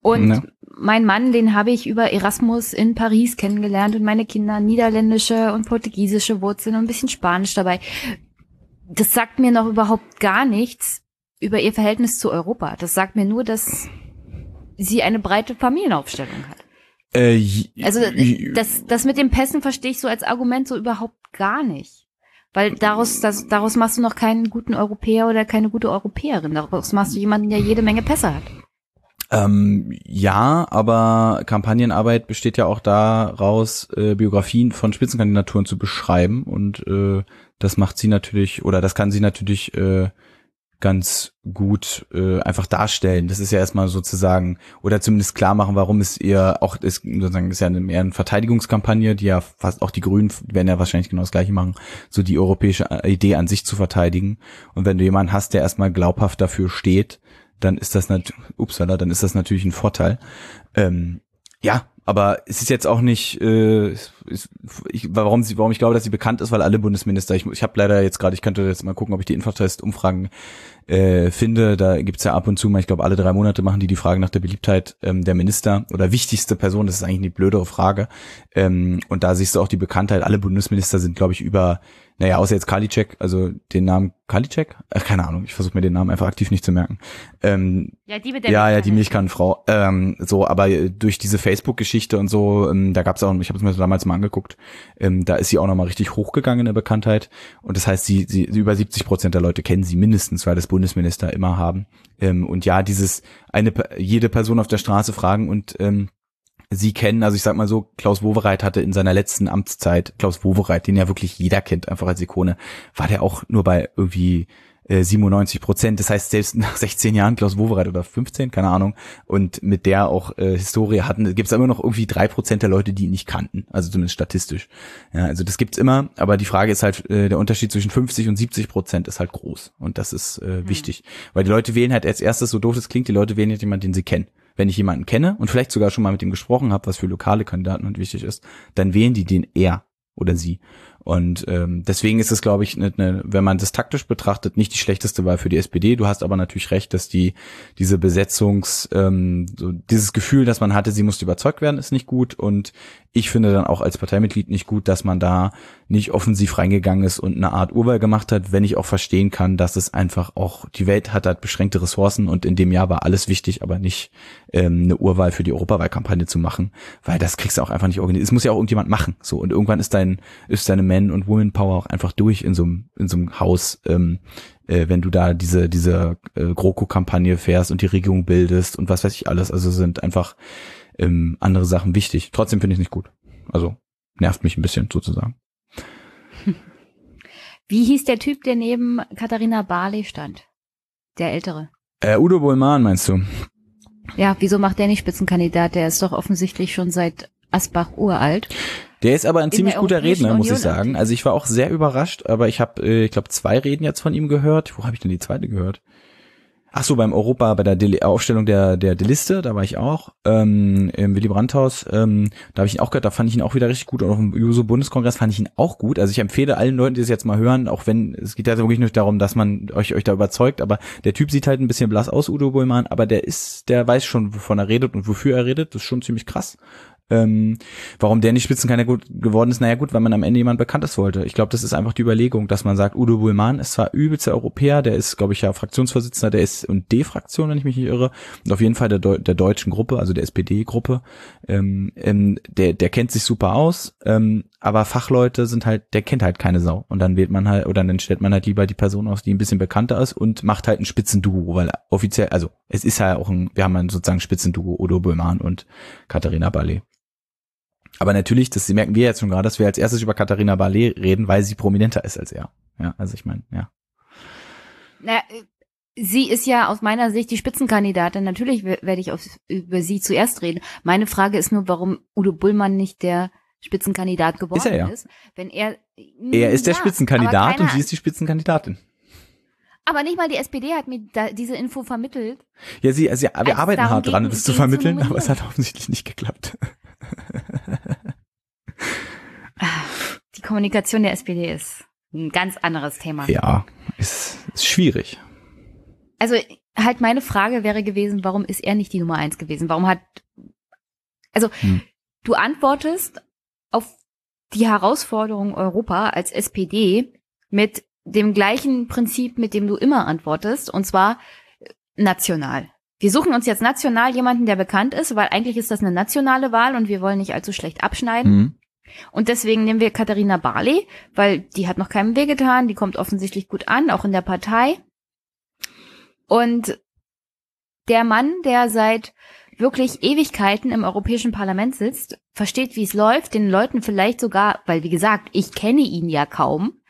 Und Ja. mein Mann, den habe ich über Erasmus in Paris kennengelernt und meine Kinder niederländische und portugiesische Wurzeln und ein bisschen Spanisch dabei. Das sagt mir noch überhaupt gar nichts über ihr Verhältnis zu Europa. Das sagt mir nur, dass sie eine breite Familienaufstellung hat. Äh, Also das, das mit den Pässen verstehe ich so als Argument so überhaupt gar nicht. Weil daraus, das, daraus machst du noch keinen guten Europäer oder keine gute Europäerin. Daraus machst du jemanden, der jede Menge Pässe hat. Ähm, ja, aber Kampagnenarbeit besteht ja auch daraus, äh, Biografien von Spitzenkandidaturen zu beschreiben und äh, das macht sie natürlich oder das kann sie natürlich äh, ganz gut äh, einfach darstellen. Das ist ja erstmal sozusagen oder zumindest klar machen, warum es ihr auch ist sozusagen ist ja eine, mehr eine Verteidigungskampagne, die ja fast auch die Grünen werden ja wahrscheinlich genau das gleiche machen, so die europäische Idee an sich zu verteidigen. Und wenn du jemanden hast, der erstmal glaubhaft dafür steht, dann ist das natürlich, upsala, dann ist das natürlich ein Vorteil. Ähm, ja, aber es ist jetzt auch nicht, äh, ist, ich, warum sie, warum ich glaube, dass sie bekannt ist, weil alle Bundesminister, ich, ich habe leider jetzt gerade, ich könnte jetzt mal gucken, ob ich die Infotest-Umfragen äh, finde. Da gibt's ja ab und zu mal, ich glaube, alle drei Monate machen die die Frage nach der Beliebtheit ähm, der Minister oder wichtigste Person. Das ist eigentlich eine blödere Frage. Ähm, und da siehst du auch die Bekanntheit. Alle Bundesminister sind, glaube ich, über naja, außer jetzt Kalicek, also den Namen Kalicek? Äh, keine Ahnung, ich versuche mir den Namen einfach aktiv nicht zu merken. Ähm, ja, die mit der Ja, ja, die Milchkannenfrau. Ähm, so, aber durch diese Facebook-Geschichte und so, ähm, da gab's auch, ich habe es mir damals mal angeguckt, ähm, da ist sie auch nochmal richtig hochgegangen in der Bekanntheit. Und das heißt, sie, sie, über 70 Prozent der Leute kennen sie mindestens, weil das Bundesminister immer haben. Ähm, und ja, dieses eine jede Person auf der Straße fragen und ähm, Sie kennen, also ich sag mal so, Klaus Wowereit hatte in seiner letzten Amtszeit, Klaus Wowereit, den ja wirklich jeder kennt, einfach als Ikone, war der auch nur bei irgendwie 97 äh, Prozent. Das heißt, selbst nach 16 Jahren Klaus Wowereit oder 15, keine Ahnung, und mit der auch äh, Historie hatten, gibt es immer noch irgendwie drei Prozent der Leute, die ihn nicht kannten. Also zumindest statistisch. Ja, also das gibt's immer, aber die Frage ist halt, äh, der Unterschied zwischen 50 und 70 Prozent ist halt groß. Und das ist äh, mhm. wichtig. Weil die Leute wählen halt als erstes, so doof das klingt, die Leute wählen halt jemanden, den sie kennen wenn ich jemanden kenne und vielleicht sogar schon mal mit ihm gesprochen habe, was für lokale Kandidaten und wichtig ist, dann wählen die den er oder sie. Und ähm, deswegen ist es, glaube ich, ne, ne, wenn man das taktisch betrachtet, nicht die schlechteste Wahl für die SPD. Du hast aber natürlich recht, dass die diese Besetzungs, ähm, so dieses Gefühl, dass man hatte, sie musste überzeugt werden, ist nicht gut. Und ich finde dann auch als Parteimitglied nicht gut, dass man da nicht offensiv reingegangen ist und eine Art Urwahl gemacht hat, wenn ich auch verstehen kann, dass es einfach auch, die Welt hat halt beschränkte Ressourcen und in dem Jahr war alles wichtig, aber nicht ähm, eine Urwahl für die Europawahlkampagne zu machen, weil das kriegst du auch einfach nicht organisiert. Es muss ja auch irgendjemand machen. So, und irgendwann ist dein, ist deine Man- und Woman-Power auch einfach durch in so einem, in so einem Haus, ähm, äh, wenn du da diese, diese äh, GroKo-Kampagne fährst und die Regierung bildest und was weiß ich alles. Also sind einfach ähm, andere Sachen wichtig. Trotzdem finde ich es nicht gut. Also nervt mich ein bisschen sozusagen. Wie hieß der Typ, der neben Katharina Barley stand? Der Ältere. Äh, Udo Bollmann meinst du? Ja, wieso macht der nicht Spitzenkandidat? Der ist doch offensichtlich schon seit Asbach uralt. Der ist aber ein ziemlich guter Redner, muss ich sagen. Also ich war auch sehr überrascht, aber ich habe, äh, ich glaube, zwei Reden jetzt von ihm gehört. Wo habe ich denn die zweite gehört? Ach so, beim Europa, bei der Dele Aufstellung der, der, der Liste, da war ich auch, ähm, im Willy Brandt-Haus, ähm, da habe ich ihn auch gehört, da fand ich ihn auch wieder richtig gut und auch im Juso-Bundeskongress fand ich ihn auch gut. Also ich empfehle allen Leuten, die das jetzt mal hören, auch wenn, es geht ja wirklich nicht darum, dass man euch, euch da überzeugt, aber der Typ sieht halt ein bisschen blass aus, Udo Bullmann, aber der ist, der weiß schon, wovon er redet und wofür er redet, das ist schon ziemlich krass. Ähm, warum der nicht Spitzenkandidat geworden ist, naja gut, weil man am Ende jemand Bekanntes wollte. Ich glaube, das ist einfach die Überlegung, dass man sagt, Udo Bullmann ist zwar übelster Europäer, der ist, glaube ich, ja Fraktionsvorsitzender, der ist und D-Fraktion, wenn ich mich nicht irre, und auf jeden Fall der, Deu der deutschen Gruppe, also der SPD-Gruppe, ähm, ähm, der, der kennt sich super aus, ähm, aber Fachleute sind halt, der kennt halt keine Sau. Und dann wählt man halt, oder dann stellt man halt lieber die Person aus, die ein bisschen bekannter ist und macht halt ein Spitzenduo, weil offiziell, also es ist ja auch ein, wir haben ein sozusagen Spitzenduo, Udo Bullmann und Katharina Ballet. Aber natürlich, das merken wir jetzt schon gerade, dass wir als erstes über Katharina Ballet reden, weil sie prominenter ist als er. Ja, also ich meine, ja. Na, sie ist ja aus meiner Sicht die Spitzenkandidatin. Natürlich werde ich auf, über sie zuerst reden. Meine Frage ist nur, warum Udo Bullmann nicht der Spitzenkandidat geworden ist. Er ja. ist wenn er, er ist der ja, Spitzenkandidat und sie ist die Spitzenkandidatin. Aber nicht mal die SPD hat mir diese Info vermittelt. Ja, sie, also, ja, wir arbeiten hart dran, das zu vermitteln, aber es hat offensichtlich nicht geklappt. Die Kommunikation der SPD ist ein ganz anderes Thema. Ja, ist, ist schwierig. Also halt meine Frage wäre gewesen, warum ist er nicht die Nummer eins gewesen? Warum hat, also hm. du antwortest auf die Herausforderung Europa als SPD mit dem gleichen Prinzip, mit dem du immer antwortest, und zwar national. Wir suchen uns jetzt national jemanden, der bekannt ist, weil eigentlich ist das eine nationale Wahl und wir wollen nicht allzu schlecht abschneiden. Mhm. Und deswegen nehmen wir Katharina Barley, weil die hat noch keinem wehgetan, die kommt offensichtlich gut an, auch in der Partei. Und der Mann, der seit wirklich Ewigkeiten im Europäischen Parlament sitzt, versteht, wie es läuft, den Leuten vielleicht sogar, weil wie gesagt, ich kenne ihn ja kaum.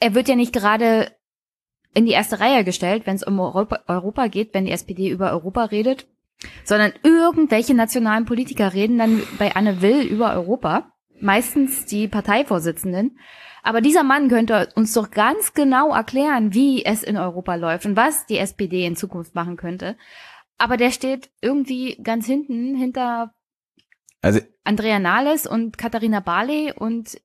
Er wird ja nicht gerade in die erste Reihe gestellt, wenn es um Europa, Europa geht, wenn die SPD über Europa redet, sondern irgendwelche nationalen Politiker reden dann bei Anne Will über Europa, meistens die Parteivorsitzenden. Aber dieser Mann könnte uns doch ganz genau erklären, wie es in Europa läuft und was die SPD in Zukunft machen könnte. Aber der steht irgendwie ganz hinten, hinter Also Andrea Nahles und Katharina Barley und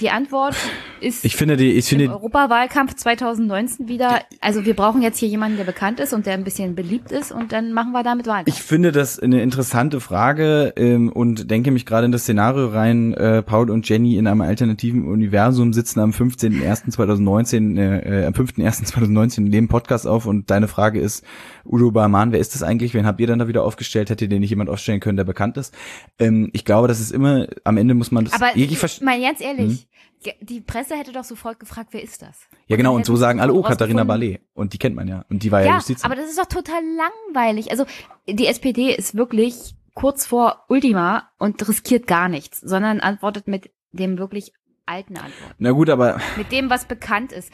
die Antwort ist ich finde die, ich finde, im Europawahlkampf 2019 wieder, also wir brauchen jetzt hier jemanden, der bekannt ist und der ein bisschen beliebt ist und dann machen wir damit Wahlkampf. Ich finde das eine interessante Frage ähm, und denke mich gerade in das Szenario rein, äh, Paul und Jenny in einem alternativen Universum sitzen am 15.01.2019, äh, äh, am 5.01.2019 nehmen Podcast auf und deine Frage ist, Udo Barman, wer ist das eigentlich? Wen habt ihr dann da wieder aufgestellt? Hätte den nicht jemand aufstellen können, der bekannt ist? Ähm, ich glaube, das ist immer, am Ende muss man das Aber ich mal ganz ehrlich, hm? die Presse hätte doch sofort gefragt, wer ist das? Ja, genau, und so sagen alle, oh, Katharina Ballet. Und die kennt man ja. Und die war ja, ja Justiz. Aber das ist doch total langweilig. Also, die SPD ist wirklich kurz vor Ultima und riskiert gar nichts, sondern antwortet mit dem wirklich alten Antworten. Na gut, aber. Mit dem, was bekannt ist.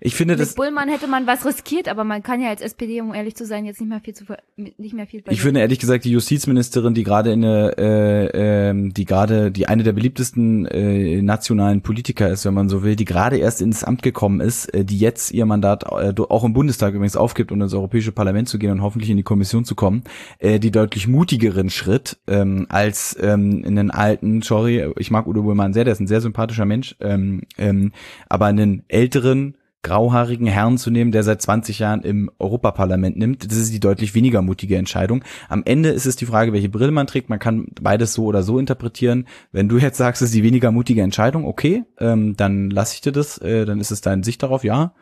Ich finde Mit das. Bullmann hätte man was riskiert, aber man kann ja als SPD, um ehrlich zu sein, jetzt nicht mehr viel zu nicht mehr viel. Ich finde ehrlich gesagt die Justizministerin, die gerade in eine, äh, äh, die gerade die eine der beliebtesten äh, nationalen Politiker ist, wenn man so will, die gerade erst ins Amt gekommen ist, äh, die jetzt ihr Mandat äh, auch im Bundestag übrigens aufgibt, um ins Europäische Parlament zu gehen und hoffentlich in die Kommission zu kommen, äh, die deutlich mutigeren Schritt ähm, als ähm, in den alten, sorry, ich mag Udo Bullmann sehr, der ist ein sehr sympathischer Mensch, ähm, ähm, aber einen älteren grauhaarigen Herrn zu nehmen, der seit 20 Jahren im Europaparlament nimmt. Das ist die deutlich weniger mutige Entscheidung. Am Ende ist es die Frage, welche Brille man trägt. Man kann beides so oder so interpretieren. Wenn du jetzt sagst, es ist die weniger mutige Entscheidung, okay, ähm, dann lasse ich dir das, äh, dann ist es deine Sicht darauf, ja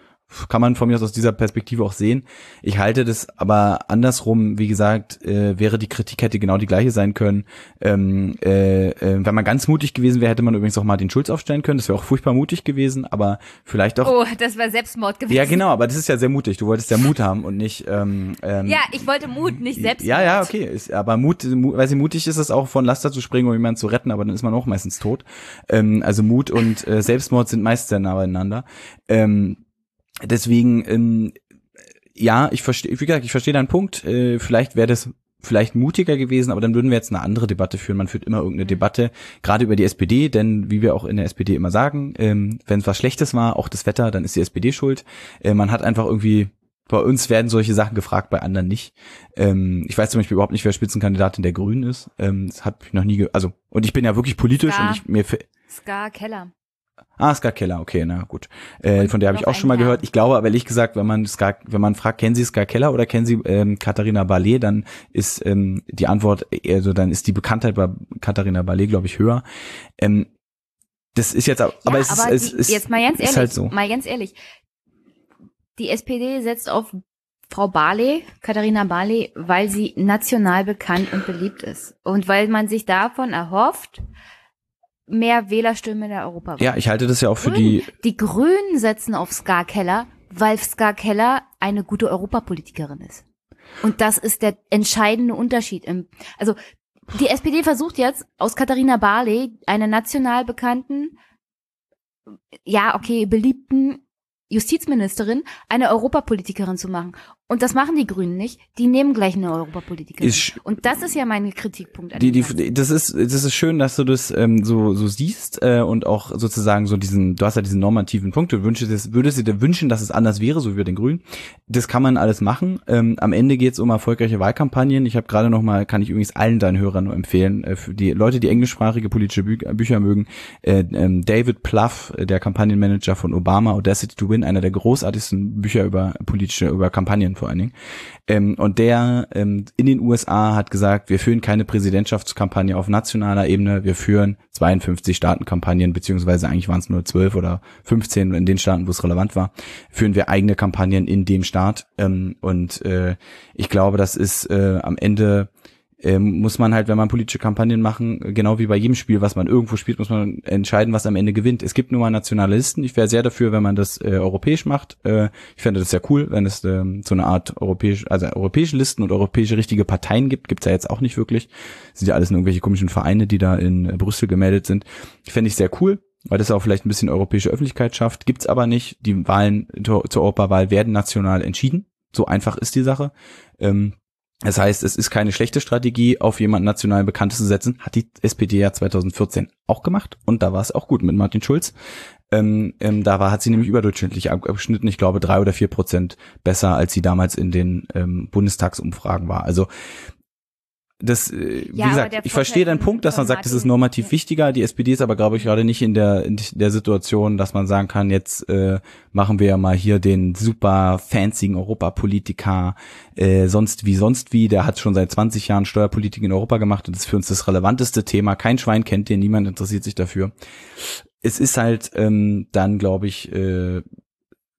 kann man von mir aus aus dieser Perspektive auch sehen. Ich halte das aber andersrum, wie gesagt, äh, wäre die Kritik hätte genau die gleiche sein können. Ähm, äh, äh, wenn man ganz mutig gewesen wäre, hätte man übrigens auch mal den Schulz aufstellen können. Das wäre auch furchtbar mutig gewesen, aber vielleicht auch. Oh, das wäre Selbstmord gewesen. Ja, genau, aber das ist ja sehr mutig. Du wolltest ja Mut haben und nicht. Ähm, ähm, ja, ich wollte Mut, nicht Selbstmord. Ja, ja, okay. Ist, aber Mut, Mut, weil sie mutig ist es auch von Laster zu springen, um jemanden zu retten, aber dann ist man auch meistens tot. Ähm, also Mut und äh, Selbstmord sind meist sehr nah beieinander. Ähm, deswegen, ähm, ja, ich verstehe, wie gesagt, ich verstehe deinen Punkt. Äh, vielleicht wäre das vielleicht mutiger gewesen, aber dann würden wir jetzt eine andere Debatte führen. Man führt immer irgendeine mhm. Debatte, gerade über die SPD, denn wie wir auch in der SPD immer sagen, ähm, wenn es was Schlechtes war, auch das Wetter, dann ist die SPD schuld. Äh, man hat einfach irgendwie bei uns werden solche Sachen gefragt, bei anderen nicht. Ähm, ich weiß zum Beispiel überhaupt nicht, wer Spitzenkandidatin der Grünen ist. Ähm, das hat mich noch nie, also und ich bin ja wirklich politisch Ska, und ich mir Ska Keller. Ah, Ska Keller, okay, na gut. Äh, von der habe ich auch schon mal gehört. Ich glaube aber ehrlich gesagt, wenn man Ska, wenn man fragt, kennen Sie Ska Keller oder kennen Sie ähm, Katharina Ballet, dann ist ähm, die Antwort, also dann ist die Bekanntheit bei Katharina Ballet, glaube ich, höher. Ähm, das ist jetzt, aber ja, es, aber ist, die, es ist, jetzt mal ganz ehrlich, halt so. mal ganz ehrlich. Die SPD setzt auf Frau Barley, Katharina Barley, weil sie national bekannt und beliebt ist und weil man sich davon erhofft, mehr Wählerstimmen in der Europawahl. Ja, ich halte das ja auch für die. Die Grünen setzen auf Ska Keller, weil Ska Keller eine gute Europapolitikerin ist. Und das ist der entscheidende Unterschied. Im, also die SPD versucht jetzt aus Katharina Barley eine national bekannten, ja okay beliebten Justizministerin eine Europapolitikerin zu machen. Und das machen die Grünen nicht. Die nehmen gleich eine Europapolitikerin. Ich, und das ist ja mein Kritikpunkt. An die, die, das ist, das ist schön, dass du das ähm, so, so siehst äh, und auch sozusagen so diesen, du hast ja diesen normativen Punkt. Du wünschst, würdest dir wünschen, dass es anders wäre, so wie bei den Grünen. Das kann man alles machen. Ähm, am Ende geht es um erfolgreiche Wahlkampagnen. Ich habe gerade noch mal, kann ich übrigens allen deinen Hörern nur empfehlen, äh, für die Leute, die englischsprachige politische Bü Bücher mögen, äh, ähm, David Pluff, der Kampagnenmanager von Obama, Audacity to Win, einer der großartigsten Bücher über politische, über Kampagnen vor allen Dingen. Ähm, und der ähm, in den USA hat gesagt, wir führen keine Präsidentschaftskampagne auf nationaler Ebene, wir führen 52 Staatenkampagnen, beziehungsweise eigentlich waren es nur 12 oder 15 in den Staaten, wo es relevant war, führen wir eigene Kampagnen in dem Staat. Ähm, und äh, ich glaube, das ist äh, am Ende ähm, muss man halt, wenn man politische Kampagnen machen, genau wie bei jedem Spiel, was man irgendwo spielt, muss man entscheiden, was am Ende gewinnt. Es gibt nur mal Nationalisten. Ich wäre sehr dafür, wenn man das äh, europäisch macht. Äh, ich fände das sehr cool, wenn es ähm, so eine Art europäisch, also europäische Listen und europäische richtige Parteien gibt. Gibt's ja jetzt auch nicht wirklich. Sind ja alles nur irgendwelche komischen Vereine, die da in äh, Brüssel gemeldet sind. Fände ich sehr cool weil das auch vielleicht ein bisschen europäische Öffentlichkeit schafft. Gibt's aber nicht. Die Wahlen zur Europawahl werden national entschieden. So einfach ist die Sache. Ähm, das heißt, es ist keine schlechte Strategie, auf jemanden national Bekanntes zu setzen. Hat die SPD ja 2014 auch gemacht und da war es auch gut mit Martin Schulz. Ähm, ähm, da war, hat sie nämlich überdurchschnittlich abgeschnitten. Ich glaube drei oder vier Prozent besser, als sie damals in den ähm, Bundestagsumfragen war. Also das, äh, wie gesagt, ich verstehe deinen Punkt, dass man sagt, es ist normativ wichtiger. Die SPD ist aber, glaube ich, gerade nicht in der in der Situation, dass man sagen kann, jetzt äh, machen wir ja mal hier den super fancyen Europapolitiker, äh, sonst wie sonst wie. Der hat schon seit 20 Jahren Steuerpolitik in Europa gemacht und das ist für uns das relevanteste Thema. Kein Schwein kennt den, niemand interessiert sich dafür. Es ist halt ähm, dann, glaube ich, äh,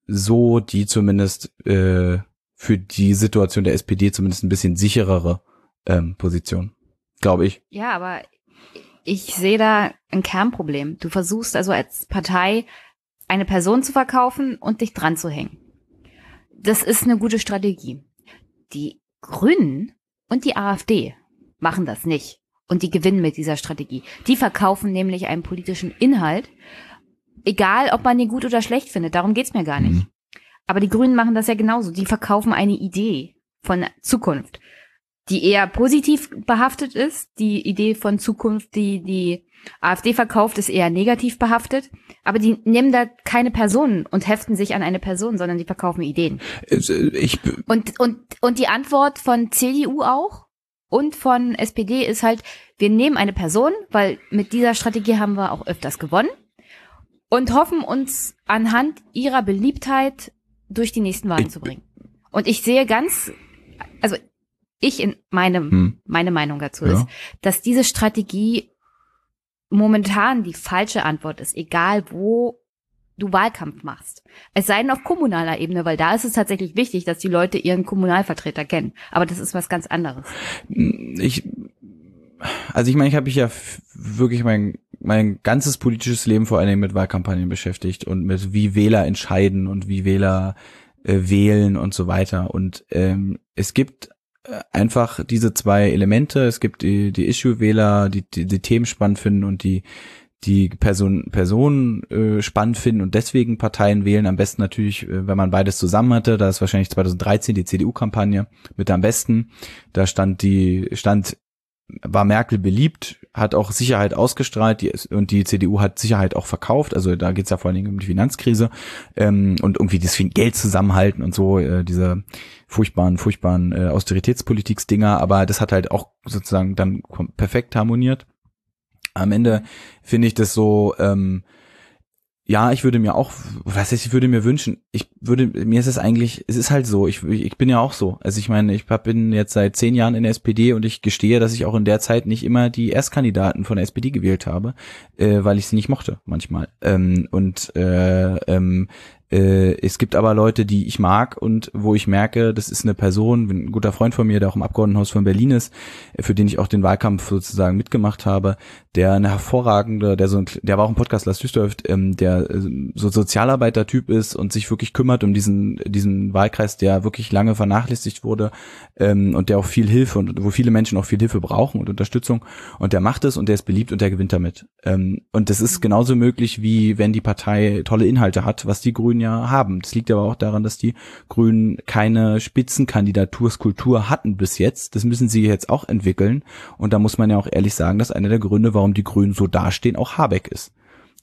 so, die zumindest äh, für die Situation der SPD zumindest ein bisschen sicherere ähm, Position, glaube ich. Ja, aber ich sehe da ein Kernproblem. Du versuchst also als Partei eine Person zu verkaufen und dich dran zu hängen. Das ist eine gute Strategie. Die Grünen und die AfD machen das nicht. Und die gewinnen mit dieser Strategie. Die verkaufen nämlich einen politischen Inhalt, egal ob man ihn gut oder schlecht findet. Darum geht's mir gar nicht. Mhm. Aber die Grünen machen das ja genauso. Die verkaufen eine Idee von Zukunft die eher positiv behaftet ist. Die Idee von Zukunft, die die AfD verkauft, ist eher negativ behaftet. Aber die nehmen da keine Personen und heften sich an eine Person, sondern die verkaufen Ideen. Äh, ich und, und, und die Antwort von CDU auch und von SPD ist halt, wir nehmen eine Person, weil mit dieser Strategie haben wir auch öfters gewonnen und hoffen uns anhand ihrer Beliebtheit durch die nächsten Wahlen ich, zu bringen. Und ich sehe ganz, also ich in meinem, hm. meine Meinung dazu ja. ist, dass diese Strategie momentan die falsche Antwort ist, egal wo du Wahlkampf machst. Es sei denn auf kommunaler Ebene, weil da ist es tatsächlich wichtig, dass die Leute ihren Kommunalvertreter kennen. Aber das ist was ganz anderes. Ich, also ich meine, ich habe mich ja wirklich mein mein ganzes politisches Leben vor allen Dingen mit Wahlkampagnen beschäftigt und mit wie Wähler entscheiden und wie Wähler äh, wählen und so weiter. Und ähm, es gibt einfach diese zwei Elemente. Es gibt die, die Issue-Wähler, die, die die Themen spannend finden und die die Person, Personen äh, spannend finden und deswegen Parteien wählen. Am besten natürlich, äh, wenn man beides zusammen hatte. Da ist wahrscheinlich 2013 die CDU-Kampagne mit am besten. Da stand die, stand war Merkel beliebt, hat auch Sicherheit ausgestrahlt die, und die CDU hat Sicherheit auch verkauft. Also da geht's ja vor allen Dingen um die Finanzkrise ähm, und irgendwie das Geld zusammenhalten und so, äh, diese furchtbaren, furchtbaren äh, Austeritätspolitiksdinger, aber das hat halt auch sozusagen dann perfekt harmoniert. Am Ende finde ich das so, ähm, ja, ich würde mir auch, was heißt, ich würde mir wünschen, ich würde, mir ist es eigentlich, es ist halt so, ich, ich bin ja auch so. Also ich meine, ich bin jetzt seit zehn Jahren in der SPD und ich gestehe, dass ich auch in der Zeit nicht immer die Erstkandidaten von der SPD gewählt habe, äh, weil ich sie nicht mochte manchmal. Ähm, und äh, ähm, äh, es gibt aber Leute, die ich mag und wo ich merke, das ist eine Person, ein guter Freund von mir, der auch im Abgeordnetenhaus von Berlin ist, für den ich auch den Wahlkampf sozusagen mitgemacht habe, der eine hervorragende, der so ein, der war auch im Podcast Lars Düsseldorf, ähm, der äh, so Sozialarbeiter-Typ ist und sich wirklich kümmert um diesen diesen Wahlkreis, der wirklich lange vernachlässigt wurde ähm, und der auch viel Hilfe und wo viele Menschen auch viel Hilfe brauchen und Unterstützung und der macht es und der ist beliebt und der gewinnt damit. Ähm, und das ist genauso möglich wie wenn die Partei tolle Inhalte hat, was die Grünen ja haben. Das liegt aber auch daran, dass die Grünen keine Spitzenkandidaturskultur hatten bis jetzt. Das müssen sie jetzt auch entwickeln. Und da muss man ja auch ehrlich sagen, dass einer der Gründe, warum die Grünen so dastehen, auch Habeck ist.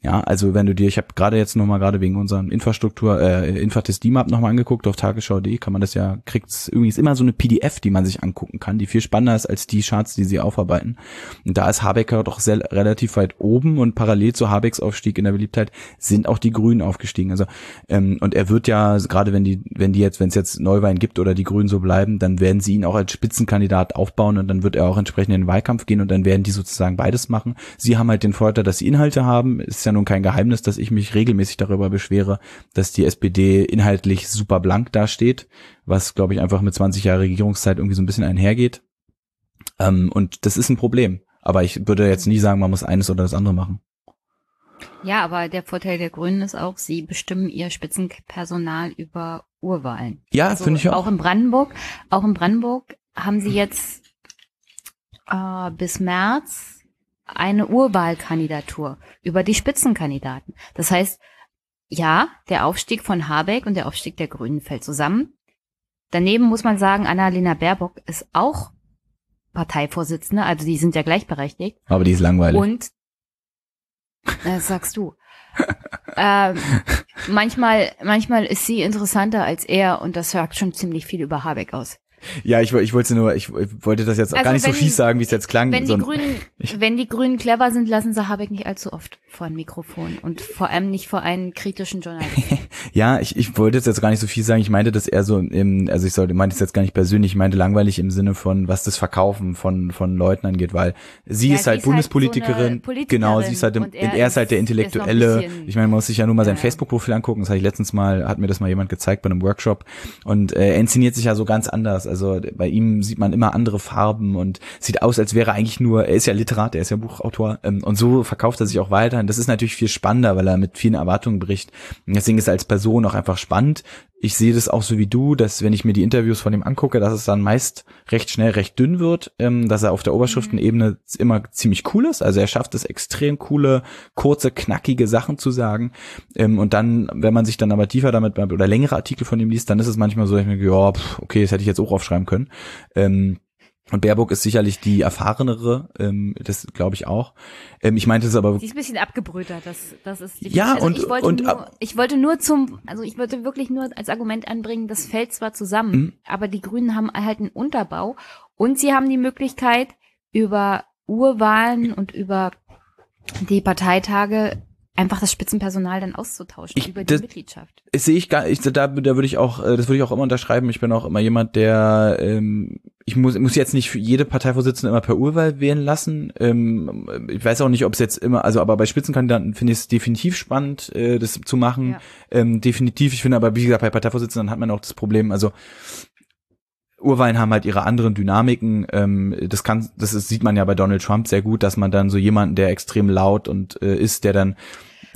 Ja, also wenn du dir, ich habe gerade jetzt nochmal gerade wegen unserem Infrastruktur, äh, Infatest DMAP nochmal angeguckt auf tagesschau.de, kann man das ja, kriegt's irgendwie ist immer so eine PDF, die man sich angucken kann, die viel spannender ist als die Charts, die sie aufarbeiten. Und da ist Habecker doch sehr, relativ weit oben und parallel zu Habecks Aufstieg in der Beliebtheit sind auch die Grünen aufgestiegen. Also ähm, und er wird ja, gerade wenn die, wenn die jetzt, wenn es jetzt Neuwein gibt oder die Grünen so bleiben, dann werden sie ihn auch als Spitzenkandidat aufbauen und dann wird er auch entsprechend in den Wahlkampf gehen und dann werden die sozusagen beides machen. Sie haben halt den Vorteil, dass sie Inhalte haben, ist ja nun kein Geheimnis, dass ich mich regelmäßig darüber beschwere, dass die SPD inhaltlich super blank dasteht, was, glaube ich, einfach mit 20 Jahre Regierungszeit irgendwie so ein bisschen einhergeht. Ähm, und das ist ein Problem. Aber ich würde jetzt nie sagen, man muss eines oder das andere machen. Ja, aber der Vorteil der Grünen ist auch, sie bestimmen ihr Spitzenpersonal über Urwahlen. Ja, also finde ich auch. Auch in Brandenburg, auch in Brandenburg haben sie jetzt äh, bis März eine Urwahlkandidatur über die Spitzenkandidaten. Das heißt, ja, der Aufstieg von Habeck und der Aufstieg der Grünen fällt zusammen. Daneben muss man sagen, Annalena Baerbock ist auch Parteivorsitzende, also die sind ja gleichberechtigt. Aber die ist langweilig. Und das sagst du. ähm, manchmal, manchmal ist sie interessanter als er und das sagt schon ziemlich viel über Habeck aus. Ja, ich, ich wollte nur, ich wollte das jetzt auch Also gar nicht so wenn- fies sagen, wie es jetzt klang. Wenn die, Grünen, wenn die Grünen clever sind, lassen sie Habeck nicht allzu oft vor ein Mikrofon und vor allem nicht vor einen kritischen Journalisten. Ja, ich, ich wollte jetzt gar nicht so viel sagen. Ich meinte das eher so im, also ich sollte, meinte es jetzt gar nicht persönlich, ich meinte langweilig im Sinne von, was das Verkaufen von, von Leuten angeht, weil sie Ja, ist sie halt ist halt Bundespolitikerin. so eine Politikerin genau, sie ist halt, im, er, er ist halt der Intellektuelle. ich meine, man muss sich ja nur mal sein Ja. Facebook-Profil angucken. Das habe ich letztens mal, hat mir das mal jemand gezeigt bei einem Workshop. Und äh, er inszeniert sich ja so ganz anders. Also bei ihm sieht man immer andere Farben und sieht aus, als wäre eigentlich nur, er ist ja Literat, er ist ja Buchautor. Ähm, und so verkauft er sich auch weiter. Und das ist natürlich viel spannender, weil er mit vielen Erwartungen bricht. Und deswegen ist er als Person auch einfach spannend. Ich sehe das auch so wie du, dass wenn ich mir die Interviews von ihm angucke, dass es dann meist recht schnell recht dünn wird, ähm, dass er auf der Oberschriftenebene immer ziemlich cool ist. Also er schafft es extrem coole, kurze, knackige Sachen zu sagen. Ähm, und dann, wenn man sich dann aber tiefer damit oder längere Artikel von ihm liest, dann ist es manchmal so, ich denke, ja, pff, okay, das hätte ich jetzt auch aufschreiben können. Ähm, und Baerbock ist sicherlich die erfahrenere, ähm, das glaube ich auch. Ähm, ich meinte es aber Die ist ein bisschen abgebrühter, das, das ist die Ja, also und- ich wollte und nur, ich wollte nur zum, also ich wollte wirklich nur als Argument anbringen, das fällt zwar zusammen, Mhm. aber die Grünen haben halt einen Unterbau und sie haben die Möglichkeit, über Urwahlen und über die Parteitage einfach das Spitzenpersonal dann auszutauschen Ich- über die das- Mitgliedschaft. das sehe ich gar ich, da, da würde ich auch, äh, das würde ich auch immer unterschreiben. Ich bin auch immer jemand, der ähm, ich muss, muss jetzt nicht für jede Parteivorsitzende immer per Urwahl wählen lassen. Ähm, ich weiß auch nicht, ob es jetzt immer, also aber bei Spitzenkandidaten finde ich es definitiv spannend, äh, das zu machen. Ja. Ähm, definitiv. Ich finde aber, wie gesagt, bei Parteivorsitzenden hat man auch das Problem, also Urwahlen haben halt ihre anderen Dynamiken. Ähm, das kann, das ist, sieht man ja bei Donald Trump sehr gut, dass man dann so jemanden, der extrem laut und äh, ist, der dann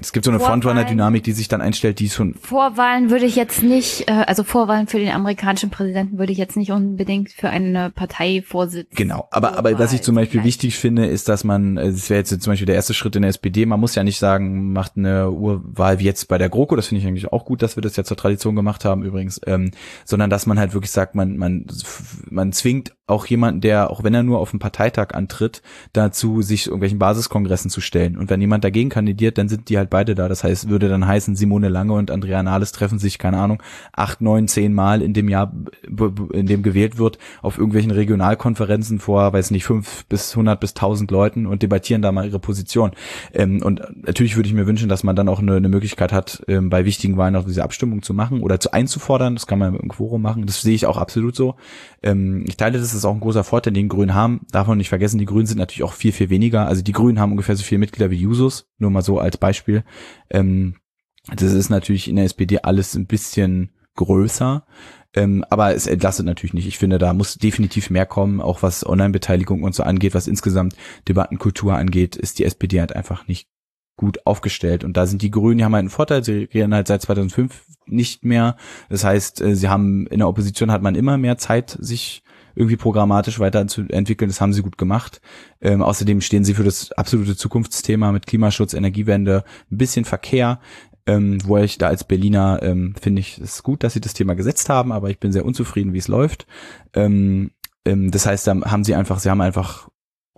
es gibt so eine Frontrunner-Dynamik, die sich dann einstellt, die schon Vorwahlen würde ich jetzt nicht, äh, also Vorwahlen für den amerikanischen Präsidenten würde ich jetzt nicht unbedingt für eine Parteivorsitz. Genau, aber, aber was ich zum Beispiel Vorwahl wichtig finde, ist, dass man, äh, das wäre jetzt zum Beispiel der erste Schritt in der SPD, man muss ja nicht sagen, macht eine Urwahl wie jetzt bei der GroKo, das finde ich eigentlich auch gut, dass wir das ja zur Tradition gemacht haben übrigens, ähm, sondern dass man halt wirklich sagt, man, man, man zwingt auch jemanden, der, auch wenn er nur auf dem Parteitag antritt, dazu, sich irgendwelchen Basiskongressen zu stellen. Und wenn jemand dagegen kandidiert, dann sind die halt beide da. Das heißt, würde dann heißen, Simone Lange und Andrea Nahles treffen sich, keine Ahnung, acht, neun, zehn Mal in dem Jahr, in dem gewählt wird, auf irgendwelchen Regionalkonferenzen vor, weiß nicht, fünf bis hundert bis tausend Leuten und debattieren da mal ihre Position. Ähm, und natürlich würde ich mir wünschen, dass man dann auch eine, eine Möglichkeit hat, ähm, bei wichtigen Wahlen auch diese Abstimmung zu machen oder zu einzufordern. Das kann man im Quorum machen. Das sehe ich auch absolut so. Ähm, ich teile, das ist auch ein großer Vorteil, den die Grünen haben. Darf man nicht vergessen, die Grünen sind natürlich auch viel, viel weniger. Also die Grünen haben ungefähr so viele Mitglieder wie Jusos, nur mal so als Beispiel. Ähm, das ist natürlich in der SPD alles ein bisschen größer. Ähm, aber es entlastet natürlich nicht. Ich finde, da muss definitiv mehr kommen, auch was Online-Beteiligung und so angeht, was insgesamt Debattenkultur angeht, ist die SPD halt einfach nicht gut aufgestellt. Und da sind die Grünen, die haben halt einen Vorteil, sie regieren halt seit 2005 nicht mehr. Das heißt, äh, sie haben, in der Opposition hat man immer mehr Zeit, sich irgendwie programmatisch weiterzuentwickeln. Das haben sie gut gemacht. Ähm, außerdem stehen sie für das absolute Zukunftsthema mit Klimaschutz, Energiewende, ein bisschen Verkehr. Ähm, wo ich da als Berliner ähm, finde ich es gut, dass sie das Thema gesetzt haben, aber ich bin sehr unzufrieden, wie es läuft. Ähm, ähm, das heißt, da haben sie einfach, sie haben einfach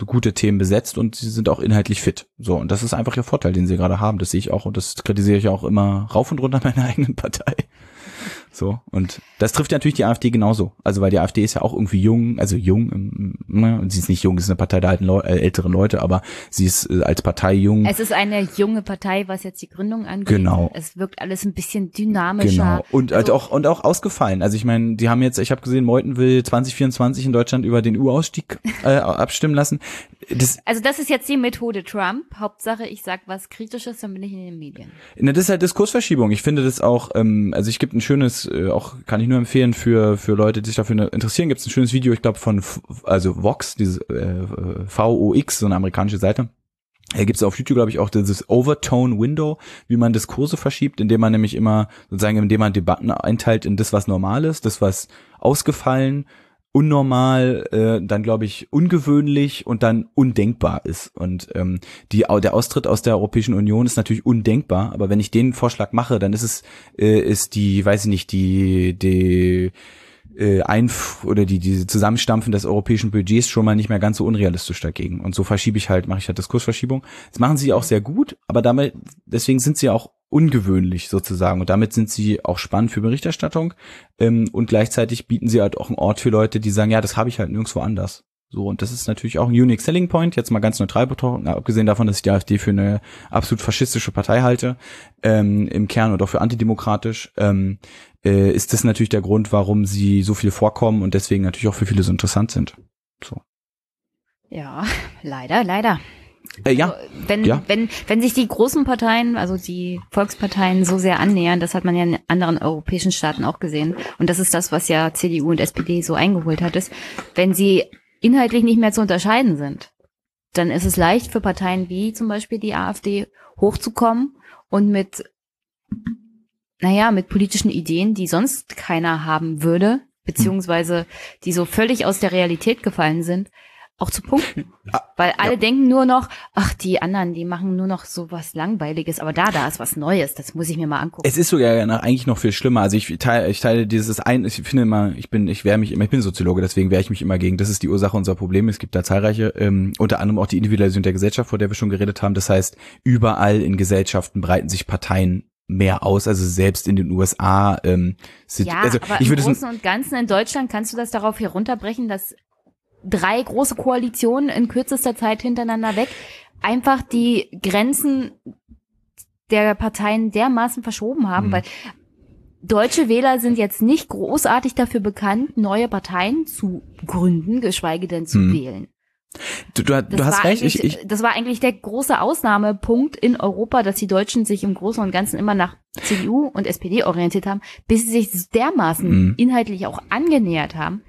gute Themen besetzt und sie sind auch inhaltlich fit. So, und das ist einfach ihr Vorteil, den sie gerade haben. Das sehe ich auch und das kritisiere ich auch immer rauf und runter meiner eigenen Partei. So, und das trifft ja natürlich die AfD genauso. Also, weil die AfD ist ja auch irgendwie jung, also jung, ne, sie ist nicht jung, sie ist eine Partei der alten Leu äh, älteren Leute, aber sie ist äh, als Partei jung. Es ist eine junge Partei, was jetzt die Gründung angeht. Genau. Es wirkt alles ein bisschen dynamischer. Genau. Und halt Also- auch und auch ausgefallen. Also ich meine, die haben jetzt, ich habe gesehen, Meuthen will 2024 in Deutschland über den U-Ausstieg äh, abstimmen lassen. Das, Also das ist jetzt die Methode Trump. Hauptsache, ich sag was Kritisches, dann bin ich in den Medien. ne, das ist halt Diskursverschiebung. Ich finde das auch, ähm, also ich gibt ein schönes, äh, auch kann ich nur empfehlen für für Leute, die sich dafür interessieren, gibt es ein schönes Video, ich glaube von also Vox, diese äh, VOX, so eine amerikanische Seite. Gibt es auf YouTube, glaube ich, auch dieses Overtone Window, wie man Diskurse verschiebt, indem man nämlich immer sozusagen, indem man Debatten einteilt in das, was normal ist, das, was ausgefallen, unnormal, äh, dann glaube ich ungewöhnlich und dann undenkbar ist. Und ähm, die, der Austritt aus der Europäischen Union ist natürlich undenkbar, aber wenn ich den Vorschlag mache, dann ist es, äh, ist die, weiß ich nicht, die, die äh, Einf oder die diese Zusammenstampfen des europäischen Budgets schon mal nicht mehr ganz so unrealistisch dagegen. Und so verschiebe ich halt, mache ich halt Diskursverschiebung. Das machen sie auch sehr gut, aber damit, deswegen sind sie auch ungewöhnlich sozusagen. Und damit sind sie auch spannend für Berichterstattung. Ähm, und gleichzeitig bieten sie halt auch einen Ort für Leute, die sagen, ja, das habe ich halt nirgendwo anders. So, und das ist natürlich auch ein unique selling point, jetzt mal ganz neutral betroffen, abgesehen davon, dass ich die AfD für eine absolut faschistische Partei halte, ähm, im Kern und auch für antidemokratisch, ähm, äh, ist das natürlich der Grund, warum sie so viel vorkommen und deswegen natürlich auch für viele so interessant sind. So. Ja, leider, leider. Äh, ja. Also, wenn, ja. wenn, wenn sich die großen Parteien, also die Volksparteien so sehr annähern, das hat man ja in anderen europäischen Staaten auch gesehen. Und das ist das, was ja CDU und SPD so eingeholt hat, ist, wenn sie inhaltlich nicht mehr zu unterscheiden sind, dann ist es leicht für Parteien wie zum Beispiel die AfD hochzukommen und mit, naja, mit politischen Ideen, die sonst keiner haben würde, beziehungsweise die so völlig aus der Realität gefallen sind, auch zu punkten. Ah, Weil alle ja. denken nur noch, ach, die anderen, die machen nur noch so was Langweiliges, aber da, da ist was Neues, das muss ich mir mal angucken. Es ist sogar eigentlich noch viel schlimmer. Also ich teile, ich teile dieses ein, ich finde immer, ich bin, ich wehre mich immer, ich bin Soziologe, deswegen wehre ich mich immer gegen. Das ist die Ursache unserer Probleme. Es gibt da zahlreiche, ähm, unter anderem auch die Individualisierung der Gesellschaft, vor der wir schon geredet haben. Das heißt, überall in Gesellschaften breiten sich Parteien mehr aus, also selbst in den USA ähm, sind, ja, also aber ich im würde es Großen und Ganzen in Deutschland kannst du das darauf herunterbrechen, dass drei große Koalitionen in kürzester Zeit hintereinander weg einfach die Grenzen der Parteien dermaßen verschoben haben, Mhm. weil deutsche Wähler sind jetzt nicht großartig dafür bekannt, neue Parteien zu gründen, geschweige denn zu Mhm. wählen. du, du, Das du hast war recht, eigentlich- ich, ich das war eigentlich der große Ausnahmepunkt in Europa, dass die Deutschen sich im Großen und Ganzen immer nach CDU und SPD orientiert haben, bis sie sich dermaßen Mhm. inhaltlich auch angenähert haben.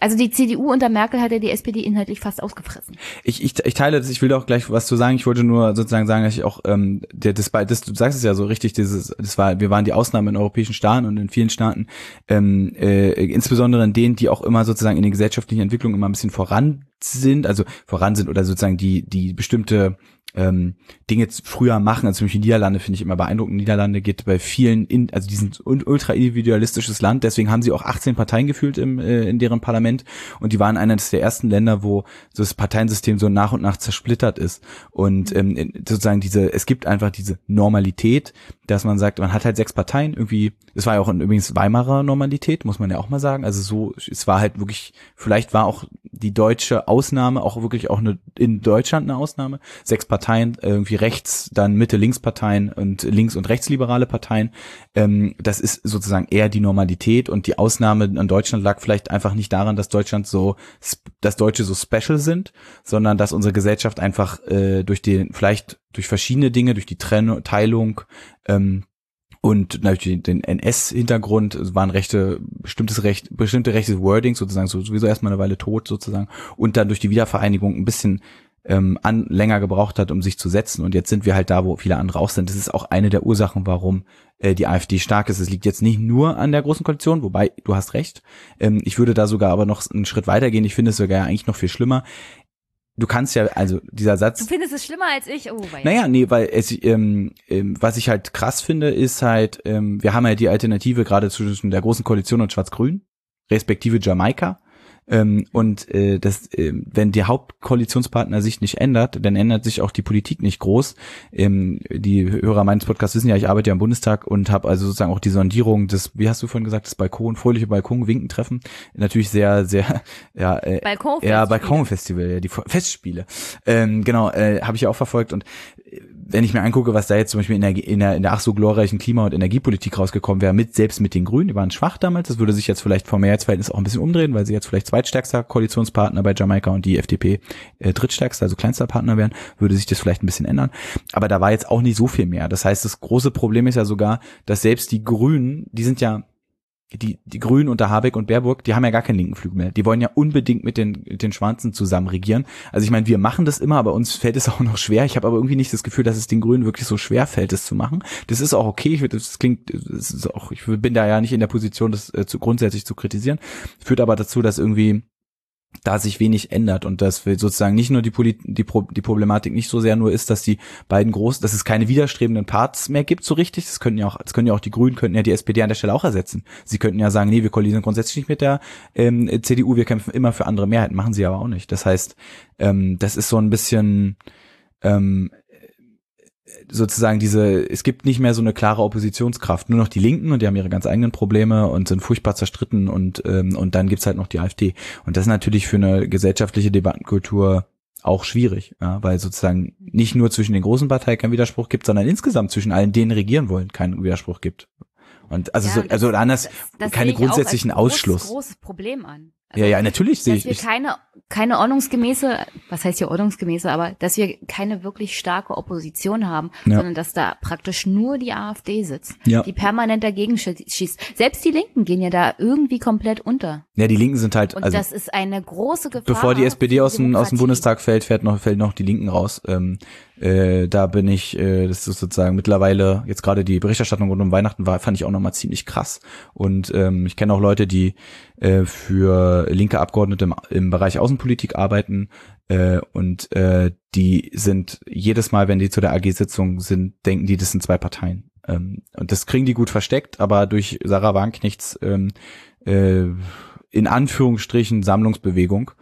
Also die CDU unter Merkel hat ja die SPD inhaltlich fast ausgefressen. Ich, ich, ich teile das, ich will auch gleich was zu sagen. Ich wollte nur sozusagen sagen, dass ich auch, ähm, der, das, das, du sagst es ja so richtig, dieses, das war, wir waren die Ausnahme in europäischen Staaten und in vielen Staaten, ähm, äh, insbesondere in denen, die auch immer sozusagen in den gesellschaftlichen Entwicklungen immer ein bisschen voran sind, also voran sind oder sozusagen die, die bestimmte ähm, Dinge früher machen. Also zum Beispiel Niederlande finde ich immer beeindruckend. Niederlande geht bei vielen, in, also die sind ultra individualistisches Land, deswegen haben sie auch 18 Parteien gefühlt im, äh, in deren Parlament und die waren eines der ersten Länder, wo so das Parteiensystem so nach und nach zersplittert ist. Und ähm, in- sozusagen diese, es gibt einfach diese Normalität, dass man sagt, man hat halt sechs Parteien, irgendwie, es war ja auch übrigens Weimarer Normalität, muss man ja auch mal sagen. Also so, es war halt wirklich, vielleicht war auch die deutsche Ausnahme auch wirklich auch eine, in Deutschland eine Ausnahme. Sechs Parteien, irgendwie rechts, dann Mitte-Links-Parteien und links- und rechtsliberale Parteien. Ähm, das ist sozusagen eher die Normalität und die Ausnahme an Deutschland lag vielleicht einfach nicht daran, dass Deutschland so, dass Deutsche so special sind, sondern dass unsere Gesellschaft einfach äh, durch den, vielleicht durch verschiedene Dinge, durch die Trennung, Teilung, ähm, und natürlich den NS-Hintergrund waren rechte, bestimmtes Recht, bestimmte rechte Wording sozusagen, so, sowieso erstmal eine Weile tot sozusagen und dann durch die Wiedervereinigung ein bisschen ähm, an, länger gebraucht hat, um sich zu setzen und jetzt sind wir halt da, wo viele andere auch sind. Das ist auch eine der Ursachen, warum äh, die AfD stark ist. Es liegt jetzt nicht nur an der großen Koalition, wobei du hast recht. Ähm, ich würde da sogar aber noch einen Schritt weitergehen. Ich finde es sogar eigentlich noch viel schlimmer. Du kannst ja, also dieser Satz, Du findest es schlimmer als ich? Oh, weia. naja, nee, weil es, ähm, ähm, was ich halt krass finde, ist halt, ähm, wir haben ja die Alternative gerade zwischen der großen Koalition und Schwarz-Grün, respektive Jamaika. Ähm, und äh, das, äh, wenn der Hauptkoalitionspartner sich nicht ändert, dann ändert sich auch die Politik nicht groß. Ähm, die Hörer meines Podcasts wissen ja, ich arbeite ja im Bundestag und habe also sozusagen auch die Sondierung des, wie hast du vorhin gesagt, das Balkon, fröhliche Balkon-Winken-Treffen, natürlich sehr, sehr, ja, äh, Balkonfestspiele. ja, Balkonfestival, ja, die Festspiele. Ähm, genau, äh, habe ich ja auch verfolgt und äh, wenn ich mir angucke, was da jetzt zum Beispiel in der, in der, in der ach so glorreichen Klima- und Energiepolitik rausgekommen wäre, mit selbst mit den Grünen, die waren schwach damals, das würde sich jetzt vielleicht vom Mehrheitsverhältnis auch ein bisschen umdrehen, weil sie jetzt vielleicht zweitstärkster Koalitionspartner bei Jamaika und die FDP äh, drittstärkster, also kleinster Partner wären, würde sich das vielleicht ein bisschen ändern. Aber da war jetzt auch nicht so viel mehr. Das heißt, das große Problem ist ja sogar, dass selbst die Grünen, die sind ja die, die Grünen unter Habeck und Baerbock, die haben ja gar keinen linken Flügel mehr. Die wollen ja unbedingt mit den, mit den Schwanzen zusammen regieren. Also ich meine, wir machen das immer, aber uns fällt es auch noch schwer. Ich habe aber irgendwie nicht das Gefühl, dass es den Grünen wirklich so schwer fällt, das zu machen. Das ist auch okay. Ich, das klingt, das ist auch, ich bin da ja nicht in der Position, das äh, zu, grundsätzlich zu kritisieren. Führt aber dazu, dass irgendwie da sich wenig ändert und dass wir sozusagen nicht nur die, Polit die, Pro die Problematik nicht so sehr nur ist, dass die beiden groß, dass es keine widerstrebenden Parts mehr gibt so richtig. Das könnten ja auch, das können ja auch die Grünen, könnten ja die SPD an der Stelle auch ersetzen. Sie könnten ja sagen, nee, wir koalieren grundsätzlich nicht mit der ähm, CDU, wir kämpfen immer für andere Mehrheiten, machen sie aber auch nicht. Das heißt, ähm, das ist so ein bisschen ähm, sozusagen diese, es gibt nicht mehr so eine klare Oppositionskraft, nur noch die Linken und die haben ihre ganz eigenen Probleme und sind furchtbar zerstritten und, ähm, und dann gibt's halt noch die AfD. Und das ist natürlich für eine gesellschaftliche Debattenkultur auch schwierig, ja, weil sozusagen nicht nur zwischen den großen Parteien kein Widerspruch gibt, sondern insgesamt zwischen allen, denen regieren wollen, keinen Widerspruch gibt. Und also Ja, so, also anders das, das keine grundsätzlichen als groß, Ausschluss. großes Problem an. Also, ja, ja, natürlich sehe dass ich. wir ich keine, keine ordnungsgemäße, was heißt hier ordnungsgemäße, aber dass wir keine wirklich starke Opposition haben, Ja. sondern dass da praktisch nur die AfD sitzt, Ja. die permanent dagegen schie- schießt. Selbst die Linken gehen ja da irgendwie komplett unter. ja, die Linken sind halt, Und also das ist eine große Gefahr. bevor die SPD aus dem, aus dem. Bundestag fällt, fährt noch, fällt noch die Linken raus. Ähm, äh, da bin ich, äh, das ist sozusagen mittlerweile, jetzt gerade die Berichterstattung rund um Weihnachten war, fand ich auch nochmal ziemlich krass. Und ähm, ich kenne auch Leute, die äh, für linke Abgeordnete im, im Bereich Außenpolitik arbeiten äh, und äh, die sind jedes Mal, wenn die zu der AG-Sitzung sind, denken die, das sind zwei Parteien. Ähm, und das kriegen die gut versteckt, aber durch Sarah Wagenknechts ähm, äh, in Anführungsstrichen Sammlungsbewegung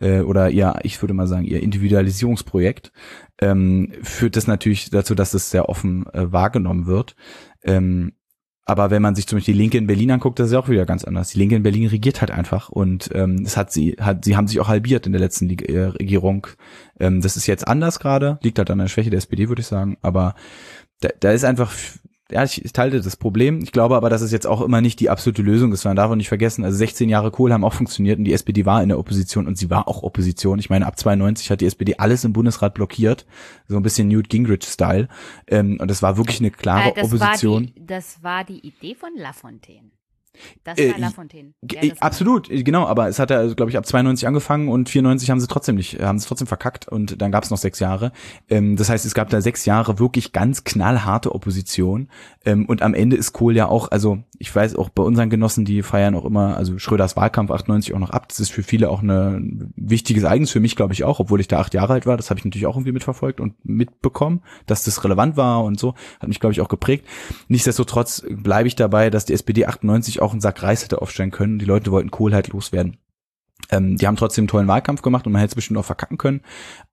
äh, oder ihr, ich würde mal sagen, ihr Individualisierungsprojekt, ähm, führt das natürlich dazu, dass es sehr offen äh, wahrgenommen wird. Ähm, aber wenn man sich zum Beispiel die Linke in Berlin anguckt, das ist ja auch wieder ganz anders. Die Linke in Berlin regiert halt einfach und ähm, das hat sie, hat, sie haben sich auch halbiert in der letzten Lig äh, Regierung. Ähm, das ist jetzt anders gerade, liegt halt an der Schwäche der SPD, würde ich sagen. Aber da, da ist einfach, ja, ich, teile das Problem. Ich glaube aber, dass es jetzt auch immer nicht die absolute Lösung ist. Man darf auch nicht vergessen, also 16 Jahre Kohl haben auch funktioniert und die SPD war in der Opposition und sie war auch Opposition. Ich meine, ab 92 hat die SPD alles im Bundesrat blockiert, so ein bisschen Newt Gingrich-Style. Ähm, und das war wirklich eine klare Äh, das Opposition. War die, das war die Idee von Lafontaine. Das Äh, war Lafontaine. der Äh, Absolut, äh, genau, aber es hat ja, glaube ich, ab 92 angefangen und 94 haben sie trotzdem nicht, haben sie trotzdem verkackt und dann gab es noch sechs Jahre. Ähm, das heißt, es gab da sechs Jahre wirklich ganz knallharte Opposition ähm, und am Ende ist Kohl ja auch, also ich weiß auch bei unseren Genossen, die feiern auch immer, also Schröders Wahlkampf 98 auch noch ab. Das ist für viele auch eine, ein wichtiges Ereignis, für mich glaube ich auch, obwohl ich da acht Jahre alt war. Das habe ich natürlich auch irgendwie mitverfolgt und mitbekommen, dass das relevant war und so. Hat mich glaube ich auch geprägt. Nichtsdestotrotz bleibe ich dabei, dass die SPD 98 auch einen Sack Reis hätte aufstellen können. Die Leute wollten Kohl halt loswerden. Ähm, die haben trotzdem einen tollen Wahlkampf gemacht und man hätte es bestimmt auch verkacken können.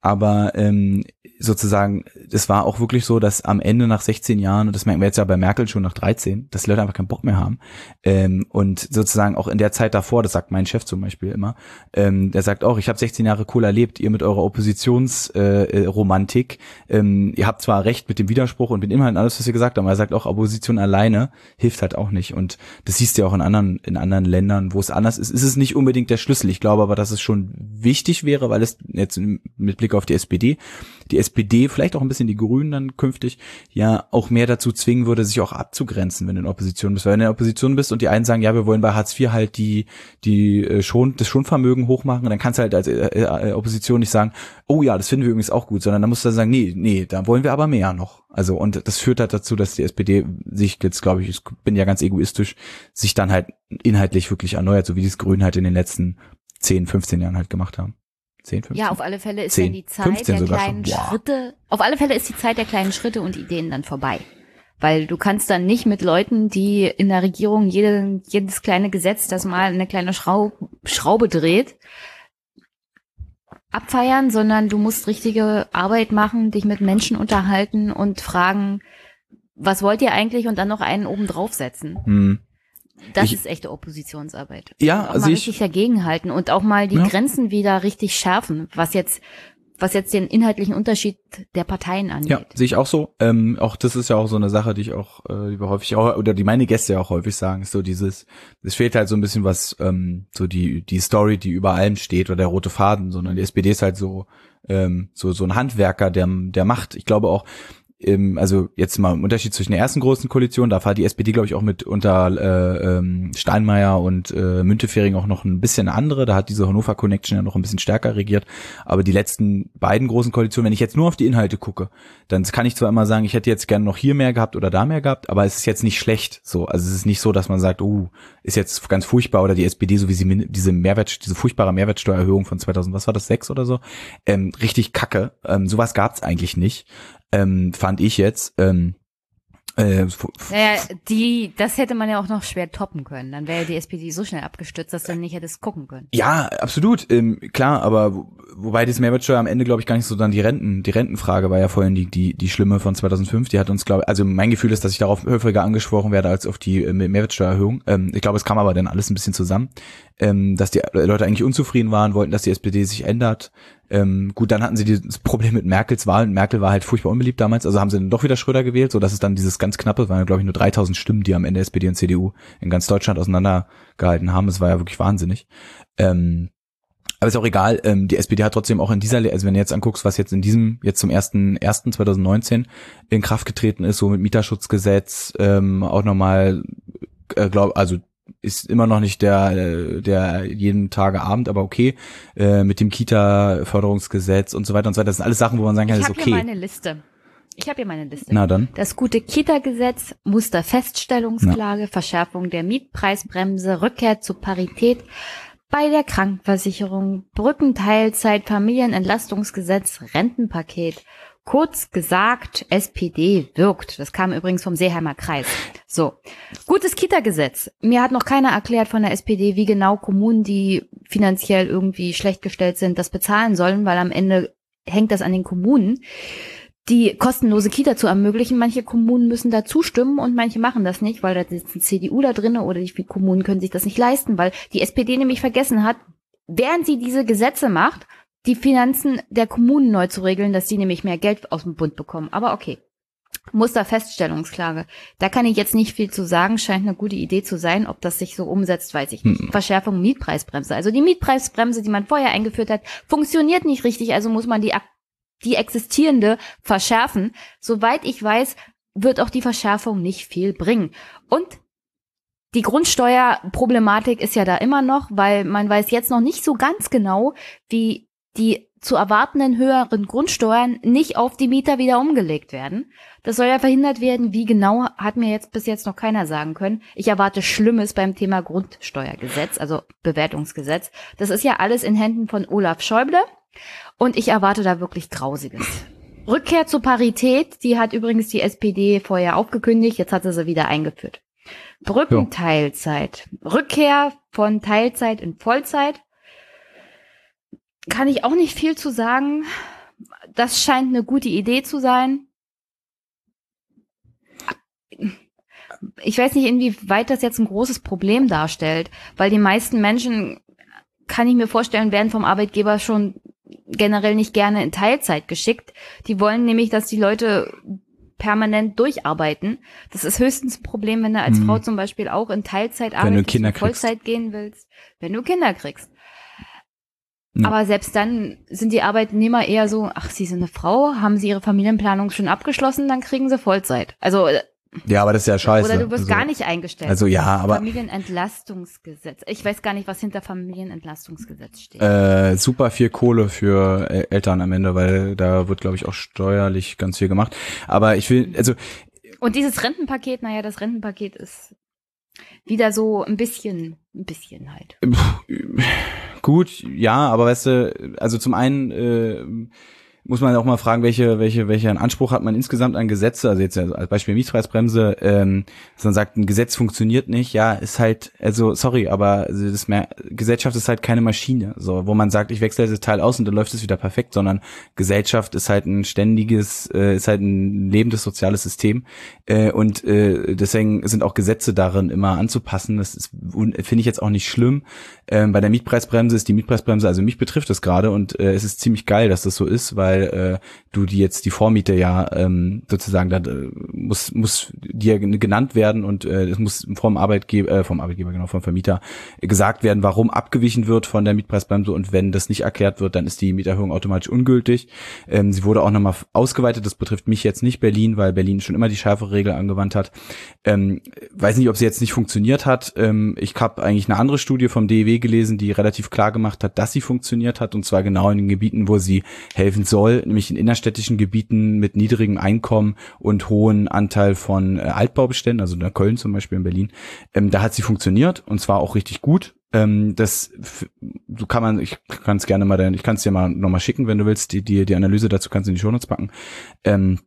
Aber ähm, sozusagen, es war auch wirklich so, dass am Ende nach 16 Jahren, und das merken wir jetzt ja bei Merkel schon nach 13, dass die Leute einfach keinen Bock mehr haben. Ähm, und sozusagen auch in der Zeit davor, das sagt mein Chef zum Beispiel immer, ähm, der sagt auch, ich habe 16 Jahre cool erlebt, ihr mit eurer Oppositionsromantik, äh, Romantik, ähm, ihr habt zwar recht mit dem Widerspruch und mit dem Inhalten alles, was ihr gesagt habt, aber er sagt auch, Opposition alleine hilft halt auch nicht. Und das siehst du ja auch in anderen, in anderen Ländern, wo es anders ist, ist es nicht unbedingt der Schlüssel. Ich glaube aber, dass es schon wichtig wäre, weil es jetzt mit Blick auf die SPD, die SPD, vielleicht auch ein bisschen die Grünen dann künftig, ja auch mehr dazu zwingen würde, sich auch abzugrenzen, wenn du in Opposition bist. Weil wenn du in Opposition bist und die einen sagen, ja, wir wollen bei Hartz IV halt die, die äh, schon, das Schonvermögen hochmachen, dann kannst du halt als äh, äh, Opposition nicht sagen, oh ja, das finden wir übrigens auch gut, sondern dann musst du dann sagen, nee, nee, da wollen wir aber mehr noch. Also und das führt halt dazu, dass die SPD sich jetzt, glaube ich, ich bin ja ganz egoistisch, sich dann halt inhaltlich wirklich erneuert, so wie die Grünen halt in den letzten 10, 15 Jahren halt gemacht haben. 10, 15? Ja, auf alle Fälle ist Zehn, dann die Zeit 15 der kleinen. Schritte, auf alle Fälle ist die Zeit der kleinen Schritte und Ideen dann vorbei. Weil du kannst dann nicht mit Leuten, die in der Regierung jede, jedes kleine Gesetz, das mal eine kleine Schrau Schraube dreht, abfeiern, sondern du musst richtige Arbeit machen, dich mit Menschen unterhalten und fragen, was wollt ihr eigentlich und dann noch einen oben draufsetzen. Hm. Das Ich- ist echte Oppositionsarbeit. Ja, und auch also mal ich- richtig dagegenhalten und auch mal die Ja. Grenzen wieder richtig schärfen, was jetzt, was jetzt den inhaltlichen Unterschied der Parteien angeht. Ja, sehe ich auch so. Ähm, auch das ist ja auch so eine Sache, die ich auch, äh, die wir häufig auch, oder die meine Gäste ja auch häufig sagen, ist so dieses, es fehlt halt so ein bisschen was, ähm, so die, die Story, die über allem steht oder der rote Faden, sondern die SPD ist halt so, ähm, so, so ein Handwerker, der, der macht. Ich glaube auch, ähm, also jetzt mal im Unterschied zwischen der ersten großen Koalition, da war die SPD, glaube ich, auch mit unter äh, ähm, Steinmeier und äh, Müntefering auch noch ein bisschen andere. Da hat diese Hannover Connection ja noch ein bisschen stärker regiert. Aber die letzten beiden großen Koalitionen, wenn ich jetzt nur auf die Inhalte gucke, dann kann ich zwar immer sagen, ich hätte jetzt gerne noch hier mehr gehabt oder da mehr gehabt, aber es ist jetzt nicht schlecht. So, also es ist nicht so, dass man sagt, oh, ist jetzt ganz furchtbar oder die SPD, so wie sie diese Mehrwert, diese furchtbare Mehrwertsteuererhöhung von 2000, was war das, sechs oder so, ähm, richtig kacke. Ähm, sowas gab's eigentlich nicht ähm, fand ich jetzt. Ähm, Äh, naja, die, das hätte man ja auch noch schwer toppen können. Dann wäre ja die SPD so schnell abgestürzt, dass du nicht hättest gucken können. Ja, absolut, ähm, klar, aber wo, wobei das Mehrwertsteuer am Ende, glaube ich, gar nicht so dann die Renten, die Rentenfrage war ja vorhin die, die, die schlimme von 2005, die hat uns, glaube also mein Gefühl ist, dass ich darauf häufiger angesprochen werde als auf die äh, Mehrwertsteuererhöhung. Ähm, ich glaube, es kam aber dann alles ein bisschen zusammen, ähm, dass die Leute eigentlich unzufrieden waren, wollten, dass die SPD sich ändert ähm, gut, dann hatten sie dieses Problem mit Merkels Wahl. Merkel war halt furchtbar unbeliebt damals, also haben sie dann doch wieder Schröder gewählt, so dass es dann dieses ganz knappe, waren glaube ich nur 3000 Stimmen, die am Ende SPD und CDU in ganz Deutschland auseinandergehalten haben. Es war ja wirklich wahnsinnig. Ähm, aber ist auch egal, ähm, die SPD hat trotzdem auch in dieser, also wenn du jetzt anguckst, was jetzt in diesem, jetzt zum ersten, ersten 2019 in Kraft getreten ist, so mit Mieterschutzgesetz, ähm, auch nochmal, äh, glaub, also ist immer noch nicht der, der jeden Tage Abend, aber okay, äh, mit dem Kita-Förderungsgesetz und so weiter und so weiter. Das sind alles Sachen, wo man sagen kann, ich ist okay. Ich habe meine Liste. Ich habe hier meine Liste. Na dann. Das gute Kita-Gesetz, Musterfeststellungsklage, Verschärfung der Mietpreisbremse, Rückkehr zur Parität bei der Krankenversicherung, Brückenteilzeit, Familienentlastungsgesetz, Rentenpaket, Kurz gesagt, SPD wirkt. Das kam übrigens vom Seeheimer Kreis. So. Gutes Kita-Gesetz. Mir hat noch keiner erklärt von der SPD, wie genau Kommunen, die finanziell irgendwie schlecht gestellt sind, das bezahlen sollen, weil am Ende hängt das an den Kommunen, die kostenlose Kita zu ermöglichen. Manche Kommunen müssen da zustimmen und manche machen das nicht, weil da sitzt ein CDU da drinne oder die Kommunen können sich das nicht leisten, weil die SPD nämlich vergessen hat, während sie diese Gesetze macht, die Finanzen der Kommunen neu zu regeln, dass die nämlich mehr Geld aus dem Bund bekommen. Aber okay. Musterfeststellungsklage. Da kann ich jetzt nicht viel zu sagen, scheint eine gute Idee zu sein. Ob das sich so umsetzt, weiß ich nicht. Hm. Verschärfung Mietpreisbremse. Also die Mietpreisbremse, die man vorher eingeführt hat, funktioniert nicht richtig, also muss man die, die existierende verschärfen. Soweit ich weiß, wird auch die Verschärfung nicht viel bringen. Und die Grundsteuerproblematik ist ja da immer noch, weil man weiß jetzt noch nicht so ganz genau, wie die zu erwartenden höheren Grundsteuern nicht auf die Mieter wieder umgelegt werden. Das soll ja verhindert werden. Wie genau, hat mir jetzt bis jetzt noch keiner sagen können. Ich erwarte Schlimmes beim Thema Grundsteuergesetz, also Bewertungsgesetz. Das ist ja alles in Händen von Olaf Schäuble. Und ich erwarte da wirklich Grausiges. Rückkehr zur Parität, die hat übrigens die SPD vorher aufgekündigt, jetzt hat sie sie wieder eingeführt. Brückenteilzeit. Rückkehr von Teilzeit in Vollzeit kann ich auch nicht viel zu sagen. Das scheint eine gute Idee zu sein. Ich weiß nicht, inwieweit das jetzt ein großes Problem darstellt, weil die meisten Menschen, kann ich mir vorstellen, werden vom Arbeitgeber schon generell nicht gerne in Teilzeit geschickt. Die wollen nämlich, dass die Leute permanent durcharbeiten. Das ist höchstens ein Problem, wenn du als hm. Frau zum Beispiel auch in Teilzeit arbeitest, wenn du Vollzeit kriegst. gehen willst, wenn du Kinder kriegst. Ja. Aber selbst dann sind die Arbeitnehmer eher so, ach, sie sind eine Frau, haben sie ihre Familienplanung schon abgeschlossen, dann kriegen sie Vollzeit. Also äh, ja, aber das ist ja scheiße. Oder du wirst also, gar nicht eingestellt. Also ja, aber Familienentlastungsgesetz. Ich weiß gar nicht, was hinter Familienentlastungsgesetz steht. Äh, super viel Kohle für Eltern am Ende, weil da wird, glaube ich, auch steuerlich ganz viel gemacht. Aber ich will, also und dieses Rentenpaket, naja, das Rentenpaket ist wieder so ein bisschen, ein bisschen halt. Gut, ja, aber weißt du, also zum einen äh, muss man auch mal fragen, welche, welche, welchen Anspruch hat man insgesamt an Gesetze, also jetzt als Beispiel Mietpreisbremse, ähm, dass man sagt, ein Gesetz funktioniert nicht, ja, ist halt, also sorry, aber das mehr, Gesellschaft ist halt keine Maschine, so, wo man sagt, ich wechsle das Teil aus und dann läuft es wieder perfekt, sondern Gesellschaft ist halt ein ständiges, äh, ist halt ein lebendes soziales System. Äh, und äh, deswegen sind auch Gesetze darin immer anzupassen, das ist, finde ich jetzt auch nicht schlimm. Ähm, bei der Mietpreisbremse ist die Mietpreisbremse, also mich betrifft das gerade und äh, es ist ziemlich geil, dass das so ist, weil weil äh, du die jetzt die Vormiete ja ähm, sozusagen da äh, muss muss dir genannt werden und äh, es muss vom Arbeitgeber äh, vom Arbeitgeber genau vom Vermieter gesagt werden, warum abgewichen wird von der Mietpreisbremse und wenn das nicht erklärt wird, dann ist die Mieterhöhung automatisch ungültig. Ähm, sie wurde auch nochmal ausgeweitet. Das betrifft mich jetzt nicht Berlin, weil Berlin schon immer die schärfere Regel angewandt hat. Ähm, weiß nicht, ob sie jetzt nicht funktioniert hat. Ähm, ich habe eigentlich eine andere Studie vom DEW gelesen, die relativ klar gemacht hat, dass sie funktioniert hat und zwar genau in den Gebieten, wo sie helfen soll soll, nämlich in innerstädtischen Gebieten mit niedrigem Einkommen und hohen Anteil von äh, Altbaubeständen, also in Köln zum Beispiel in Berlin, ähm, da hat sie funktioniert und zwar auch richtig gut. Ähm, das so kann man, ich kann es gerne mal, ich kann es dir mal nochmal schicken, wenn du willst, die, die, die Analyse dazu kannst du in die Shownotes packen. Ähm,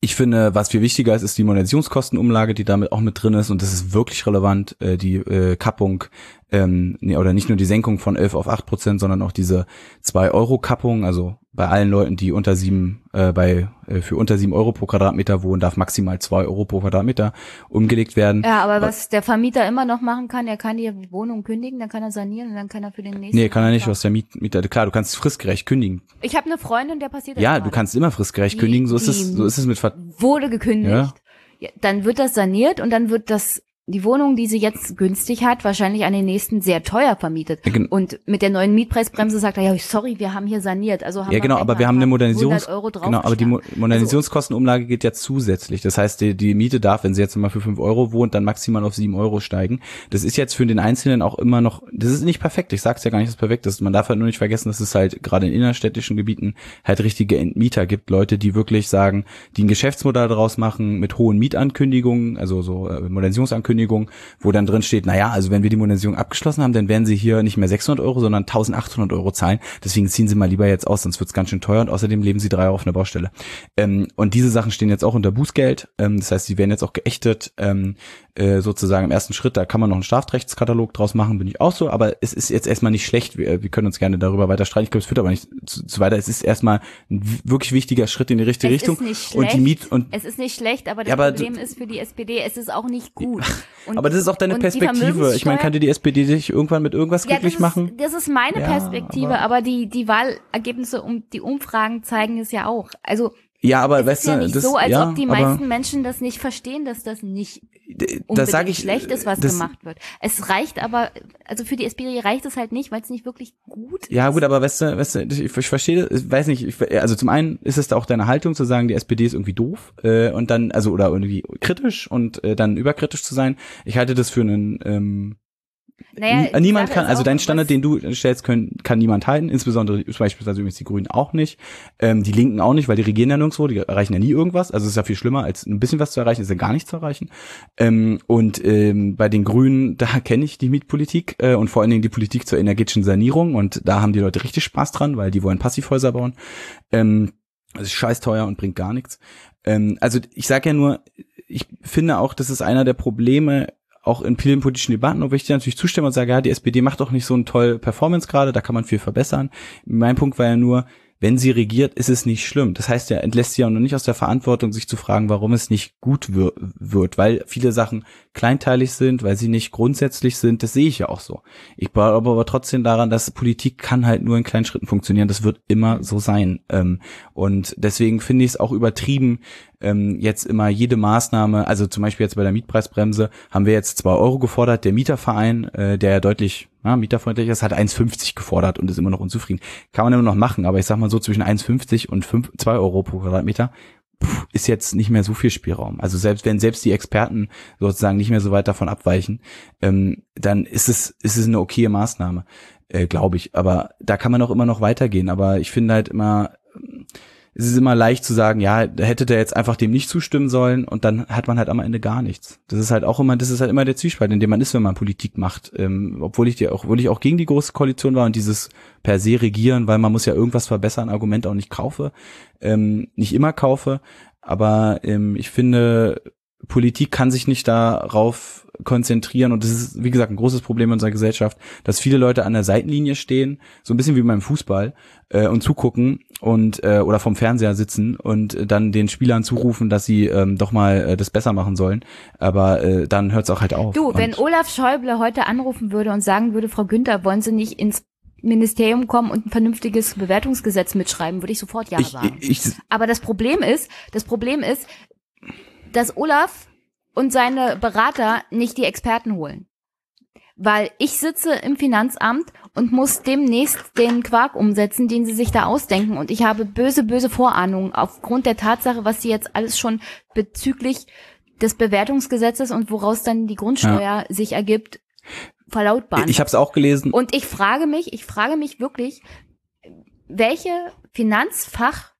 Ich finde, was viel wichtiger ist, ist die Modernisierungskostenumlage, die damit auch mit drin ist und das ist wirklich relevant, äh, die äh, Kappung ähm, nee, oder nicht nur die Senkung von 11 auf 8 Prozent, sondern auch diese 2 Euro Kappung, also bei allen Leuten, die unter sieben, äh, bei, äh, für unter sieben Euro pro Quadratmeter wohnen, darf maximal zwei Euro pro Quadratmeter umgelegt werden. Ja, aber was der Vermieter immer noch machen kann, er kann die Wohnung kündigen, dann kann er sanieren und dann kann er für den nächsten. Nee, kann er nicht, was der Mieter, klar, du kannst fristgerecht kündigen. Ich habe eine Freundin, der passiert das Ja, du kannst immer fristgerecht Die- kündigen, so ist es, so ist es mit Ver wurde gekündigt. Ja. Ja, dann wird das saniert und dann wird das die Wohnung, die sie jetzt günstig hat, wahrscheinlich an den nächsten sehr teuer vermietet. Ja, gen- Und mit der neuen Mietpreisbremse sagt er, ja, sorry, wir haben hier saniert. Also haben Ja, genau, aber wir haben eine ein paar Modernisierungs 100 Euro genau, aber die Mo draufgeschlagen. Modernisierungskostenumlage geht ja zusätzlich. Das heißt, die, die Miete darf, wenn sie jetzt mal für fünf Euro wohnt, dann maximal auf sieben Euro steigen. Das ist jetzt für den Einzelnen auch immer noch, das ist nicht perfekt. Ich sag's ja gar nicht, dass es perfekt ist. Man darf halt nur nicht vergessen, dass es halt gerade in innerstädtischen Gebieten halt richtige Entmieter gibt. Leute, die wirklich sagen, die ein Geschäftsmodell daraus machen mit hohen Mietankündigungen, also so äh, Modernisierungsankündigungen, wo dann drin steht, naja, also wenn wir die Modernisierung abgeschlossen haben, dann werden sie hier nicht mehr 600 Euro, sondern 1800 Euro zahlen. Deswegen ziehen sie mal lieber jetzt aus, sonst wird's ganz schön teuer und außerdem leben sie drei Jahre auf einer Baustelle. Ähm, und diese Sachen stehen jetzt auch unter Bußgeld. Ähm, das heißt, sie werden jetzt auch geächtet, ähm, äh, sozusagen im ersten Schritt. Da kann man noch einen Strafrechtskatalog draus machen, bin ich auch so. Aber es ist jetzt erstmal nicht schlecht. Wir, wir können uns gerne darüber weiter streiten. Ich glaube, es führt aber nicht zu, zu weiter. Es ist erstmal ein wirklich wichtiger Schritt in die richtige Es Richtung. ist nicht und die schlecht. Miet und Es ist nicht schlecht, aber das Ja, aber Problem ist für die SPD, es ist auch nicht gut. Und, aber das ist auch deine Perspektive. Ich meine, kann dir die SPD dich irgendwann mit irgendwas ja, das glücklich ist, machen? Das ist meine Ja, Perspektive, aber, die, die Wahlergebnisse und die Umfragen zeigen es ja auch. Also Ja, aber es weißt ist ja nicht das, so, als ja, ob die aber meisten Menschen das nicht verstehen, dass das nicht das sage ich schlecht ist, was gemacht wird. Es reicht aber, also für die SPD reicht es halt nicht, weil es nicht wirklich gut Ja, ist. gut, aber weißt du, weißt du, ich, ich verstehe, ich weiß nicht, ich, also zum einen ist es da auch deine Haltung zu sagen, die SPD ist irgendwie doof äh, und dann, also oder irgendwie kritisch und äh, dann überkritisch zu sein. Ich halte das für einen ähm, Naja, die niemand kann, also dein Standard, den du stellst, können, kann niemand halten, insbesondere beispielsweise übrigens die Grünen auch nicht, ähm, die Linken auch nicht, weil die regieren ja nirgendwo, die erreichen ja nie irgendwas, also es ist ja viel schlimmer, als ein bisschen was zu erreichen, ist ja gar nichts zu erreichen. Ähm, und ähm, bei den Grünen, da kenne ich die Mietpolitik äh, und vor allen Dingen die Politik zur energetischen Sanierung und da haben die Leute richtig Spaß dran, weil die wollen Passivhäuser bauen. Ähm, das ist scheiß teuer und bringt gar nichts. Ähm, also ich sage ja nur, ich finde auch, das ist einer der Probleme, auch in vielen politischen Debatten, obwohl ich dir natürlich zustimme und sage, ja, die SPD macht doch nicht so ein toll Performance gerade, da kann man viel verbessern. Mein Punkt war ja nur, wenn sie regiert, ist es nicht schlimm. Das heißt, er entlässt sie ja noch nicht aus der Verantwortung, sich zu fragen, warum es nicht gut wir wird, weil viele Sachen kleinteilig sind, weil sie nicht grundsätzlich sind. Das sehe ich ja auch so. Ich glaube aber trotzdem daran, dass Politik kann halt nur in kleinen Schritten funktionieren. Das wird immer so sein. Ähm, und deswegen finde ich es auch übertrieben, ähm, jetzt immer jede Maßnahme, also zum Beispiel jetzt bei der Mietpreisbremse, haben wir jetzt zwei Euro gefordert. Der Mieterverein, äh, der ja deutlich ja, mieterfreundlich ist, hat 1,50 gefordert und ist immer noch unzufrieden. Kann man immer noch machen, aber ich sag mal so zwischen 1,50 und 5, 2 Euro pro Quadratmeter ist jetzt nicht mehr so viel Spielraum. Also selbst wenn selbst die Experten sozusagen nicht mehr so weit davon abweichen, ähm, dann ist es ist es eine okaye Maßnahme, äh, glaube ich. Aber da kann man auch immer noch weitergehen. Aber ich finde halt immer ähm, es ist immer leicht zu sagen, ja, hätte der jetzt einfach dem nicht zustimmen sollen und dann hat man halt am Ende gar nichts. Das ist halt auch immer, das ist halt immer der Zwiespalt, in dem man ist, wenn man Politik macht. Ähm, obwohl ich dir auch, obwohl ich auch gegen die große Koalition war und dieses per se regieren, weil man muss ja irgendwas verbessern, Argument auch nicht kaufe, ähm, nicht immer kaufe. Aber ähm, ich finde, Politik kann sich nicht darauf konzentrieren und das ist, wie gesagt, ein großes Problem in unserer Gesellschaft, dass viele Leute an der Seitenlinie stehen, so ein bisschen wie beim Fußball, äh, und zugucken und äh, oder vom Fernseher sitzen und äh, dann den Spielern zurufen, dass sie ähm, doch mal äh, das besser machen sollen. Aber äh, dann hört es auch halt auf. Du, wenn Olaf Schäuble heute anrufen würde und sagen würde, Frau Günther, wollen Sie nicht ins Ministerium kommen und ein vernünftiges Bewertungsgesetz mitschreiben, würde ich sofort ja ich, sagen. ich, ich, Aber das Problem ist, das Problem ist, dass Olaf und seine Berater nicht die Experten holen. Weil ich sitze im Finanzamt und muss demnächst den Quark umsetzen, den sie sich da ausdenken. Und ich habe böse, böse Vorahnungen aufgrund der Tatsache, was sie jetzt alles schon bezüglich des Bewertungsgesetzes und woraus dann die Grundsteuer sich ergibt, verlautbaren. ich habe es auch gelesen. Und ich frage mich, ich frage mich wirklich, welche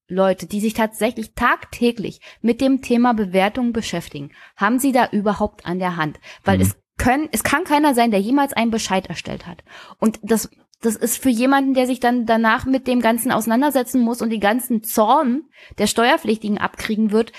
Finanzfachleute, die sich tatsächlich tagtäglich mit dem Thema Bewertung beschäftigen, haben sie da überhaupt an der Hand? Weil Mhm. es können, es kann keiner sein, der jemals einen Bescheid erstellt hat. Und das, das ist für jemanden, der sich dann danach mit dem Ganzen auseinandersetzen muss und die ganzen Zorn der Steuerpflichtigen abkriegen wird,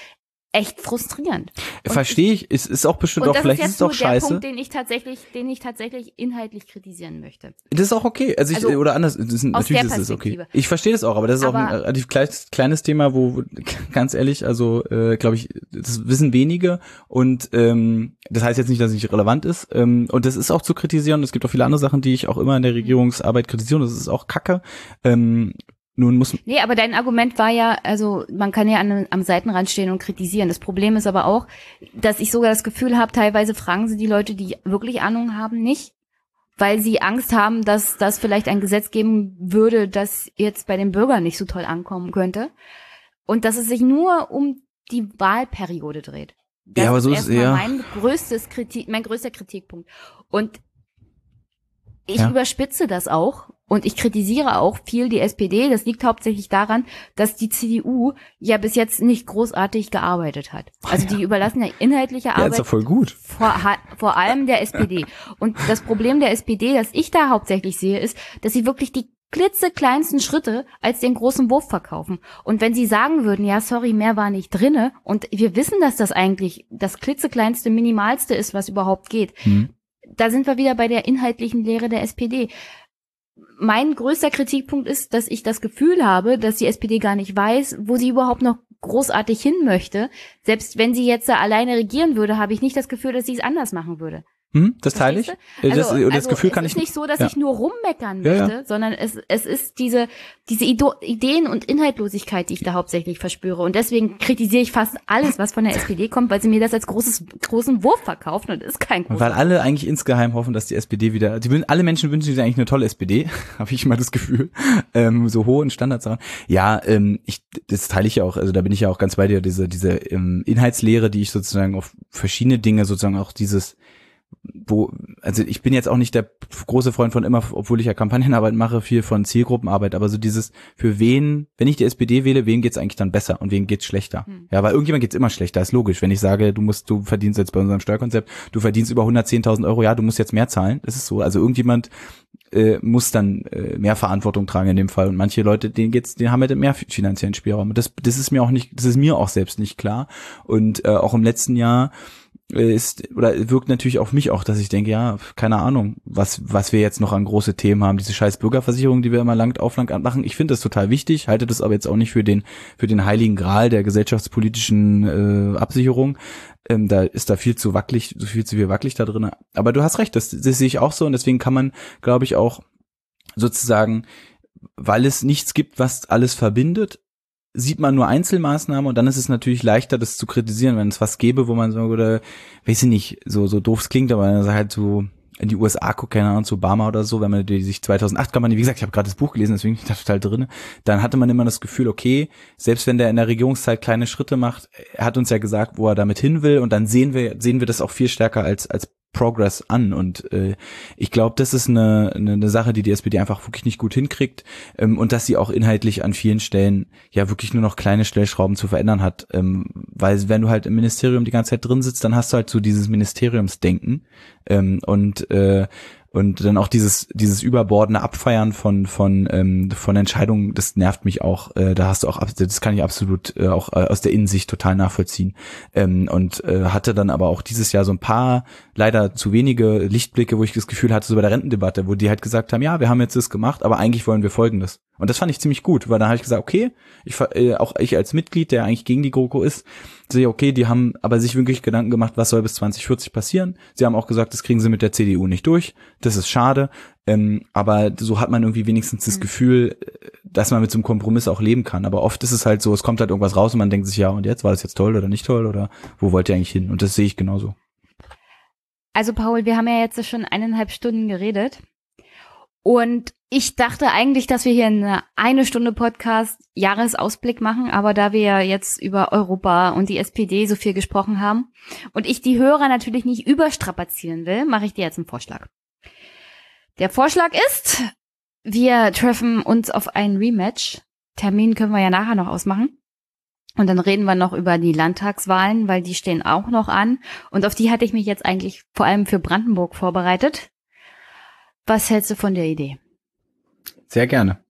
echt frustrierend. Verstehe ich, es ist auch bestimmt auch, das vielleicht ist ist es auch nur der scheiße. Punkt, den ich tatsächlich, den ich tatsächlich inhaltlich kritisieren möchte. Das ist auch okay. Also ich, Also, oder anders, das ist, natürlich der ist es okay. Ich verstehe das auch, aber das ist auch ein Aber- relativ kleines, kleines Thema, wo, ganz ehrlich, also äh, glaube ich, das wissen wenige und ähm, das heißt jetzt nicht, dass es nicht relevant ist. Ähm, und das ist auch zu kritisieren. Es gibt auch viele andere Sachen, die ich auch immer in der Regierungsarbeit kritisiere. Das ist auch Kacke. Ähm, nun muss Nee, aber dein Argument war ja, also man kann ja an, am Seitenrand stehen und kritisieren. Das Problem ist aber auch, dass ich sogar das Gefühl habe, teilweise fragen sie die Leute, die wirklich Ahnung haben, nicht, weil sie Angst haben, dass das vielleicht ein Gesetz geben würde, das jetzt bei den Bürgern nicht so toll ankommen könnte. Und dass es sich nur um die Wahlperiode dreht. Das Ja, aber so ist- erstmal ja. mein größtes Kritik, mein größter Kritikpunkt. Und ich Ja. überspitze das auch und ich kritisiere auch viel die SPD. Das liegt hauptsächlich daran, dass die CDU ja bis jetzt nicht großartig gearbeitet hat. Also die überlassen ja inhaltliche ja, ist Arbeit voll gut. vor, vor allem der SPD. Und das Problem der SPD, das ich da hauptsächlich sehe, ist, dass sie wirklich die klitzekleinsten Schritte als den großen Wurf verkaufen. Und wenn sie sagen würden, ja, sorry, mehr war nicht drinne, und wir wissen, dass das eigentlich das klitzekleinste, minimalste ist, was überhaupt geht, Hm. da sind wir wieder bei der inhaltlichen Lehre der SPD. Mein größter Kritikpunkt ist, dass ich das Gefühl habe, dass die SPD gar nicht weiß, wo sie überhaupt noch großartig hin möchte. Selbst wenn sie jetzt alleine regieren würde, habe ich nicht das Gefühl, dass sie es anders machen würde. Hm, das teile ich. Du? Das, Also- das also Gefühl es kann ist ich nicht so, dass ja. ich nur rummeckern Ja, ja. möchte, sondern es, es ist diese, diese Ido Ideen- und Inhaltlosigkeit, die ich da hauptsächlich verspüre. Und deswegen kritisiere ich fast alles, was von der SPD kommt, weil sie mir das als großes, großen Wurf verkaufen und das ist kein großer Weil alle eigentlich insgeheim hoffen, dass die SPD wieder, die, alle Menschen wünschen sich eigentlich eine tolle SPD, habe ich mal das Gefühl, ähm, so hohen Standards haben. Ja, ähm, ich, das teile ich ja auch, also da bin ich ja auch ganz bei dir, diese, diese ähm, Inhaltslehre, die ich sozusagen auf verschiedene Dinge, sozusagen auch dieses, wo, also ich bin jetzt auch nicht der große Freund von immer, obwohl ich ja Kampagnenarbeit mache, viel von Zielgruppenarbeit, aber so dieses, für wen, wenn ich die SPD wähle, wem geht's eigentlich dann besser und wem geht's schlechter? Hm. Ja, weil irgendjemand geht's immer schlechter, ist logisch. Wenn ich sage, du musst, du verdienst jetzt bei unserem Steuerkonzept, du verdienst über 110.000 Euro, ja, du musst jetzt mehr zahlen, das ist so. Also irgendjemand äh, muss dann äh, mehr Verantwortung tragen in dem Fall und manche Leute, denen geht's, die haben halt mehr finanziellen Spielraum. Und das, das ist mir auch nicht, das ist mir auch selbst nicht klar. Und äh, auch im letzten Jahr ist oder wirkt natürlich auf mich auch, dass ich denke, ja, keine Ahnung, was was wir jetzt noch an große Themen haben, diese scheiß Bürgerversicherung, die wir immer lang auf lang machen. Ich finde das total wichtig, halte das aber jetzt auch nicht für den für den heiligen Gral der gesellschaftspolitischen äh, Absicherung. Ähm, da ist da viel zu wackelig, so viel zu viel wackelig da drin. Aber du hast recht, das, das sehe ich auch so und deswegen kann man, glaube ich, auch sozusagen, weil es nichts gibt, was alles verbindet, sieht man nur Einzelmaßnahmen und dann ist es natürlich leichter, das zu kritisieren, wenn es was gäbe, wo man so, oder, weiß ich nicht, so, so doof es klingt, aber wenn man halt so in die USA guckt, keine Ahnung, zu Obama oder so, wenn man die sich 2008 kann man, wie gesagt, ich habe gerade das Buch gelesen, deswegen bin ich da total drin, dann hatte man immer das Gefühl, okay, selbst wenn der in der Regierungszeit kleine Schritte macht, er hat uns ja gesagt, wo er damit hin will und dann sehen wir, sehen wir das auch viel stärker als, als Progress an. Und äh, ich glaube, das ist eine, eine, eine Sache, die die SPD einfach wirklich nicht gut hinkriegt ähm, und dass sie auch inhaltlich an vielen Stellen ja wirklich nur noch kleine Stellschrauben zu verändern hat, ähm, weil wenn du halt im Ministerium die ganze Zeit drin sitzt, dann hast du halt so dieses Ministeriumsdenken. Ähm, und äh, und dann auch dieses dieses überbordene Abfeiern von von ähm, von Entscheidungen, das nervt mich auch. Äh, da hast du auch das kann ich absolut äh, auch äh, aus der Innensicht total nachvollziehen. Ähm, und äh, hatte dann aber auch dieses Jahr so ein paar leider zu wenige Lichtblicke, wo ich das Gefühl hatte so bei der Rentendebatte, wo die halt gesagt haben, ja, wir haben jetzt das gemacht, aber eigentlich wollen wir Folgendes. Und das fand ich ziemlich gut, weil dann habe ich gesagt, okay, ich äh, auch ich als Mitglied, der eigentlich gegen die GroKo ist, sehe, okay, die haben aber sich wirklich Gedanken gemacht, was soll bis 2040 passieren. Sie haben auch gesagt, das kriegen sie mit der CDU nicht durch. Das ist schade. Ähm, aber so hat man irgendwie wenigstens das Gefühl, äh, dass man mit so einem Kompromiss auch leben kann. Aber oft ist es halt so, es kommt halt irgendwas raus und man denkt sich, ja, und jetzt war das jetzt toll oder nicht toll oder wo wollt ihr eigentlich hin? Und das sehe ich genauso. Also Paul, wir haben ja jetzt schon eineinhalb Stunden geredet. Und ich dachte eigentlich, dass wir hier eine eine Stunde Podcast Jahresausblick machen, aber da wir jetzt über Europa und die SPD so viel gesprochen haben und ich die Hörer natürlich nicht überstrapazieren will, mache ich dir jetzt einen Vorschlag. Der Vorschlag ist, wir treffen uns auf einen Rematch. Termin können wir ja nachher noch ausmachen. Und dann reden wir noch über die Landtagswahlen, weil die stehen auch noch an. Und auf die hatte ich mich jetzt eigentlich vor allem für Brandenburg vorbereitet. Was hältst du von der Idee? Sehr gerne.